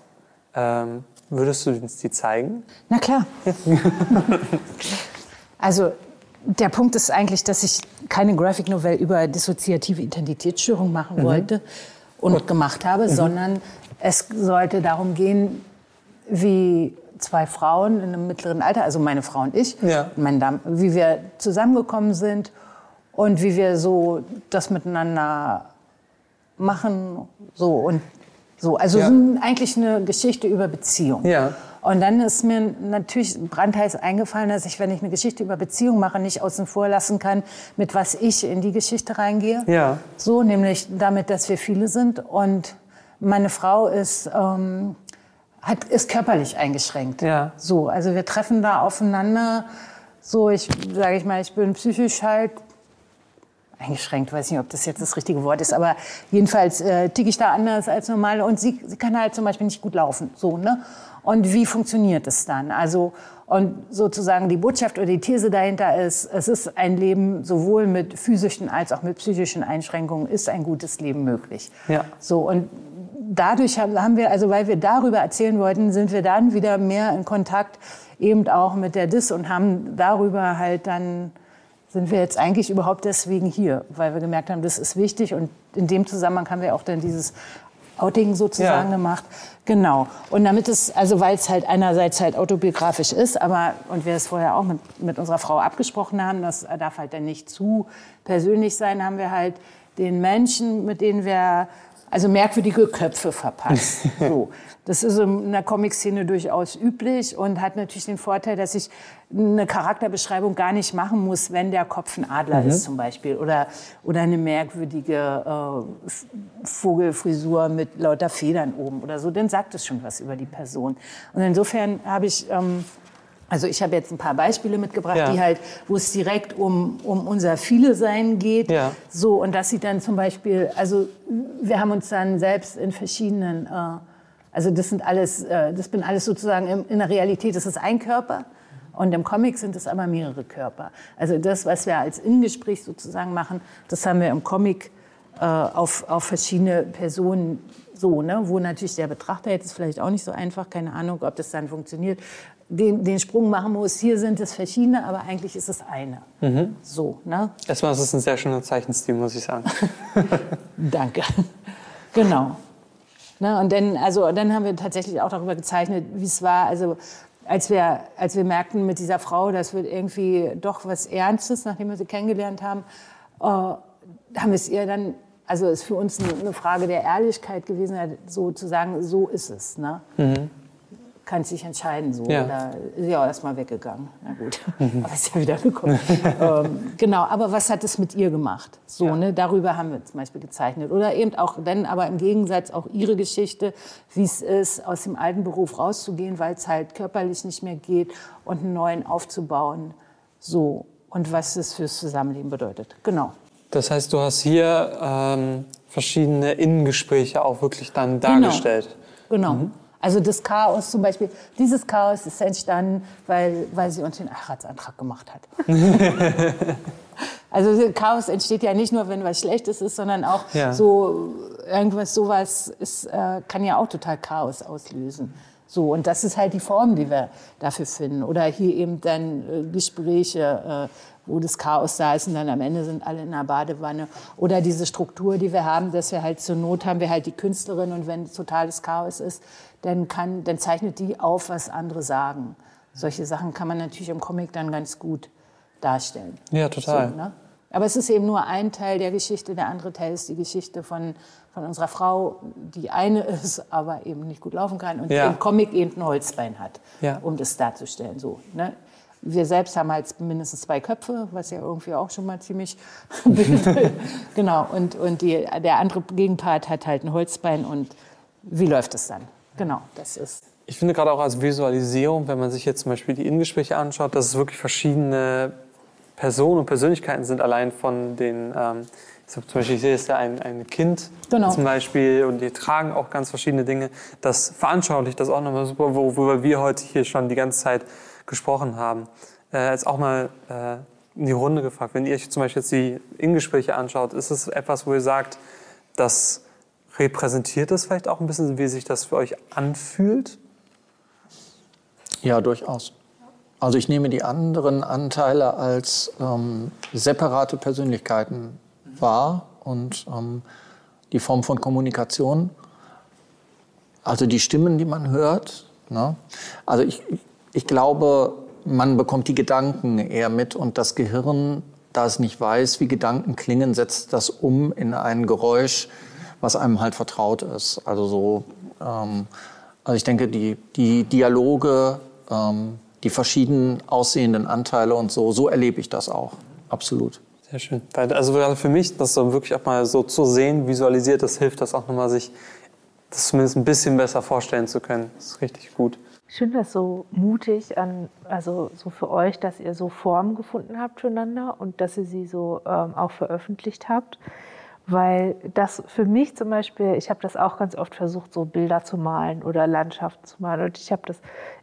Ähm, würdest du uns die zeigen? Na klar. also der Punkt ist eigentlich, dass ich keine Graphic Novel über dissoziative Identitätsstörung machen wollte und gemacht habe, sondern es sollte darum gehen, wie zwei Frauen in einem mittleren Alter, also meine Frau und ich, Ja. mein Dam, wie wir zusammengekommen sind und wie wir so das miteinander machen, so und so. Also Ja. eigentlich eine Geschichte über Beziehung. Ja. Und dann ist mir natürlich brandheiß eingefallen, dass ich, wenn ich eine Geschichte über Beziehung mache, nicht außen vor lassen kann, mit was ich in die Geschichte reingehe. Ja. So, nämlich damit, dass wir viele sind. Und meine Frau ist, ähm, hat, ist körperlich eingeschränkt. Ja. So, also wir treffen da aufeinander. So, ich sage ich mal, ich bin psychisch halt eingeschränkt, weiß nicht, ob das jetzt das richtige Wort ist, aber jedenfalls äh, ticke ich da anders als normal und sie, sie kann halt zum Beispiel nicht gut laufen, so, ne? Und wie funktioniert es dann? Also, und sozusagen die Botschaft oder die These dahinter ist, es ist ein Leben sowohl mit physischen als auch mit psychischen Einschränkungen, ist ein gutes Leben möglich. Ja. So, und dadurch haben wir, also weil wir darüber erzählen wollten, sind wir dann wieder mehr in Kontakt eben auch mit der DIS und haben darüber halt dann sind wir jetzt eigentlich überhaupt deswegen hier, weil wir gemerkt haben, das ist wichtig und in dem Zusammenhang haben wir auch dann dieses Outing sozusagen Ja. gemacht. Genau. Und damit es, also weil es halt einerseits halt autobiografisch ist, aber, und wir es vorher auch mit, mit unserer Frau abgesprochen haben, das darf halt dann nicht zu persönlich sein, haben wir halt den Menschen, mit denen wir also merkwürdige Köpfe verpasst. So. Das ist in der Comic-Szene durchaus üblich und hat natürlich den Vorteil, dass ich eine Charakterbeschreibung gar nicht machen muss, wenn der Kopf ein Adler ist zum Beispiel oder, oder eine merkwürdige äh, Vogelfrisur mit lauter Federn oben oder so. Dann sagt es schon was über die Person. Und insofern habe ich... Ähm, also ich habe jetzt ein paar Beispiele mitgebracht, Ja. die halt, wo es direkt um, um unser Viele-Sein geht. Ja. So, und das sieht dann zum Beispiel, also wir haben uns dann selbst in verschiedenen, äh, also das sind alles, äh, das bin alles sozusagen im, in der Realität, das ist ein Körper. Und im Comic sind es aber mehrere Körper. Also das, was wir als Ingespräch sozusagen machen, das haben wir im Comic äh, auf, auf verschiedene Personen so, ne? wo natürlich der Betrachter jetzt ist vielleicht auch nicht so einfach, keine Ahnung, ob das dann funktioniert, den, den Sprung machen muss. Hier sind es verschiedene, aber eigentlich ist es eine. Mhm. So, ne? Erstmal ist es ein sehr schöner Zeichenstil, muss ich sagen. Danke. Genau. Ne, und dann, also, dann haben wir tatsächlich auch darüber gezeichnet, wie es war. Also, als wir, als wir merkten mit dieser Frau, das wird irgendwie doch was Ernstes, nachdem wir sie kennengelernt haben, äh, haben wir es ihr dann, also ist für uns eine Frage der Ehrlichkeit gewesen, so zu sagen, so ist es. Ne? Mhm kannst dich entscheiden. So. Ja. Oder ist ja auch erstmal weggegangen. Na gut, aber ist ja wieder gekommen. ähm, genau, aber was hat es mit ihr gemacht? So, ja. ne, darüber haben wir zum Beispiel gezeichnet. Oder eben auch dann, aber im Gegensatz auch ihre Geschichte, wie es ist, aus dem alten Beruf rauszugehen, weil es halt körperlich nicht mehr geht und einen neuen aufzubauen. So, und was es fürs Zusammenleben bedeutet. Genau. Das heißt, du hast hier ähm, verschiedene Innengespräche auch wirklich dann genau. dargestellt. Genau. genau. Mhm. Also das Chaos zum Beispiel, dieses Chaos ist entstanden, weil, weil sie uns den Heiratsantrag gemacht hat. also Chaos entsteht ja nicht nur, wenn was Schlechtes ist, sondern auch ja. so irgendwas, sowas ist, äh, kann ja auch total Chaos auslösen. So, und das ist halt die Form, die wir dafür finden. Oder hier eben dann äh, Gespräche, äh, wo das Chaos da ist und dann am Ende sind alle in der Badewanne. Oder diese Struktur, die wir haben, dass wir halt zur Not haben wir halt die Künstlerin und wenn totales Chaos ist, dann, kann, dann zeichnet die auf, was andere sagen. Solche Sachen kann man natürlich im Comic dann ganz gut darstellen. Ja, total. So, ne? Aber es ist eben nur ein Teil der Geschichte, der andere Teil ist die Geschichte von, von unserer Frau, die eine ist, aber eben nicht gut laufen kann und ja. im Comic eben ein Holzbein hat, ja. um das darzustellen. So, ne? Wir selbst haben halt mindestens zwei Köpfe, was ja irgendwie auch schon mal ziemlich genau. Und, und die, der andere Gegenpart hat halt ein Holzbein und wie läuft es dann? Genau, das ist. Ich finde gerade auch als Visualisierung, wenn man sich jetzt zum Beispiel die Innengespräche anschaut, dass es wirklich verschiedene Personen und Persönlichkeiten sind, allein von den. Ähm, zum Beispiel, ich sehe jetzt ja ein, ein Kind genau. zum Beispiel und die tragen auch ganz verschiedene Dinge. Das veranschaulicht das auch nochmal super, worüber wir heute hier schon die ganze Zeit gesprochen haben. Äh, jetzt auch mal äh, in die Runde gefragt, wenn ihr euch zum Beispiel jetzt die Innengespräche anschaut, ist es etwas, wo ihr sagt, dass Repräsentiert das vielleicht auch ein bisschen, wie sich das für euch anfühlt? Ja, durchaus. Also ich nehme die anderen Anteile als ähm, separate Persönlichkeiten wahr und ähm, die Form von Kommunikation, also die Stimmen, die man hört. Ne? Also ich, ich glaube, man bekommt die Gedanken eher mit und das Gehirn, da es nicht weiß, wie Gedanken klingen, setzt das um in ein Geräusch, was einem halt vertraut ist. Also so, ähm, also ich denke, die, die Dialoge, ähm, die verschiedenen aussehenden Anteile und so, so erlebe ich das auch. Absolut. Sehr schön. Also gerade für mich, das so wirklich auch mal so zu sehen, visualisiert, das hilft das auch nochmal, sich das zumindest ein bisschen besser vorstellen zu können. Das ist richtig gut. Ich finde das so mutig, an, also so für euch, dass ihr so Formen gefunden habt füreinander und dass ihr sie so ähm, auch veröffentlicht habt. Weil das für mich zum Beispiel, ich habe das auch ganz oft versucht, so Bilder zu malen oder Landschaften zu malen. Und ich habe das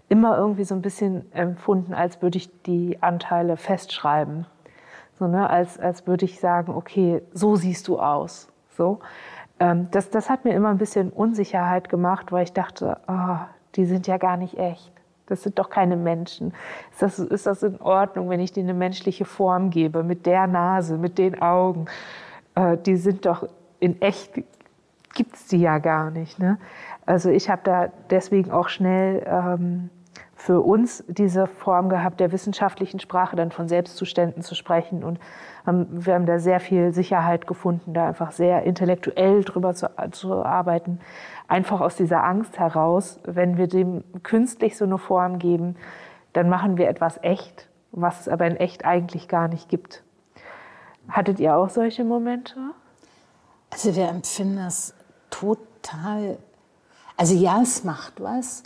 immer irgendwie so ein bisschen empfunden, als würde ich die Anteile festschreiben. So, ne, als, als würde ich sagen, okay, so siehst du aus. So. Ähm, das, das hat mir immer ein bisschen Unsicherheit gemacht, weil ich dachte, oh, die sind ja gar nicht echt. Das sind doch keine Menschen. Ist das, ist das in Ordnung, wenn ich denen eine menschliche Form gebe, mit der Nase, mit den Augen? äh, die sind doch in echt, gibt es die ja gar nicht. Ne? Also ich habe da deswegen auch schnell ähm, für uns diese Form gehabt, der wissenschaftlichen Sprache dann von Selbstzuständen zu sprechen. Und ähm, wir haben da sehr viel Sicherheit gefunden, da einfach sehr intellektuell drüber zu, zu arbeiten. Einfach aus dieser Angst heraus, wenn wir dem künstlich so eine Form geben, dann machen wir etwas echt, was es aber in echt eigentlich gar nicht gibt. Hattet ihr auch solche Momente? Also wir empfinden das total. Also ja, es macht was.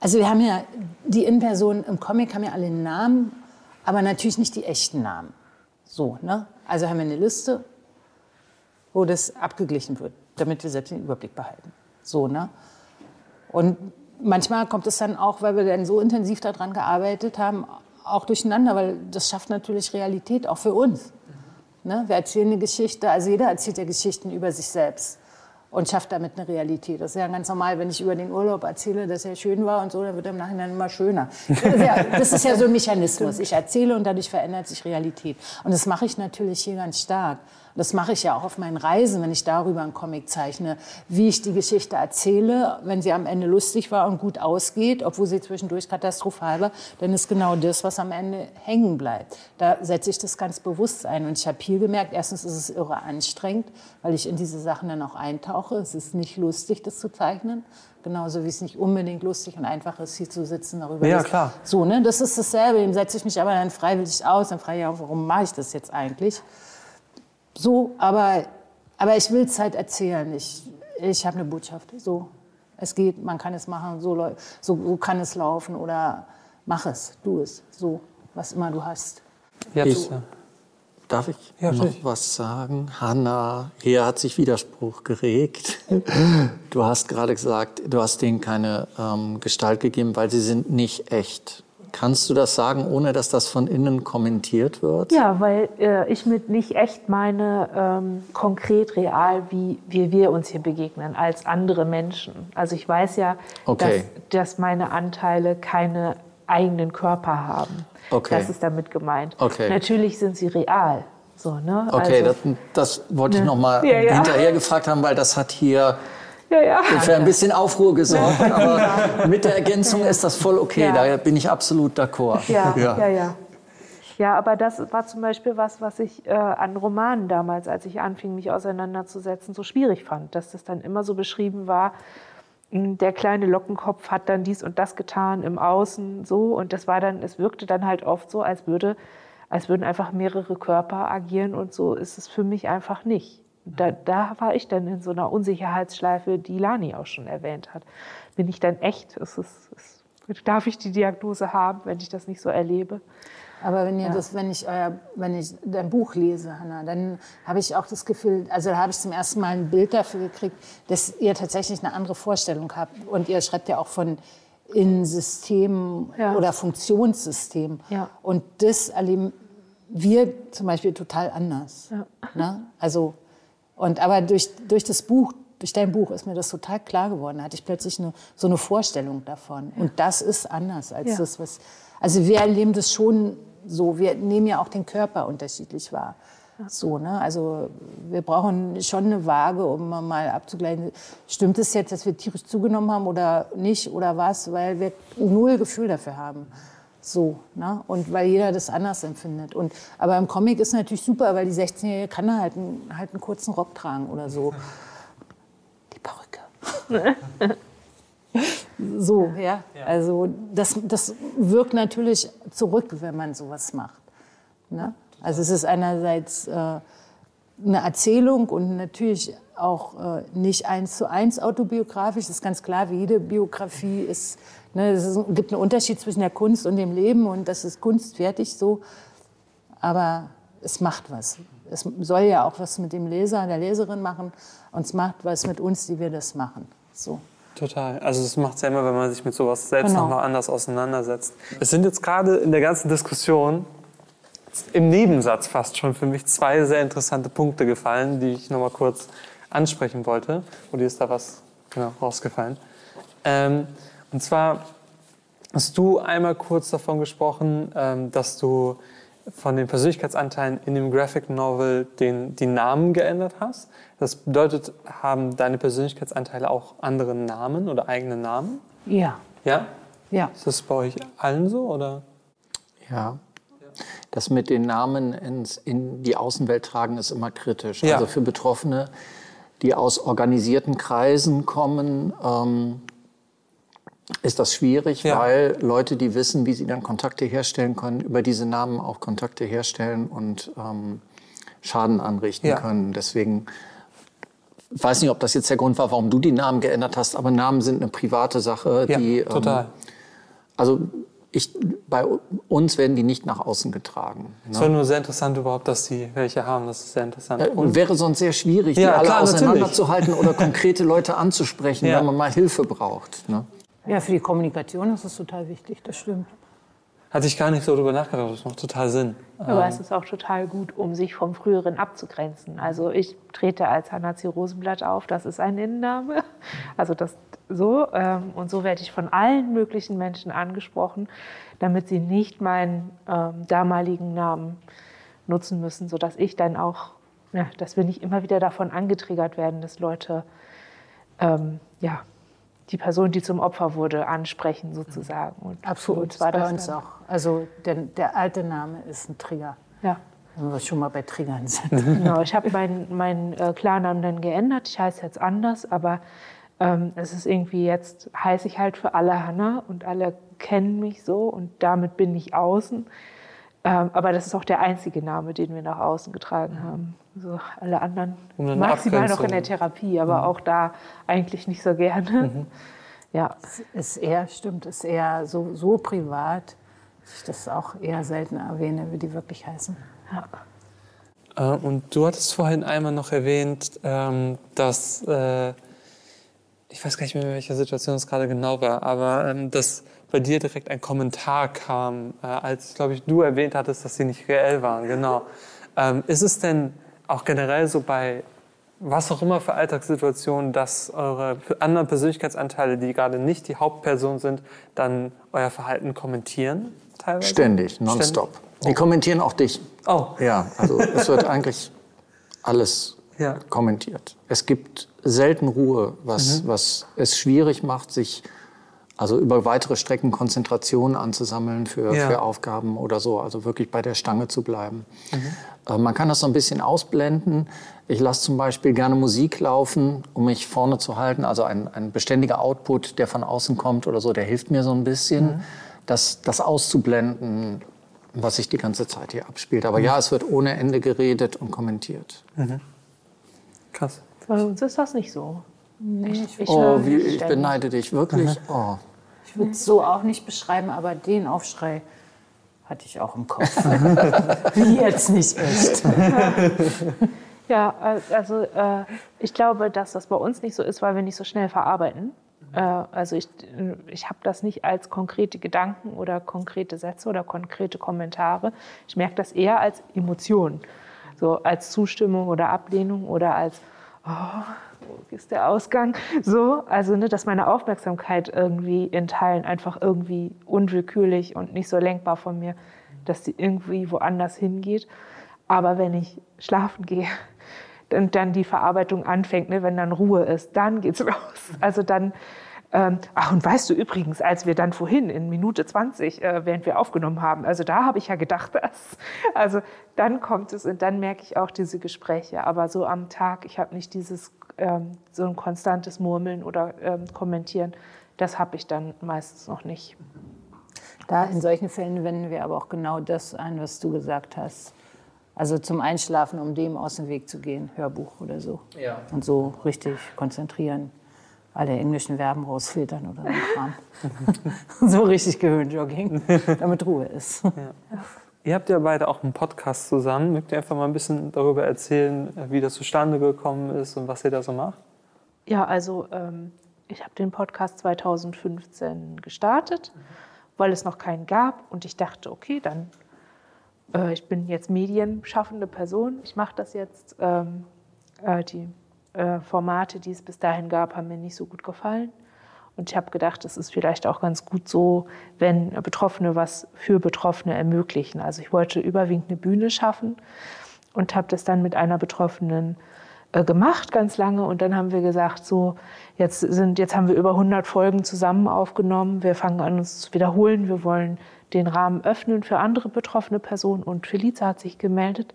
Also wir haben ja, die Innenpersonen im Comic haben ja alle Namen, aber natürlich nicht die echten Namen. So, ne? Also haben wir eine Liste, wo das abgeglichen wird, damit wir selbst den Überblick behalten. So, ne? Und manchmal kommt es dann auch, weil wir dann so intensiv daran gearbeitet haben, auch durcheinander, weil das schafft natürlich Realität auch für uns. Ne? Wir erzählen eine Geschichte, also jeder erzählt ja Geschichten über sich selbst und schafft damit eine Realität. Das ist ja ganz normal, wenn ich über den Urlaub erzähle, dass er schön war und so, dann wird er im Nachhinein immer schöner. Das ist ja, das ist ja so ein Mechanismus. Ich erzähle und dadurch verändert sich Realität. Und das mache ich natürlich hier ganz stark. Das mache ich ja auch auf meinen Reisen, wenn ich darüber einen Comic zeichne, wie ich die Geschichte erzähle, wenn sie am Ende lustig war und gut ausgeht, obwohl sie zwischendurch katastrophal war, dann ist genau das, was am Ende hängen bleibt. Da setze ich das ganz bewusst ein. Und ich habe hier gemerkt, erstens ist es irre anstrengend, weil ich in diese Sachen dann auch eintauche. Es ist nicht lustig, das zu zeichnen. Genauso wie es nicht unbedingt lustig und einfach ist, hier zu sitzen darüber. Ja, klar. So, ne? Das ist dasselbe. Dem setze ich mich aber dann freiwillig aus. Dann frage ich auch, warum mache ich das jetzt eigentlich? So, aber, aber ich will es halt erzählen. Ich, ich habe eine Botschaft. So, es geht, man kann es machen, so, so, so kann es laufen oder mach es, du es, so, was immer du hast. Jetzt. Ich, darf ich ja, noch richtig. was sagen? Hanna, hier hat sich Widerspruch geregt. Du hast gerade gesagt, du hast denen keine ähm, Gestalt gegeben, weil sie sind nicht echt. Kannst du das sagen, ohne dass das von innen kommentiert wird? Ja, weil äh, ich mit nicht echt meine ähm, konkret real, wie, wie wir uns hier begegnen, als andere Menschen. Also ich weiß ja, okay. dass, dass meine Anteile keine eigenen Körper haben. Okay. Das ist damit gemeint. Okay. Natürlich sind sie real. So, ne? Okay, also, das, das wollte ne? ich noch mal ja, ja. hinterher gefragt haben, weil das hat hier ja, ja. Für ein bisschen Aufruhr gesorgt, aber mit der Ergänzung ist das voll okay. Ja. Da bin ich absolut d'accord. Ja, ja, ja. ja. Ja, aber das war zum Beispiel was, was ich äh, an Romanen damals, als ich anfing, mich auseinanderzusetzen, so schwierig fand, dass das dann immer so beschrieben war, hm, der kleine Lockenkopf hat dann dies und das getan im Außen so und das war dann, es wirkte dann halt oft so, als würde, als würden einfach mehrere Körper agieren und so ist es für mich einfach nicht da, da war ich dann in so einer Unsicherheitsschleife, die Lani auch schon erwähnt hat. Bin ich dann echt? Ist es, ist, darf ich die Diagnose haben, wenn ich das nicht so erlebe? Aber wenn ihr ja. das, wenn ich euer, wenn ich dein Buch lese, Hanna, dann habe ich auch das Gefühl, also da habe ich zum ersten Mal ein Bild dafür gekriegt, dass ihr tatsächlich eine andere Vorstellung habt. Und ihr schreibt ja auch von in Systemen ja. oder Funktionssystemen. Ja. Und das erleben wir zum Beispiel total anders. Ne? Also und aber durch, durch das Buch, durch dein Buch ist mir das total klar geworden. Da hatte ich plötzlich eine, so eine Vorstellung davon. Ja. Und das ist anders als ja. das, was. Also wir erleben das schon so. Wir nehmen ja auch den Körper unterschiedlich wahr. So, ne? Also wir brauchen schon eine Waage, um mal abzugleichen. Stimmt es jetzt, dass wir tierisch zugenommen haben oder nicht oder was? Weil wir null Gefühl dafür haben. So, ne? Und weil jeder das anders empfindet. Und, aber im Comic ist natürlich super, weil die 16-Jährige kann da halt einen, halt einen kurzen Rock tragen oder so. Die Perücke. so, ja. Also das, das wirkt natürlich zurück, wenn man sowas macht. Ne? Also es ist einerseits äh, eine Erzählung und natürlich auch äh, nicht eins zu eins autobiografisch. Das ist ganz klar, wie jede Biografie ist Ne, es gibt einen Unterschied zwischen der Kunst und dem Leben und das ist Kunst fertig so. Aber es macht was. Es soll ja auch was mit dem Leser, der Leserin machen und es macht was mit uns, die wir das machen. So. Total. Also das macht es ja immer, wenn man sich mit sowas selbst genau. noch mal anders auseinandersetzt. Es sind jetzt gerade in der ganzen Diskussion im Nebensatz fast schon für mich zwei sehr interessante Punkte gefallen, die ich noch mal kurz ansprechen wollte. Und dir ist da was genau rausgefallen. Ähm, und zwar hast du einmal kurz davon gesprochen, ähm, dass du von den Persönlichkeitsanteilen in dem Graphic Novel den, die Namen geändert hast. Das bedeutet, haben deine Persönlichkeitsanteile auch andere Namen oder eigene Namen? Ja. Ja? Ja. Ist das bei euch allen so oder? Ja. Das mit den Namen ins, in die Außenwelt tragen ist immer kritisch. Ja. Also für Betroffene, die aus organisierten Kreisen kommen, ähm, ist das schwierig, ja. weil Leute, die wissen, wie sie dann Kontakte herstellen können, über diese Namen auch Kontakte herstellen und ähm, Schaden anrichten ja. können. Deswegen ich weiß nicht, ob das jetzt der Grund war, warum du die Namen geändert hast, aber Namen sind eine private Sache. Ja, die, total. Ähm, also ich, bei uns werden die nicht nach außen getragen. Es ne? wäre nur sehr interessant überhaupt, dass sie welche haben. Das ist sehr interessant. Äh, und wäre sonst sehr schwierig, ja, die alle klar, auseinanderzuhalten oder konkrete Leute anzusprechen, ja. wenn man mal Hilfe braucht. Ne? Ja, für die Kommunikation ist es total wichtig, das stimmt. Hatte ich gar nicht so drüber nachgedacht, das macht total Sinn. Aber Ähm, es ist auch total gut, um sich vom Früheren abzugrenzen. Also ich trete als Hannah-C. Rosenblatt auf, das ist ein Innenname. Also das so. Ähm, und so werde ich von allen möglichen Menschen angesprochen, damit sie nicht meinen ähm, damaligen Namen nutzen müssen, sodass ich dann auch, ja, dass wir nicht immer wieder davon angetriggert werden, dass Leute ähm, ja, die Person, die zum Opfer wurde, ansprechen sozusagen. Und Absolut, uns war bei das uns dann- auch. Also der, der alte Name ist ein Trigger, Ja. wenn wir schon mal bei Triggern sind. Genau, ich habe meinen mein, äh, Klarnamen dann geändert. Ich heiße jetzt anders, aber ähm, es ist irgendwie jetzt, heiße ich halt für alle Hanna und alle kennen mich so und damit bin ich außen. Ähm, aber das ist auch der einzige Name, den wir nach außen getragen haben. So alle anderen Um maximal noch in der. Therapie, aber auch da eigentlich nicht so gerne. Ja, Ist eher, stimmt, ist eher so, so privat, dass ich das auch eher selten erwähne, wie die wirklich heißen. Äh, und du hattest vorhin einmal noch erwähnt, ähm, dass, äh, ich weiß gar nicht mehr, in welcher Situation es gerade genau war, aber ähm, dass bei dir direkt ein Kommentar kam, äh, als, glaube ich, du erwähnt hattest, dass sie nicht reell waren. Genau. Ähm, ist es denn auch generell so bei was auch immer für Alltagssituationen, dass eure anderen Persönlichkeitsanteile, die gerade nicht die Hauptperson sind, dann euer Verhalten kommentieren? Teilweise? Ständig, nonstop. Die kommentieren auch dich. Oh. Ja, also es wird eigentlich alles Ja. kommentiert. Es gibt selten Ruhe, was, was es schwierig macht, sich also über weitere Strecken Konzentration anzusammeln für, Ja. für Aufgaben oder so, also wirklich bei der Stange zu bleiben. Äh, man kann das so ein bisschen ausblenden. Ich lasse zum Beispiel gerne Musik laufen, um mich vorne zu halten. Also ein, ein beständiger Output, der von außen kommt oder so, der hilft mir so ein bisschen, das, das auszublenden, was sich die ganze Zeit hier abspielt. Aber ja, es wird ohne Ende geredet und kommentiert. Krass. bei uns ist das nicht so. Nee, ich, Ich Oh, wie, ich ständig. beneide dich wirklich. Oh. ich würde es so auch nicht beschreiben, aber den Aufschrei hatte ich auch im Kopf. wie jetzt nicht echt. Ja, also äh, ich glaube, dass das bei uns nicht so ist, weil wir nicht so schnell verarbeiten. Äh, also ich, ich habe das nicht als konkrete Gedanken oder konkrete Sätze oder konkrete Kommentare. Ich merke das eher als Emotion, so als Zustimmung oder Ablehnung oder als oh, wo ist der Ausgang? So, also ne, dass meine Aufmerksamkeit irgendwie in Teilen einfach irgendwie unwillkürlich und nicht so lenkbar von mir, dass die irgendwie woanders hingeht. Aber wenn ich schlafen gehe und dann die Verarbeitung anfängt, ne, wenn dann Ruhe ist, dann geht's los. Also dann, ähm, ach und weißt du übrigens, als wir dann vorhin in Minute 20, äh, während wir aufgenommen haben, also da habe ich ja gedacht, dass, also dann kommt es und dann merke ich auch diese Gespräche. Aber so am Tag, ich habe nicht dieses ähm, so ein konstantes Murmeln oder ähm, Kommentieren, das habe ich dann meistens noch nicht. Da in solchen Fällen wenden wir aber auch genau das ein, was du gesagt hast. Also zum Einschlafen, um dem aus dem Weg zu gehen, Hörbuch oder so. Ja. Und so richtig konzentrieren, alle englischen Verben rausfiltern oder so Kram. so richtig Gehirnjogging, damit Ruhe ist. Ihr habt ja beide auch einen Podcast zusammen. Mögt ihr einfach mal ein bisschen darüber erzählen, wie das zustande gekommen ist und was ihr da so macht? Ja, also ähm, ich habe den Podcast 2015 gestartet, weil es noch keinen gab. Und ich dachte, okay, dann, äh, ich bin jetzt medienschaffende Person, ich mache das jetzt. Ähm, äh, die äh, Formate, die es bis dahin gab, haben mir nicht so gut gefallen. Und ich habe gedacht, es ist vielleicht auch ganz gut so, wenn Betroffene was für Betroffene ermöglichen. Also ich wollte überwiegend eine Bühne schaffen und habe das dann mit einer Betroffenen äh, gemacht ganz lange und dann haben wir gesagt, so jetzt sind jetzt haben wir über 100 Folgen zusammen aufgenommen. Wir fangen an uns zu wiederholen. Wir wollen den Rahmen öffnen für andere betroffene Personen und Feliza hat sich gemeldet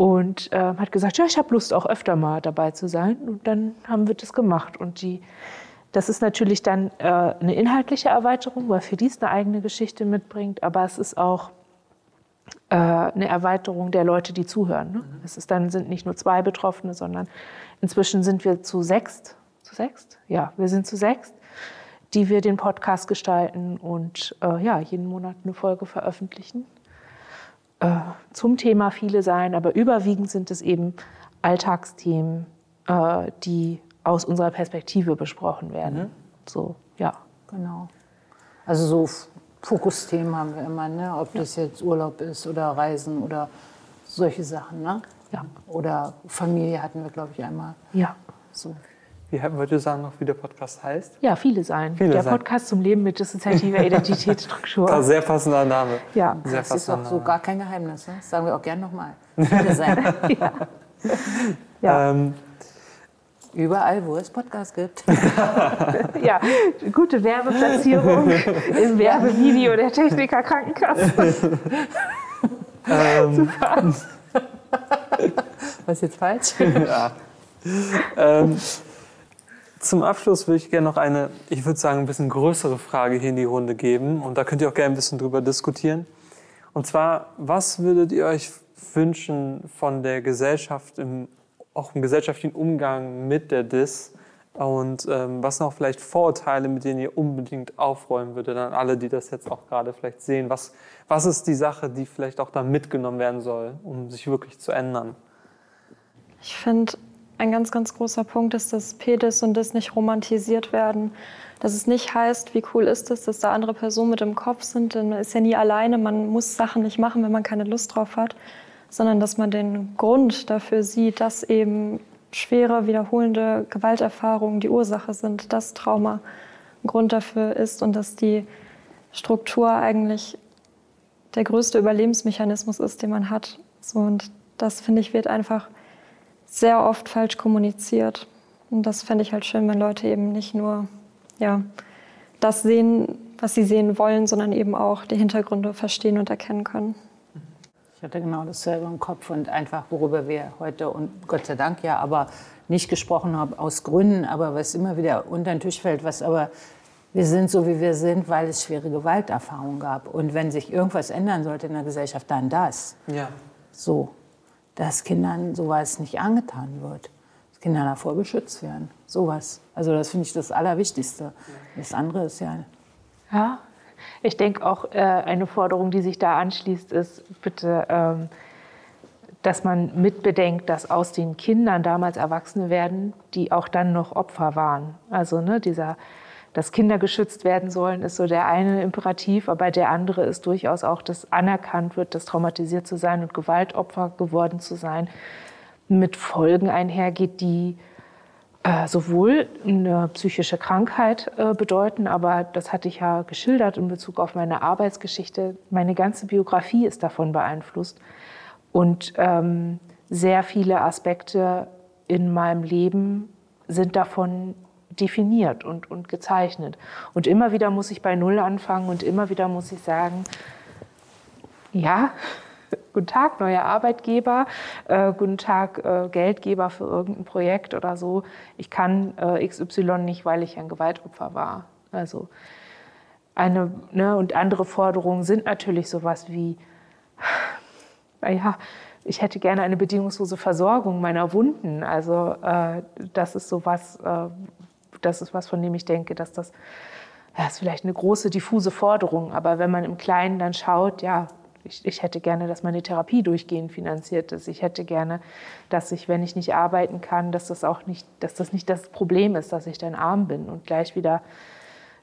und äh, hat gesagt, ja, ich habe Lust auch öfter mal dabei zu sein und dann haben wir das gemacht und die das ist natürlich dann äh, eine inhaltliche Erweiterung, weil Felice eine eigene Geschichte mitbringt, aber es ist auch äh, eine Erweiterung der Leute, die zuhören. Ne? Es ist dann sind nicht nur zwei Betroffene, sondern inzwischen sind wir zu sechst. Zu sechst? Ja, wir sind zu sechst, die wir den Podcast gestalten und äh, ja, jeden Monat eine Folge veröffentlichen. Äh, zum Thema viele sein, aber überwiegend sind es eben Alltagsthemen, äh, die aus unserer Perspektive besprochen werden. So, ja. Genau. Also so Fokusthemen haben wir immer, ne? ob das jetzt Urlaub ist oder Reisen oder solche Sachen. Ne? Ja. Oder Familie hatten wir, glaube ich, einmal. Ja. So. Wie wollt ihr sagen noch, wie der Podcast heißt? Ja, viele sein. Viele der sein. Podcast zum Leben mit dissoziativer Identitätsstruktur. Ein sehr passender Name. Ja. Sehr Das ist auch so gar kein Geheimnis. Ne? Das sagen wir auch gern nochmal. Viele sein. Ja. Ähm, Überall, wo es Podcasts gibt. ja, gute Werbeplatzierung im Werbevideo der Techniker Krankenkasse. ähm, Was jetzt falsch? ähm, zum Abschluss würde ich gerne noch eine, ich würde sagen, ein bisschen größere Frage hier in die Runde geben. Und da könnt ihr auch gerne ein bisschen drüber diskutieren. Und zwar, was würdet ihr euch wünschen von der Gesellschaft, im, auch im gesellschaftlichen Umgang mit der DIS? Und ähm, was noch vielleicht Vorurteile, mit denen ihr unbedingt aufräumen würdet, an alle, die das jetzt auch gerade vielleicht sehen? Was, was ist die Sache, die vielleicht auch da mitgenommen werden soll, um sich wirklich zu ändern? Ich finde, ein ganz, ganz großer Punkt ist, dass PEDIS und DIS nicht romantisiert werden. Dass es nicht heißt, wie cool ist es, dass da andere Personen mit im Kopf sind, denn man ist ja nie alleine, man muss Sachen nicht machen, wenn man keine Lust drauf hat, sondern dass man den Grund dafür sieht, dass eben schwere, wiederholende Gewalterfahrungen die Ursache sind, dass Trauma ein Grund dafür ist und dass die Struktur eigentlich der größte Überlebensmechanismus ist, den man hat. So, und das, finde ich, wird einfach sehr oft falsch kommuniziert. Und das fände ich halt schön, wenn Leute eben nicht nur ja, das sehen, was sie sehen wollen, sondern eben auch die Hintergründe verstehen und erkennen können. Ich hatte genau dasselbe im Kopf und einfach, worüber wir heute und Gott sei Dank ja, aber nicht gesprochen haben, aus Gründen, aber was immer wieder unter den Tisch fällt, was aber wir sind so, wie wir sind, weil es schwere Gewalterfahrungen gab. Und wenn sich irgendwas ändern sollte in der Gesellschaft, dann das. Ja. So, dass Kindern sowas nicht angetan wird. Dass Kinder davor beschützt werden. Sowas. Also das finde ich das Allerwichtigste. Das andere ist ja Ja, ich denke auch, äh, eine Forderung, die sich da anschließt, ist bitte, ähm, dass man mitbedenkt, dass aus den Kindern damals Erwachsene werden, die auch dann noch Opfer waren. Also ne, dieser, dass Kinder geschützt werden sollen, ist so der eine Imperativ, aber der andere ist durchaus auch, dass anerkannt wird, dass traumatisiert zu sein und Gewaltopfer geworden zu sein, mit Folgen einhergeht, die äh, sowohl eine psychische Krankheit äh, bedeuten, aber das hatte ich ja geschildert in Bezug auf meine Arbeitsgeschichte. Meine ganze Biografie ist davon beeinflusst. Und ähm, sehr viele Aspekte in meinem Leben sind davon definiert und, und gezeichnet. Und immer wieder muss ich bei Null anfangen und immer wieder muss ich sagen, ja, guten Tag, neuer Arbeitgeber, äh, guten Tag, äh, Geldgeber für irgendein Projekt oder so. Ich kann äh, XY nicht, weil ich ein Gewaltopfer war. Also eine, ne, und andere Forderungen sind natürlich sowas wie, naja, ich hätte gerne eine bedingungslose Versorgung meiner Wunden. Also äh, das ist sowas, äh, das ist was, von dem ich denke, dass das, das ist vielleicht eine große, diffuse Forderung. Aber wenn man im Kleinen dann schaut, ja, ich, ich, hätte gerne, dass meine Therapie durchgehend finanziert ist. Ich hätte gerne, dass ich, wenn ich nicht arbeiten kann, dass das auch nicht, dass das nicht das Problem ist, dass ich dann arm bin und gleich wieder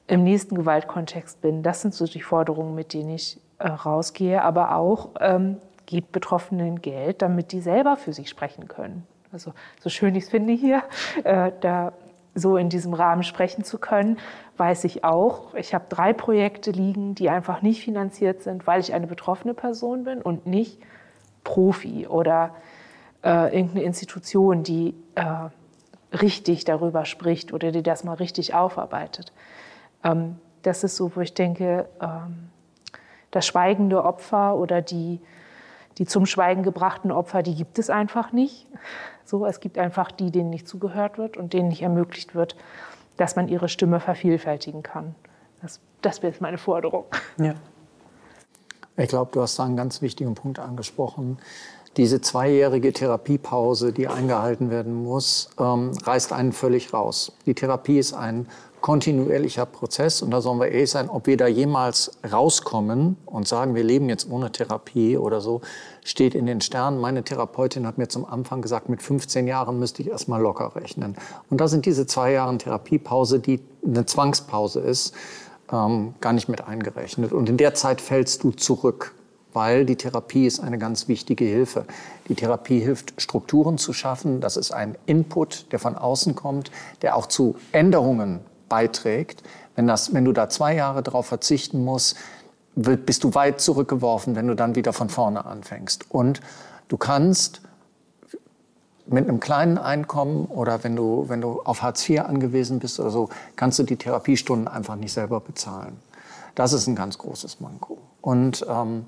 im nächsten Gewaltkontext bin. Das sind so die Forderungen, mit denen ich äh, rausgehe. Aber auch ähm, gibt Betroffenen Geld, damit die selber für sich sprechen können. Also so schön ich es finde hier, äh, da so in diesem Rahmen sprechen zu können, weiß ich auch. Ich habe drei Projekte liegen, die einfach nicht finanziert sind, weil ich eine betroffene Person bin und nicht Profi oder äh, irgendeine Institution, die äh, richtig darüber spricht oder die das mal richtig aufarbeitet. Ähm, das ist so, wo ich denke, ähm, das schweigende Opfer oder die, die zum Schweigen gebrachten Opfer, die gibt es einfach nicht. So, es gibt einfach die, denen nicht zugehört wird und denen nicht ermöglicht wird, dass man ihre Stimme vervielfältigen kann. Das, das wäre jetzt meine Forderung. Ja. Ich glaube, du hast da einen ganz wichtigen Punkt angesprochen. Diese zweijährige Therapiepause, die eingehalten werden muss, ähm, reißt einen völlig raus. Die Therapie ist ein kontinuierlicher Prozess und da sollen wir ehrlich sein, ob wir da jemals rauskommen und sagen, wir leben jetzt ohne Therapie oder so, steht in den Sternen. Meine Therapeutin hat mir zum Anfang gesagt, mit 15 Jahren müsste ich erstmal locker rechnen. Und da sind diese zwei Jahre Therapiepause, die eine Zwangspause ist, ähm, gar nicht mit eingerechnet. Und in der Zeit fällst du zurück, weil die Therapie ist eine ganz wichtige Hilfe. Die Therapie hilft, Strukturen zu schaffen. Das ist ein Input, der von außen kommt, der auch zu Änderungen beiträgt. Wenn, das, wenn du da zwei Jahre darauf verzichten musst, bist du weit zurückgeworfen, wenn du dann wieder von vorne anfängst. Und du kannst mit einem kleinen Einkommen oder wenn du, wenn du auf Hartz IV angewiesen bist oder so, kannst du die Therapiestunden einfach nicht selber bezahlen. Das ist ein ganz großes Manko. Und ähm,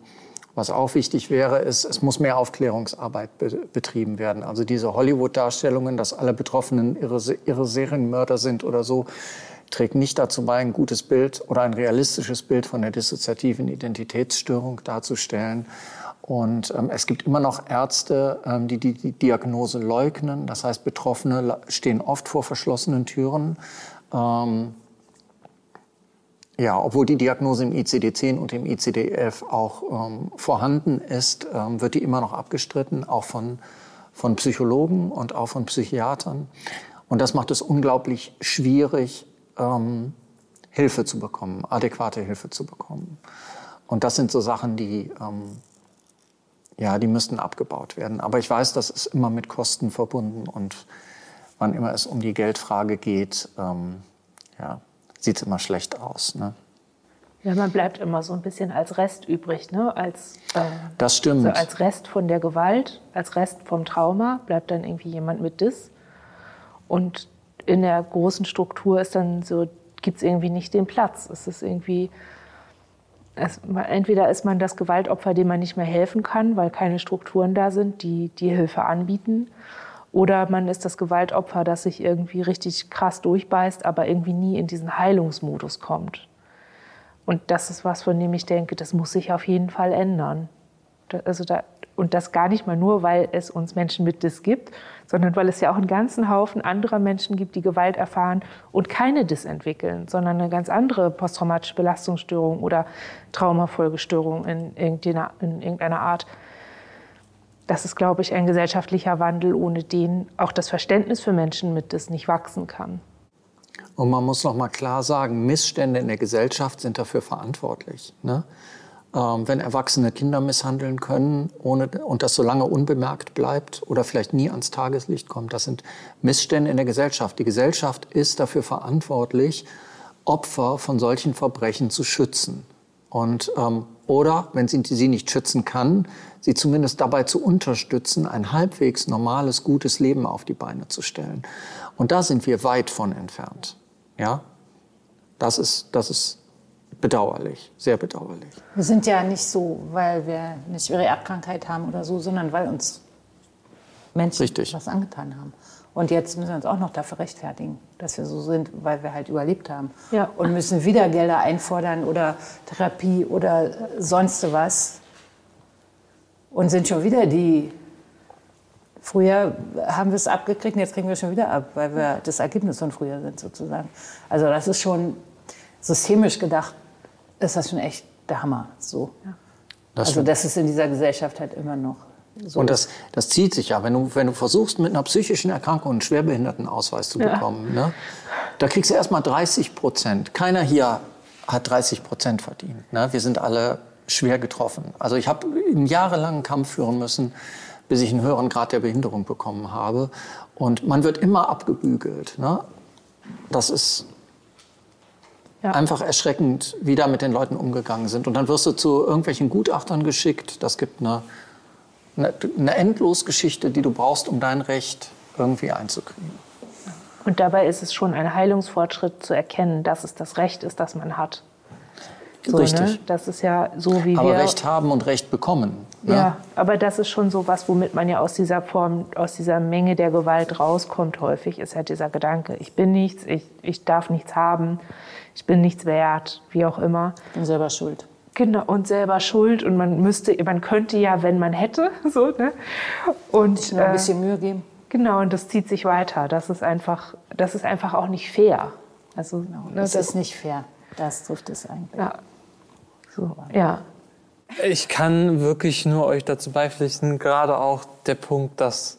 was auch wichtig wäre, ist, es muss mehr Aufklärungsarbeit be betrieben werden. Also diese Hollywood-Darstellungen, dass alle Betroffenen ihre, ihre Serienmörder sind oder so, trägt nicht dazu bei, ein gutes Bild oder ein realistisches Bild von der dissoziativen Identitätsstörung darzustellen. Und ähm, es gibt immer noch Ärzte, ähm, die, die die Diagnose leugnen. Das heißt, Betroffene stehen oft vor verschlossenen Türen. Ähm, ja, obwohl die Diagnose im ICD-10 und im ICD-11 auch ähm, vorhanden ist, ähm, wird die immer noch abgestritten, auch von, von Psychologen und auch von Psychiatern. Und das macht es unglaublich schwierig, ähm, Hilfe zu bekommen, adäquate Hilfe zu bekommen. Und das sind so Sachen, die, ähm, ja, die müssten abgebaut werden. Aber ich weiß, das ist immer mit Kosten verbunden und wann immer es um die Geldfrage geht, ähm, ja, sieht es immer schlecht aus. Ne? Ja, man bleibt immer so ein bisschen als Rest übrig, ne? als, äh, das stimmt. So als Rest von der Gewalt, als Rest vom Trauma bleibt dann irgendwie jemand mit Dis. Und in der großen Struktur ist dann so, gibt es irgendwie nicht den Platz. Es ist irgendwie, es, entweder ist man das Gewaltopfer, dem man nicht mehr helfen kann, weil keine Strukturen da sind, die die Hilfe anbieten. Oder man ist das Gewaltopfer, das sich irgendwie richtig krass durchbeißt, aber irgendwie nie in diesen Heilungsmodus kommt. Und das ist was, von dem ich denke, das muss sich auf jeden Fall ändern. Also da, und das gar nicht mal nur, weil es uns Menschen mit Dis gibt, sondern weil es ja auch einen ganzen Haufen anderer Menschen gibt, die Gewalt erfahren und keine Dis entwickeln, sondern eine ganz andere posttraumatische Belastungsstörung oder Traumafolgestörung in irgendeiner, in irgendeiner Art. Das ist, glaube ich, ein gesellschaftlicher Wandel, ohne den auch das Verständnis für Menschen mit Dis nicht wachsen kann. Und man muss noch mal klar sagen, Missstände in der Gesellschaft sind dafür verantwortlich. Ne? Ähm, wenn Erwachsene Kinder misshandeln können ohne, und das so lange unbemerkt bleibt oder vielleicht nie ans Tageslicht kommt. Das sind Missstände in der Gesellschaft. Die Gesellschaft ist dafür verantwortlich, Opfer von solchen Verbrechen zu schützen. Und, ähm, oder, wenn sie sie nicht schützen kann, sie zumindest dabei zu unterstützen, ein halbwegs normales, gutes Leben auf die Beine zu stellen. Und da sind wir weit von entfernt. Ja? Das ist, das ist bedauerlich, sehr bedauerlich. Wir sind ja nicht so, weil wir eine schwere Erbkrankheit haben oder so, sondern weil uns Menschen Richtig. was angetan haben. Und jetzt müssen wir uns auch noch dafür rechtfertigen, dass wir so sind, weil wir halt überlebt haben. Ja. Und müssen wieder Gelder einfordern oder Therapie oder sonst was. Und sind schon wieder die. Früher haben wir es abgekriegt und jetzt kriegen wir es schon wieder ab, weil wir das Ergebnis von früher sind sozusagen. Also das ist schon systemisch gedacht ist das schon echt der Hammer. So. Ja. Das also das ist in dieser Gesellschaft halt immer noch so. Und das, das zieht sich ja. Wenn du, wenn du versuchst, mit einer psychischen Erkrankung einen Schwerbehindertenausweis zu bekommen, ja. ne, da kriegst du erst mal 30 Prozent. Keiner hier hat 30 Prozent verdient. Ne? Wir sind alle schwer getroffen. Also ich habe einen jahrelangen Kampf führen müssen, bis ich einen höheren Grad der Behinderung bekommen habe. Und man wird immer abgebügelt. Ne? Das ist ja. Einfach erschreckend, wie da mit den Leuten umgegangen sind. Und dann wirst du zu irgendwelchen Gutachtern geschickt. Das gibt eine, eine, eine Endlosgeschichte, die du brauchst, um dein Recht irgendwie einzukriegen. Und dabei ist es schon ein Heilungsfortschritt zu erkennen, dass es das Recht ist, das man hat. So, Richtig. Ne? Das ist ja so, wie aber wir... Aber Recht haben und Recht bekommen. Ne? Ja, aber das ist schon so was, womit man ja aus dieser Form, aus dieser Menge der Gewalt rauskommt häufig, ist ja dieser Gedanke, ich bin nichts, ich, ich darf nichts haben ich bin nichts wert, wie auch immer. Ich bin selber schuld. Genau, und selber schuld. Und man müsste, man könnte ja, wenn man hätte, so, ne? Und Sich nur ein bisschen Mühe geben. Genau, und das zieht sich weiter. Das ist einfach, das ist einfach auch nicht fair. Also, genau, ne, das, das, ist nicht fair. Das trifft es eigentlich. Ja. So, ja. Ich kann wirklich nur euch dazu beipflichten, gerade auch der Punkt, dass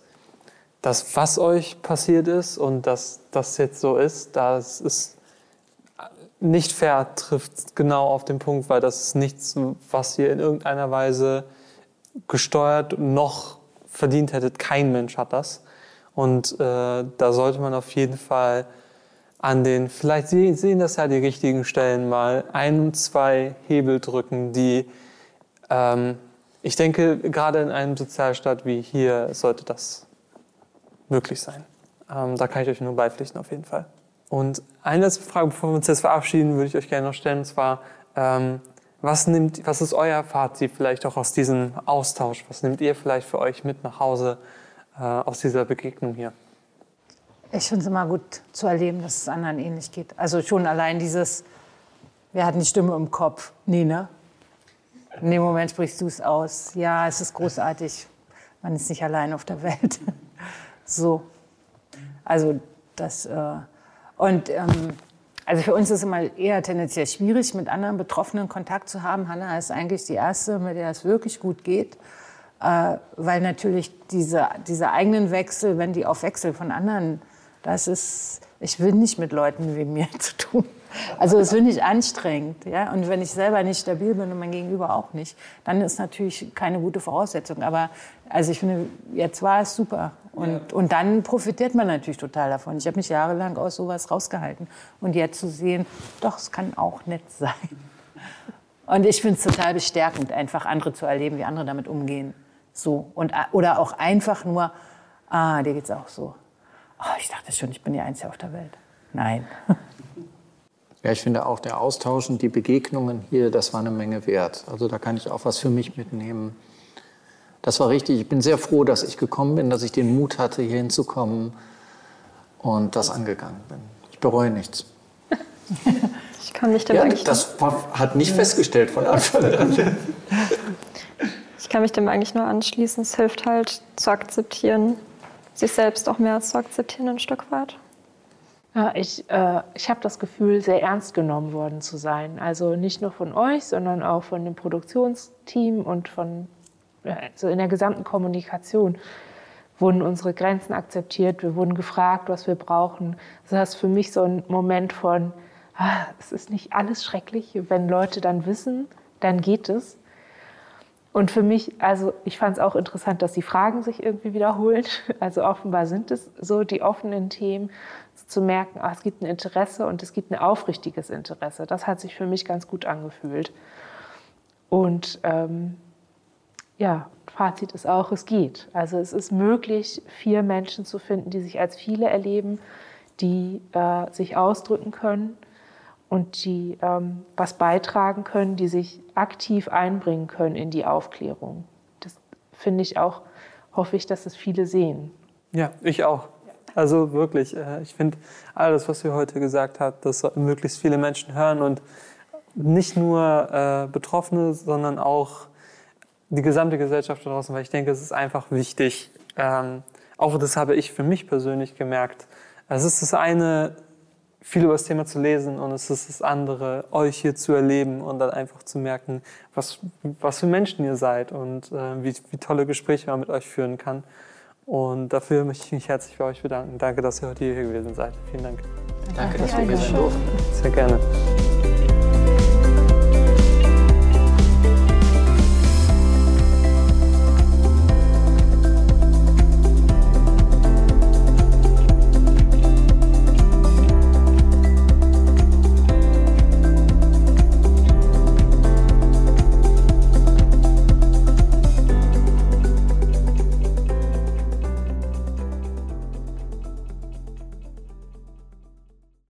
das, was euch passiert ist und dass das jetzt so ist, das ist nicht fair trifft genau auf den Punkt, weil das ist nichts, was ihr in irgendeiner Weise gesteuert noch verdient hättet. Kein Mensch hat das. Und äh, da sollte man auf jeden Fall an den, vielleicht sehen das ja die richtigen Stellen mal, ein, zwei Hebel drücken, die, ähm, ich denke, gerade in einem Sozialstaat wie hier sollte das möglich sein. Ähm, da kann ich euch nur beipflichten auf jeden Fall. Und eine letzte Frage, bevor wir uns jetzt verabschieden, würde ich euch gerne noch stellen, und zwar, ähm, was, nimmt, was ist euer Fazit vielleicht auch aus diesem Austausch? Was nehmt ihr vielleicht für euch mit nach Hause äh, aus dieser Begegnung hier? Ich finde es immer gut zu erleben, dass es anderen ähnlich geht. Also schon allein dieses, wer hat eine Stimme im Kopf? Nee, ne? In dem Moment sprichst du es aus. Ja, es ist großartig. Man ist nicht allein auf der Welt. so. Also das. Äh, und ähm, also für uns ist es immer eher tendenziell schwierig, mit anderen Betroffenen Kontakt zu haben. Hanna ist eigentlich die erste, mit der es wirklich gut geht. Äh, weil natürlich diese, diese eigenen Wechsel, wenn die auf Wechsel von anderen, das ist, ich will nicht mit Leuten wie mir zu tun. Also es finde ich anstrengend. Ja? Und wenn ich selber nicht stabil bin und mein Gegenüber auch nicht, dann ist natürlich keine gute Voraussetzung. Aber also ich finde, jetzt war es super. Und, ja. und dann profitiert man natürlich total davon. Ich habe mich jahrelang aus sowas rausgehalten. Und jetzt zu sehen, doch, es kann auch nett sein. Und ich finde es total bestärkend, einfach andere zu erleben, wie andere damit umgehen. So. Und, oder auch einfach nur, ah, dir geht's auch so. Oh, ich dachte schon, ich bin die Einzige auf der Welt. Nein. Ja, ich finde auch der Austausch und die Begegnungen hier, das war eine Menge wert. Also da kann ich auch was für mich mitnehmen. Das war richtig. Ich bin sehr froh, dass ich gekommen bin, dass ich den Mut hatte, hier hinzukommen und das angegangen bin. Ich bereue nichts. Ich kann mich dem ja, eigentlich das hat nicht festgestellt von Anfang an. Ich kann mich dem eigentlich nur anschließen. Es hilft halt zu akzeptieren, sich selbst auch mehr zu akzeptieren ein Stück weit. Ja, ich äh, ich habe das Gefühl, sehr ernst genommen worden zu sein. Also nicht nur von euch, sondern auch von dem Produktionsteam und von also in der gesamten Kommunikation wurden unsere Grenzen akzeptiert. Wir wurden gefragt, was wir brauchen. Das ist für mich so ein Moment von, ah, es ist nicht alles schrecklich. Wenn Leute dann wissen, dann geht es. Und für mich, also ich fand es auch interessant, dass die Fragen sich irgendwie wiederholen. Also offenbar sind es so die offenen Themen zu merken, ah, es gibt ein Interesse und es gibt ein aufrichtiges Interesse. Das hat sich für mich ganz gut angefühlt. Und ähm, ja, Fazit ist auch, es geht. Also es ist möglich, vier Menschen zu finden, die sich als viele erleben, die äh, sich ausdrücken können und die ähm, was beitragen können, die sich aktiv einbringen können in die Aufklärung. Das finde ich auch, hoffe ich, dass es viele sehen. Ja, ich auch. Also wirklich, äh, ich finde alles, was ihr heute gesagt habt, das sollten möglichst viele Menschen hören und nicht nur äh, Betroffene, sondern auch die gesamte Gesellschaft da draußen, weil ich denke, es ist einfach wichtig. Ähm, auch das habe ich für mich persönlich gemerkt. Es ist das eine, viel über das Thema zu lesen und es ist das andere, euch hier zu erleben und dann einfach zu merken, was, was für Menschen ihr seid und äh, wie, wie tolle Gespräche man mit euch führen kann. Und dafür möchte ich mich herzlich bei euch bedanken. Danke, dass ihr heute hier gewesen seid. Vielen Dank. Danke, dass wir hier sein durften. Sehr gerne.